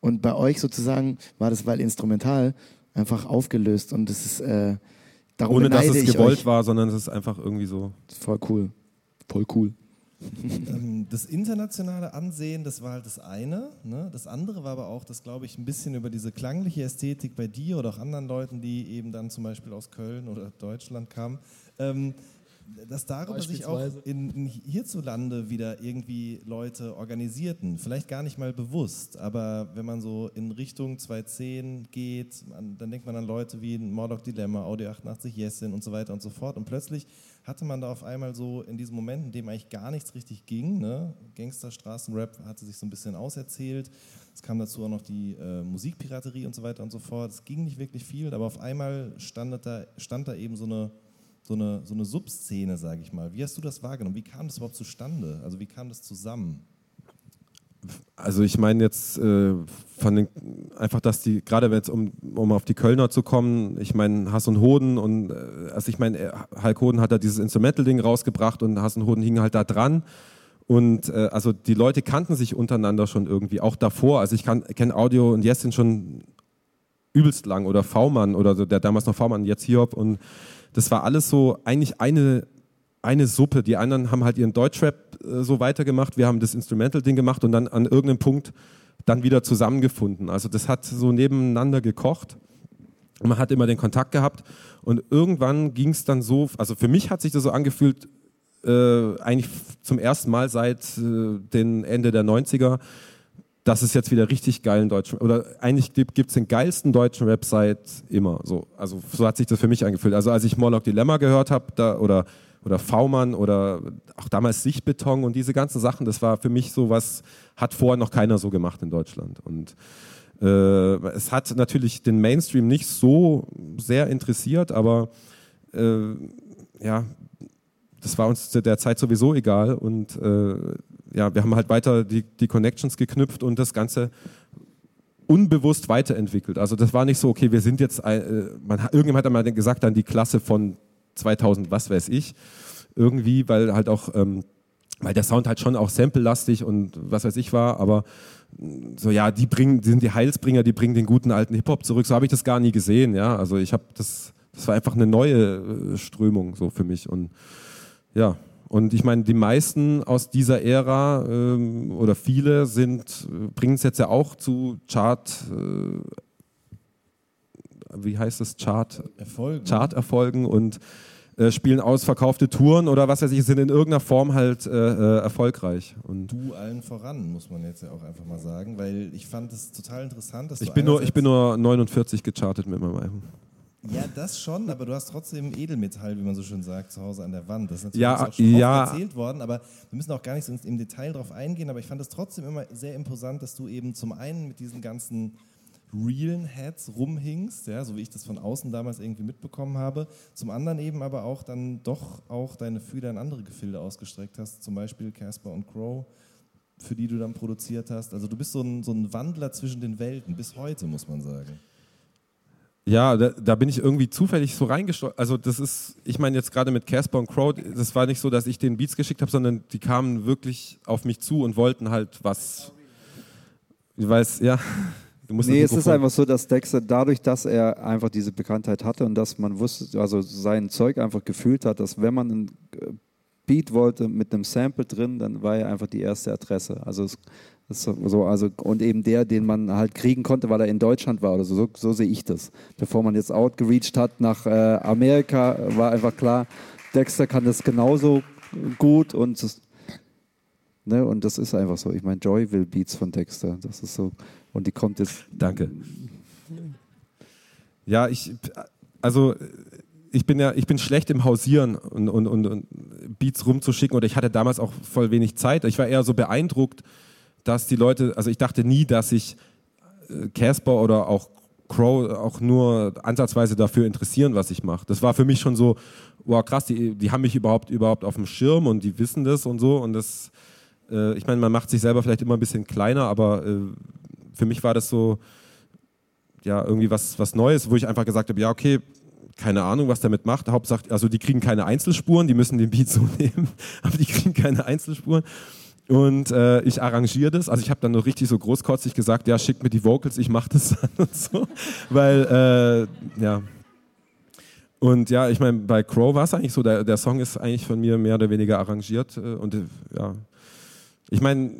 Und bei euch sozusagen war das, weil instrumental, einfach aufgelöst und es ist äh, darum Ohne dass es gewollt war, sondern es ist einfach irgendwie so. Voll cool. Voll cool. Ähm, das internationale Ansehen, das war halt das eine. Ne? Das andere war aber auch, dass, glaube ich, ein bisschen über diese klangliche Ästhetik bei dir oder auch anderen Leuten, die eben dann zum Beispiel aus Köln oder Deutschland kamen, ähm, dass darüber sich auch in, in hierzulande wieder irgendwie Leute organisierten. Vielleicht gar nicht mal bewusst, aber wenn man so in Richtung 2010 geht, dann denkt man an Leute wie Mordok Dilemma, Audio 88 Yesin und so weiter und so fort. Und plötzlich hatte man da auf einmal so in diesem Moment, in dem eigentlich gar nichts richtig ging, ne? Gangster, Straßenrap hatte sich so ein bisschen auserzählt. Es kam dazu auch noch die äh, Musikpiraterie und so weiter und so fort. Es ging nicht wirklich viel, aber auf einmal stand da, stand da eben so eine so eine, so eine Subszene, sage ich mal. Wie hast du das wahrgenommen? Wie kam das überhaupt zustande? Also wie kam das zusammen? Also ich meine jetzt äh, den, einfach, dass die, gerade jetzt um, um auf die Kölner zu kommen, ich meine Hass und Hoden und äh, also ich meine, äh, Hulk Hoden hat da dieses Instrumental-Ding rausgebracht und Hass und Hoden hingen halt da dran. Und äh, also die Leute kannten sich untereinander schon irgendwie, auch davor. Also ich kenne Audio und Jessin schon übelst lang oder V-Mann oder so, der damals noch V-Mann, jetzt Hiob und das war alles so eigentlich eine, eine Suppe. Die anderen haben halt ihren Deutschrap äh, so weitergemacht, wir haben das Instrumental-Ding gemacht und dann an irgendeinem Punkt dann wieder zusammengefunden. Also das hat so nebeneinander gekocht. Man hat immer den Kontakt gehabt und irgendwann ging es dann so, also für mich hat sich das so angefühlt, äh, eigentlich zum ersten Mal seit äh, den Ende der 90er, dass es jetzt wieder richtig geilen deutschen, oder eigentlich gibt es den geilsten deutschen Rap seit immer. So, also so hat sich das für mich angefühlt. Also als ich Morlock Dilemma gehört habe, da, oder, oder V-Mann oder auch damals Sichtbeton und diese ganzen Sachen, das war für mich so was, hat vorher noch keiner so gemacht in Deutschland. Und äh, es hat natürlich den Mainstream nicht so sehr interessiert, aber äh, ja, das war uns zu der Zeit sowieso egal und äh, ja, wir haben halt weiter die, die Connections geknüpft und das Ganze unbewusst weiterentwickelt. Also das war nicht so, okay, wir sind jetzt, äh, man, irgendjemand hat mal gesagt, dann die Klasse von 2000, was weiß ich, irgendwie, weil halt auch, ähm, weil der Sound halt schon auch sample-lastig und was weiß ich war, aber so ja, die bringen, die sind die Heilsbringer, die bringen den guten alten Hip-Hop zurück. So habe ich das gar nie gesehen, ja. Also ich habe das, das war einfach eine neue äh, Strömung so für mich und ja, und ich meine, die meisten aus dieser Ära ähm, oder viele sind, bringen es jetzt ja auch zu Chart, äh, wie heißt es, Chart? Erfolgen. Chart-Erfolgen und äh, spielen ausverkaufte Touren oder was weiß ich, sind in irgendeiner Form halt äh, äh erfolgreich. Und du allen voran, muss man jetzt ja auch einfach mal sagen, weil ich fand es total interessant, dass ich du bin nur Ich bin nur 49 gechartet mit meinem Album. Ja, das schon, aber du hast trotzdem Edelmetall, wie man so schön sagt, zu Hause an der Wand. Das ist natürlich ja, auch schon ja. oft erzählt worden, aber wir müssen auch gar nicht so im Detail drauf eingehen, aber ich fand es trotzdem immer sehr imposant, dass du eben zum einen mit diesen ganzen realen Heads rumhingst, ja, so wie ich das von außen damals irgendwie mitbekommen habe, zum anderen eben aber auch dann doch auch deine Fühler in andere Gefilde ausgestreckt hast, zum Beispiel Casper und Crow, für die du dann produziert hast. Also du bist so ein, so ein Wandler zwischen den Welten, bis heute, muss man sagen. Ja, da, da, bin ich irgendwie zufällig so reingestolpert. Also das ist, ich meine jetzt gerade mit Casper und Crow, das war nicht so, dass ich den Beats geschickt habe, sondern die kamen wirklich auf mich zu und wollten halt was. Ich weiß, ja. Du musst nee, es ist einfach so, dass Dexter dadurch, dass er einfach diese Bekanntheit hatte und dass man wusste, also sein Zeug einfach gefühlt hat, dass wenn man einen Beat wollte mit einem Sample drin, dann war er einfach die erste Adresse. Also es, so, also, und eben der, den man halt kriegen konnte, weil er in Deutschland war oder so, so, so sehe ich das. Bevor man jetzt outgereached hat nach äh, Amerika, war einfach klar, Dexter kann das genauso gut und, ne, und das ist einfach so. Ich meine, Joy will Beats von Dexter. Das ist so. Und die kommt jetzt. Danke. Ja, ich, also ich bin ja, ich bin schlecht im Hausieren und, und, und, und Beats rumzuschicken oder ich hatte damals auch voll wenig Zeit. Ich war eher so beeindruckt, dass die Leute, also ich dachte nie, dass sich äh, Casper oder auch Crow auch nur ansatzweise dafür interessieren, was ich mache. Das war für mich schon so, wow, krass, die, die haben mich überhaupt, überhaupt auf dem Schirm und die wissen das und so. Und das, äh, ich meine, man macht sich selber vielleicht immer ein bisschen kleiner, aber äh, für mich war das so, ja, irgendwie was, was Neues, wo ich einfach gesagt habe, ja, okay, keine Ahnung, was damit macht. Hauptsache, also die kriegen keine Einzelspuren, die müssen den Beat so nehmen, aber die kriegen keine Einzelspuren. Und äh, ich arrangiere das. Also ich habe dann noch richtig so großkotzig gesagt, ja, schickt mir die Vocals, ich mache das dann und so. Weil, äh, ja. Und ja, ich meine, bei Crow war es eigentlich so, der, der Song ist eigentlich von mir mehr oder weniger arrangiert. Äh, und äh, ja, ich meine,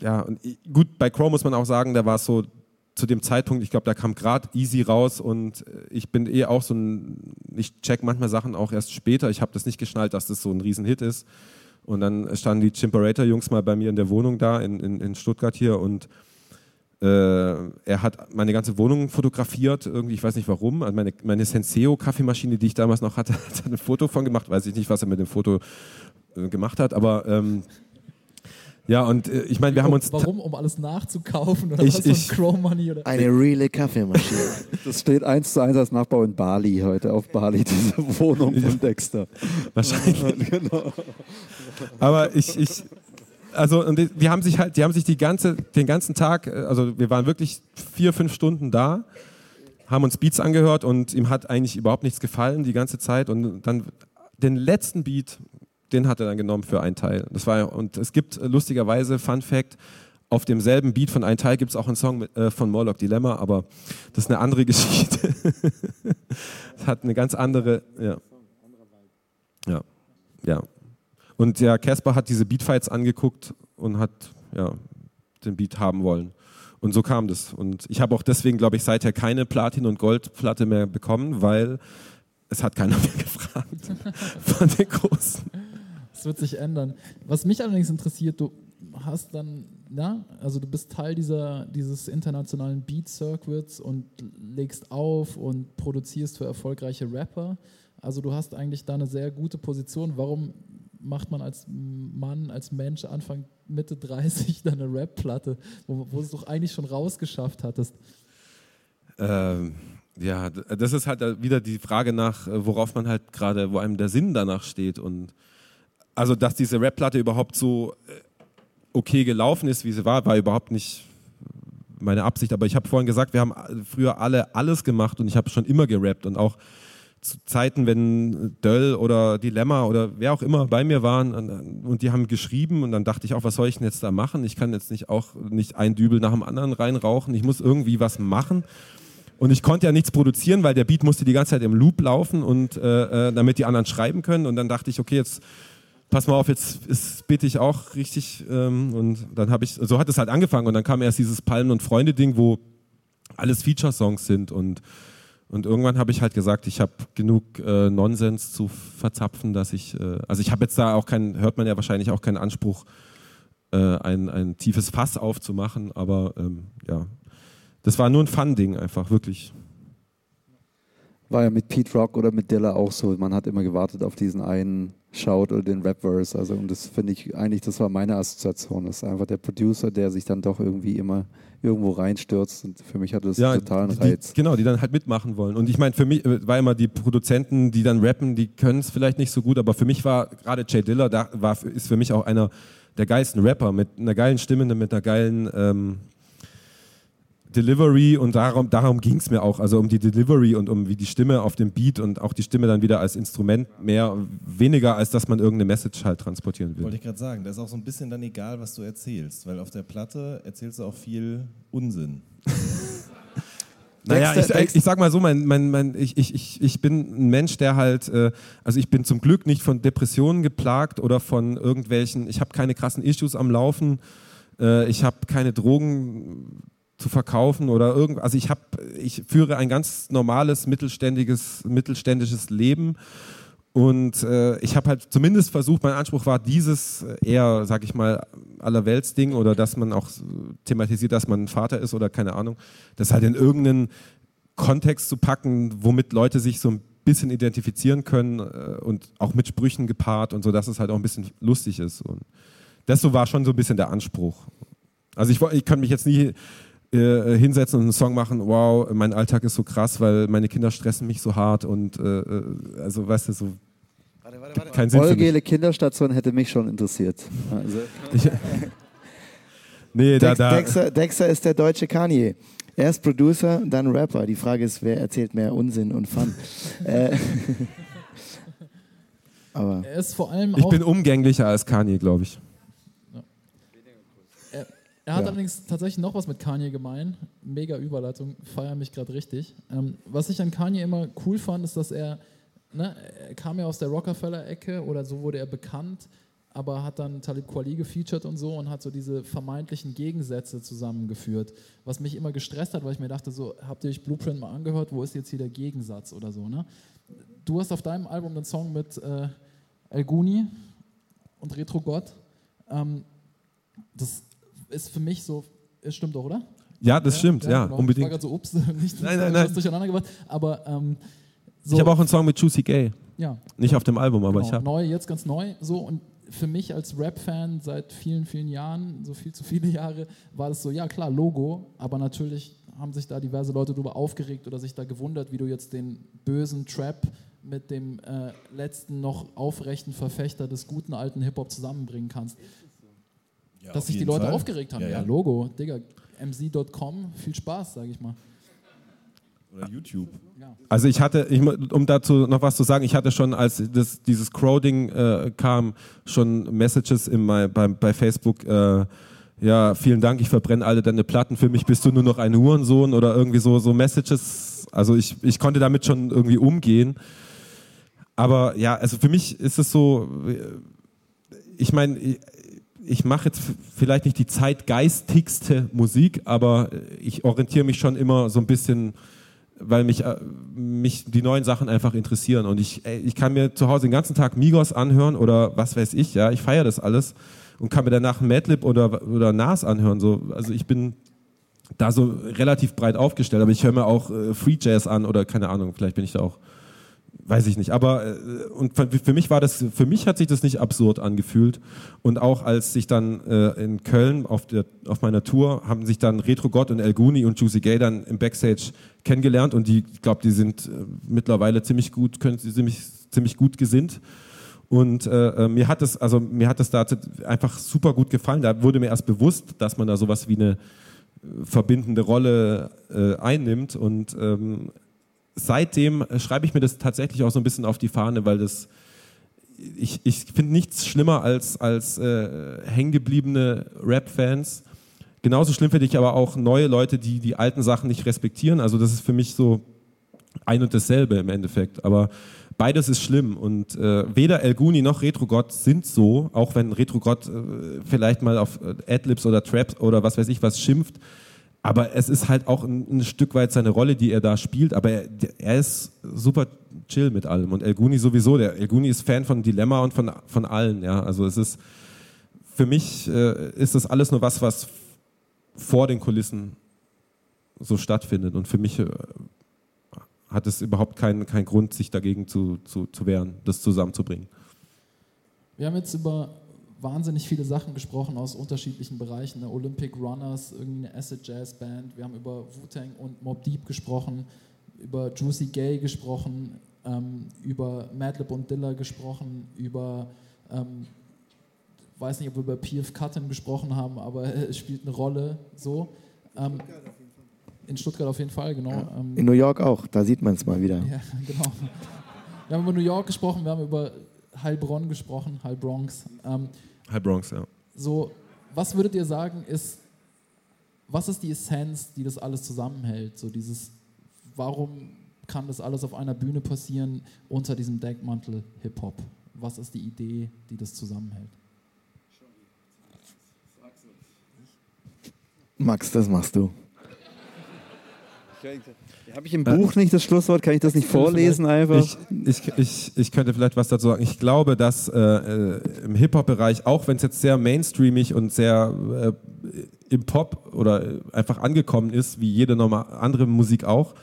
ja, und gut, bei Crow muss man auch sagen, da war es so zu dem Zeitpunkt, ich glaube, da kam gerade Easy raus und äh, ich bin eh auch so ein, ich check manchmal Sachen auch erst später. Ich habe das nicht geschnallt, dass das so ein Riesenhit ist. Und dann standen die Chimperator-Jungs mal bei mir in der Wohnung da in, in, in Stuttgart hier und äh, er hat meine ganze Wohnung fotografiert, irgendwie, ich weiß nicht warum. Also meine, meine Senseo-Kaffeemaschine, die ich damals noch hatte, hat ein Foto von gemacht, weiß ich nicht, was er mit dem Foto äh, gemacht hat, aber ähm, Ja, und äh, ich meine, wir haben uns. Warum? Um alles nachzukaufen oder Ich- was ich- Crow Money? Oder? Eine reale Kaffeemaschine. Das steht eins zu eins als Nachbau in Bali heute, auf Bali, diese Wohnung von Dexter. Wahrscheinlich. genau. Aber ich, ich also und die, die haben sich halt, die haben sich die ganze, den ganzen Tag, äh, also wir waren wirklich vier, fünf Stunden da, haben uns Beats angehört und ihm hat eigentlich überhaupt nichts gefallen die ganze Zeit und dann den letzten Beat, den hat er dann genommen für einen Teil. Das war und es gibt äh, lustigerweise Fun Fact. Auf demselben Beat von Ein Teil gibt es auch einen Song mit, äh, von Morlock Dilemma, aber das ist eine andere Geschichte. Es hat eine ganz andere, ja. Ja, ja. Und der Casper hat diese Beatfights angeguckt und hat ja, den Beat haben wollen. Und so kam das. Und ich habe auch deswegen, glaube ich, seither keine Platin- und Goldplatte mehr bekommen, weil es hat keiner mehr gefragt von den Großen. Das wird sich ändern. Was mich allerdings interessiert, du hast dann, na, also du bist Teil dieser, dieses internationalen Beat Circuits und legst auf und produzierst für erfolgreiche Rapper. Also du hast eigentlich da eine sehr gute Position. Warum macht man als Mann, als Mensch Anfang, Mitte 30 dann eine Rap-Platte, wo, wo du es doch eigentlich schon rausgeschafft hattest? Ähm, ja, das ist halt wieder die Frage nach, äh, worauf man halt gerade, wo einem der Sinn danach steht. Und also, dass diese Rap-Platte überhaupt so äh, okay gelaufen ist, wie sie war, war überhaupt nicht meine Absicht. Aber ich habe vorhin gesagt, wir haben früher alle alles gemacht und ich habe schon immer gerappt und auch zu Zeiten, wenn Döll oder Dilemma oder wer auch immer bei mir waren und, und die haben geschrieben und dann dachte ich auch, was soll ich denn jetzt da machen? Ich kann jetzt nicht auch nicht ein Dübel nach dem anderen reinrauchen, ich muss irgendwie was machen. Und ich konnte ja nichts produzieren, weil der Beat musste die ganze Zeit im Loop laufen und äh, äh, damit die anderen schreiben können. Und dann dachte ich, okay, jetzt pass mal auf, jetzt ist, bitte ich auch richtig. Ähm, und dann habe ich, so hat es halt angefangen. Und dann kam erst dieses Palmen- und Freunde-Ding, wo alles Feature-Songs sind. Und, und irgendwann habe ich halt gesagt, ich habe genug äh, Nonsens zu verzapfen, dass ich, äh, also ich habe jetzt da auch keinen, hört man ja wahrscheinlich auch keinen Anspruch, äh, ein, ein tiefes Fass aufzumachen. Aber ähm, ja, das war nur ein Fun-Ding einfach, wirklich. War ja mit Pete Rock oder mit Dilla auch so. Man hat immer gewartet auf diesen einen Shout oder den Rap-Verse. Also, und das finde ich eigentlich, das war meine Assoziation. Das ist einfach der Producer, der sich dann doch irgendwie immer irgendwo reinstürzt. Und für mich hatte das einen totalen die, Reiz. Genau, die dann halt mitmachen wollen. Und ich meine, für mich äh, war immer die Produzenten, die dann rappen, die können es vielleicht nicht so gut, aber für mich war gerade Jay Diller, da war, ist für mich auch einer der geilsten Rapper mit einer geilen Stimme, mit einer geilen ähm, Delivery und darum, darum ging es mir auch, also um die Delivery und um wie die Stimme auf dem Beat und auch die Stimme dann wieder als Instrument mehr, weniger als dass man irgendeine Message halt transportieren will. Wollte ich gerade sagen, da ist auch so ein bisschen dann egal, was du erzählst, weil auf der Platte erzählst du auch viel Unsinn. Naja, Dexter- ich, ich sag mal so, mein, mein, mein, ich, ich, ich, ich bin ein Mensch, der halt, äh, also ich bin zum Glück nicht von Depressionen geplagt oder von irgendwelchen, ich habe keine krassen Issues am Laufen, äh, ich habe keine Drogen zu verkaufen oder irgend, also ich habe, ich führe ein ganz normales mittelständiges, mittelständisches Leben und äh, ich habe halt zumindest versucht, mein Anspruch war dieses äh, eher, sag ich mal, Allerweltsding oder dass man auch thematisiert, dass man Vater ist oder keine Ahnung, das halt in irgendeinen Kontext zu packen, womit Leute sich so ein bisschen identifizieren können äh, und auch mit Sprüchen gepaart und so, dass es halt auch ein bisschen lustig ist. Und das so war schon so ein bisschen der Anspruch. Also ich, ich kann mich jetzt nie äh, hinsetzen und einen Song machen, wow, mein Alltag ist so krass, weil meine Kinder stressen mich so hart und äh, äh, also weißt du, so kein Sinn für mich. Vollgele Kinderstation hätte mich schon interessiert. Also, Ich, nee, da, da, Dexter, Dexter ist der deutsche Kanye. Er ist Producer, dann Rapper. Die Frage ist, wer erzählt mehr Unsinn und Fun? äh, aber Er ist vor allem ich bin umgänglicher als Kanye, glaube ich. Er, hat Ja. allerdings tatsächlich noch was mit Kanye gemein. Mega Überleitung, feiere mich gerade richtig. Ähm, was ich an Kanye immer cool fand, ist, dass er, ne, er kam ja aus der Rockefeller-Ecke oder so wurde er bekannt, aber hat dann Talib Kweli gefeatured und so und hat so diese vermeintlichen Gegensätze zusammengeführt, was mich immer gestresst hat, weil ich mir dachte, so, habt ihr euch Blueprint mal angehört, wo ist jetzt hier der Gegensatz oder so, ne? Du hast auf deinem Album einen Song mit äh, El Guni und Retro Gott. Ähm, das ist für mich so, es stimmt doch, oder? Ja, das stimmt, ja, genau. Ich war unbedingt. gerade so, ups, nicht Nein, nein, nein. durcheinander gebracht. Aber ähm, so, Ich habe auch einen Song mit Juicy Gay. ja, Nicht auf dem Album, aber genau, ich habe. neu, jetzt ganz neu. So und für mich als Rap-Fan seit vielen, vielen Jahren, so viel zu viele Jahre, war das so, ja klar, Logo, aber natürlich haben sich da diverse Leute darüber aufgeregt oder sich da gewundert, wie du jetzt den bösen Trap mit dem äh, letzten noch aufrechten Verfechter des guten alten Hip-Hop zusammenbringen kannst. Ja, Dass sich die Leute Fall. aufgeregt haben. Ja, Ja, ja. Logo, Digga, mc.com, viel Spaß, sage ich mal. Oder YouTube. Also ich hatte, ich, um dazu noch was zu sagen, ich hatte schon, als das, dieses Crowding äh, kam, schon Messages in mein, bei, bei Facebook, äh, ja, vielen Dank, ich verbrenne alle deine Platten, für mich bist du nur noch ein Hurensohn oder irgendwie so, so Messages. Also ich, ich konnte damit schon irgendwie umgehen. Aber ja, also für mich ist es so, äh, ich meine, ich, mache jetzt vielleicht nicht die zeitgeistigste Musik, aber ich orientiere mich schon immer so ein bisschen weil mich, äh, mich die neuen Sachen einfach interessieren. Und ich, ey, ich kann mir zu Hause den ganzen Tag Migos anhören oder was weiß ich, ja, ich feiere das alles und kann mir danach Madlib oder, oder Nas anhören. So. Also ich bin da so relativ breit aufgestellt, aber ich höre mir auch äh, Free Jazz an oder keine Ahnung, vielleicht bin ich da auch, weiß ich nicht. Aber äh, und für, mich war das, für mich hat sich das nicht absurd angefühlt. Und auch als ich dann äh, in Köln auf, der, auf meiner Tour haben sich dann Retro God und El Guni und Juicy Gay dann im Backstage kennengelernt und die, ich glaube, die sind äh, mittlerweile ziemlich gut, können sie ziemlich, ziemlich gut gesinnt. Und äh, äh, mir hat es, also mir hat es da einfach super gut gefallen. Da wurde mir erst bewusst, dass man da sowas wie eine verbindende Rolle äh, einnimmt. Und ähm, seitdem schreibe ich mir das tatsächlich auch so ein bisschen auf die Fahne, weil das ich, ich finde nichts schlimmer als, als äh, hängengebliebene Rap-Fans. Genauso schlimm finde ich aber auch neue Leute, die die alten Sachen nicht respektieren. Also das ist für mich so ein und dasselbe im Endeffekt. Aber beides ist schlimm und äh, weder El Guni noch Retrogott sind so, auch wenn Retrogott äh, vielleicht mal auf äh, Adlibs oder Trap oder was weiß ich was schimpft. Aber es ist halt auch ein, ein Stück weit seine Rolle, die er da spielt. Aber er, er ist super chill mit allem. Und El Guni sowieso. Der El ist Fan von Dilemma und von, von allen. Ja, also es ist für mich äh, ist das alles nur was, was vor den Kulissen so stattfindet. Und für mich äh, hat es überhaupt keinen keinen Grund, sich dagegen zu, zu, zu wehren, das zusammenzubringen. Wir haben jetzt über wahnsinnig viele Sachen gesprochen aus unterschiedlichen Bereichen. Ne? Olympic Runners, irgendwie eine Acid Jazz Band. Wir haben über Wu-Tang und Mob Deep gesprochen, über Juicy Gay gesprochen, ähm, über Madlib und Dilla gesprochen, über, ähm, weiß nicht, ob wir über PF Cutton gesprochen haben, aber es spielt eine Rolle. So. Ähm, in Stuttgart auf jeden Fall, genau. Ähm, In New York auch, da sieht man es mal wieder. ja, genau. Wir haben über New York gesprochen, wir haben über Heilbronn gesprochen, Heilbronx. Ähm, Hi Bronx, ja. so, was würdet ihr sagen, ist, was ist die Essenz, die das alles zusammenhält? So dieses, warum kann das alles auf einer Bühne passieren unter diesem Deckmantel Hip-Hop? Was ist die Idee, die das zusammenhält? Max, das machst du. Habe ich im Buch nicht das Schlusswort? Kann ich das nicht vorlesen einfach? Ich, ich, ich, ich könnte vielleicht was dazu sagen. Ich glaube, dass äh, äh, im Hip-Hop-Bereich, auch wenn es jetzt sehr mainstreamig und sehr äh, im Pop oder äh, einfach angekommen ist, wie jede normal andere Musik auch,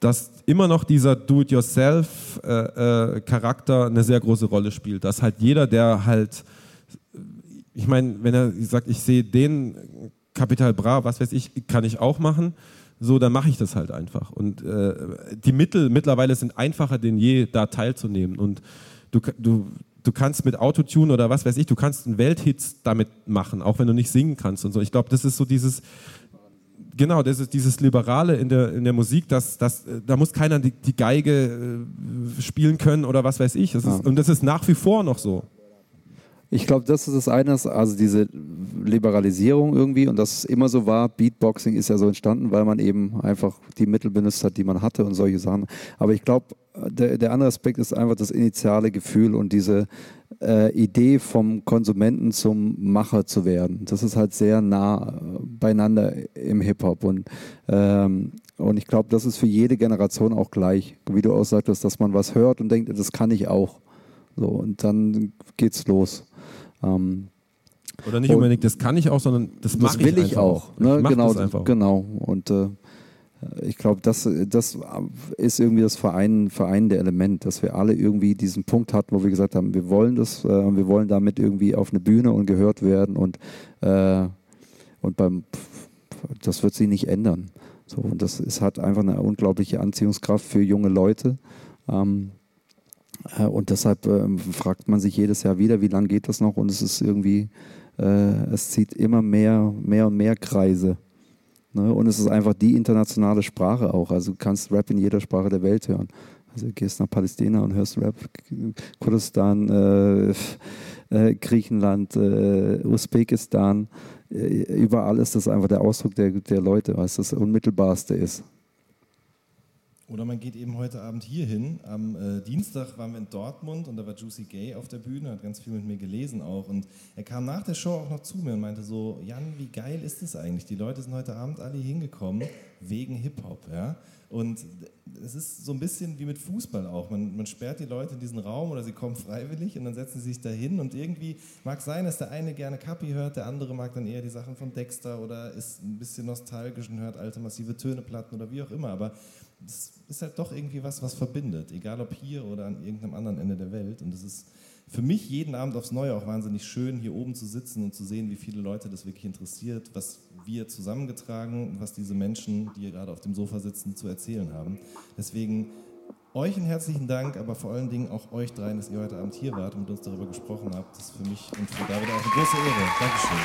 dass immer noch dieser Do-it-yourself-Charakter eine sehr große Rolle spielt. Dass halt jeder, der halt, ich meine, wenn er sagt, ich sehe den Capital Bra, was weiß ich, kann ich auch machen, so, dann mache ich das halt einfach. Und äh, die Mittel mittlerweile sind einfacher denn je, da teilzunehmen. Und du, du, du kannst mit Autotune oder was weiß ich, du kannst einen Welthits damit machen, auch wenn du nicht singen kannst und so. Ich glaube, das ist so dieses, genau, das ist dieses Liberale in der, in der Musik, dass, dass, äh, da muss keiner die, die Geige äh, spielen können oder was weiß ich. Das ist. Und das ist nach wie vor noch so. Ich glaube, das ist das eine, also diese Liberalisierung irgendwie und das immer so war. Beatboxing ist ja so entstanden, weil man eben einfach die Mittel benutzt hat, die man hatte und solche Sachen. Aber ich glaube, der, der andere Aspekt ist einfach das initiale Gefühl und diese äh, Idee vom Konsumenten zum Macher zu werden. Das ist halt sehr nah äh, beieinander im Hip-Hop und ähm, und ich glaube, das ist für jede Generation auch gleich. Wie du auch sagtest, dass man was hört und denkt, das kann ich auch. So, und dann geht's los. Ähm, Oder nicht unbedingt, das kann ich auch, sondern das das mache will ich einfach auch. Ne? Ich genau, genau. Und äh, ich glaube, das, das ist irgendwie das Verein, vereinende Element, dass wir alle irgendwie diesen Punkt hatten, wo wir gesagt haben, wir wollen das, äh, wir wollen damit irgendwie auf eine Bühne und gehört werden und, äh, und beim, das wird sich nicht ändern. So, und das ist, hat einfach eine unglaubliche Anziehungskraft für junge Leute. Ähm, äh, und deshalb äh, fragt man sich jedes Jahr wieder, wie lange geht das noch? Und es ist irgendwie, äh, es zieht immer mehr, mehr und mehr Kreise. Ne? Und es ist einfach die internationale Sprache auch. Also du kannst Rap in jeder Sprache der Welt hören. Also du gehst nach Palästina und hörst Rap, Kurdistan, äh, äh, Griechenland, äh, Usbekistan. Äh, überall ist das einfach der Ausdruck der, der Leute, was das Unmittelbarste ist. Oder man geht eben heute Abend hier hin. Am äh, Dienstag waren wir in Dortmund und da war Juicy Gay auf der Bühne, hat ganz viel mit mir gelesen auch. Und er kam nach der Show auch noch zu mir und meinte so, Jan, wie geil ist das eigentlich? Die Leute sind heute Abend alle hingekommen wegen Hip-Hop. Ja? Und es ist so ein bisschen wie mit Fußball auch. Man, man sperrt die Leute in diesen Raum oder sie kommen freiwillig und dann setzen sie sich da hin und irgendwie mag sein, dass der eine gerne Kapi hört, der andere mag dann eher die Sachen von Dexter oder ist ein bisschen nostalgisch und hört alte massive Töneplatten oder wie auch immer. Aber das ist halt doch irgendwie was, was verbindet, egal ob hier oder an irgendeinem anderen Ende der Welt. Und es ist für mich jeden Abend aufs Neue auch wahnsinnig schön, hier oben zu sitzen und zu sehen, wie viele Leute das wirklich interessiert, was wir zusammengetragen und was diese Menschen, die hier gerade auf dem Sofa sitzen, zu erzählen haben. Deswegen euch einen herzlichen Dank, aber vor allen Dingen auch euch dreien, dass ihr heute Abend hier wart und mit uns darüber gesprochen habt. Das ist für mich und für David auch eine große Ehre. Dankeschön.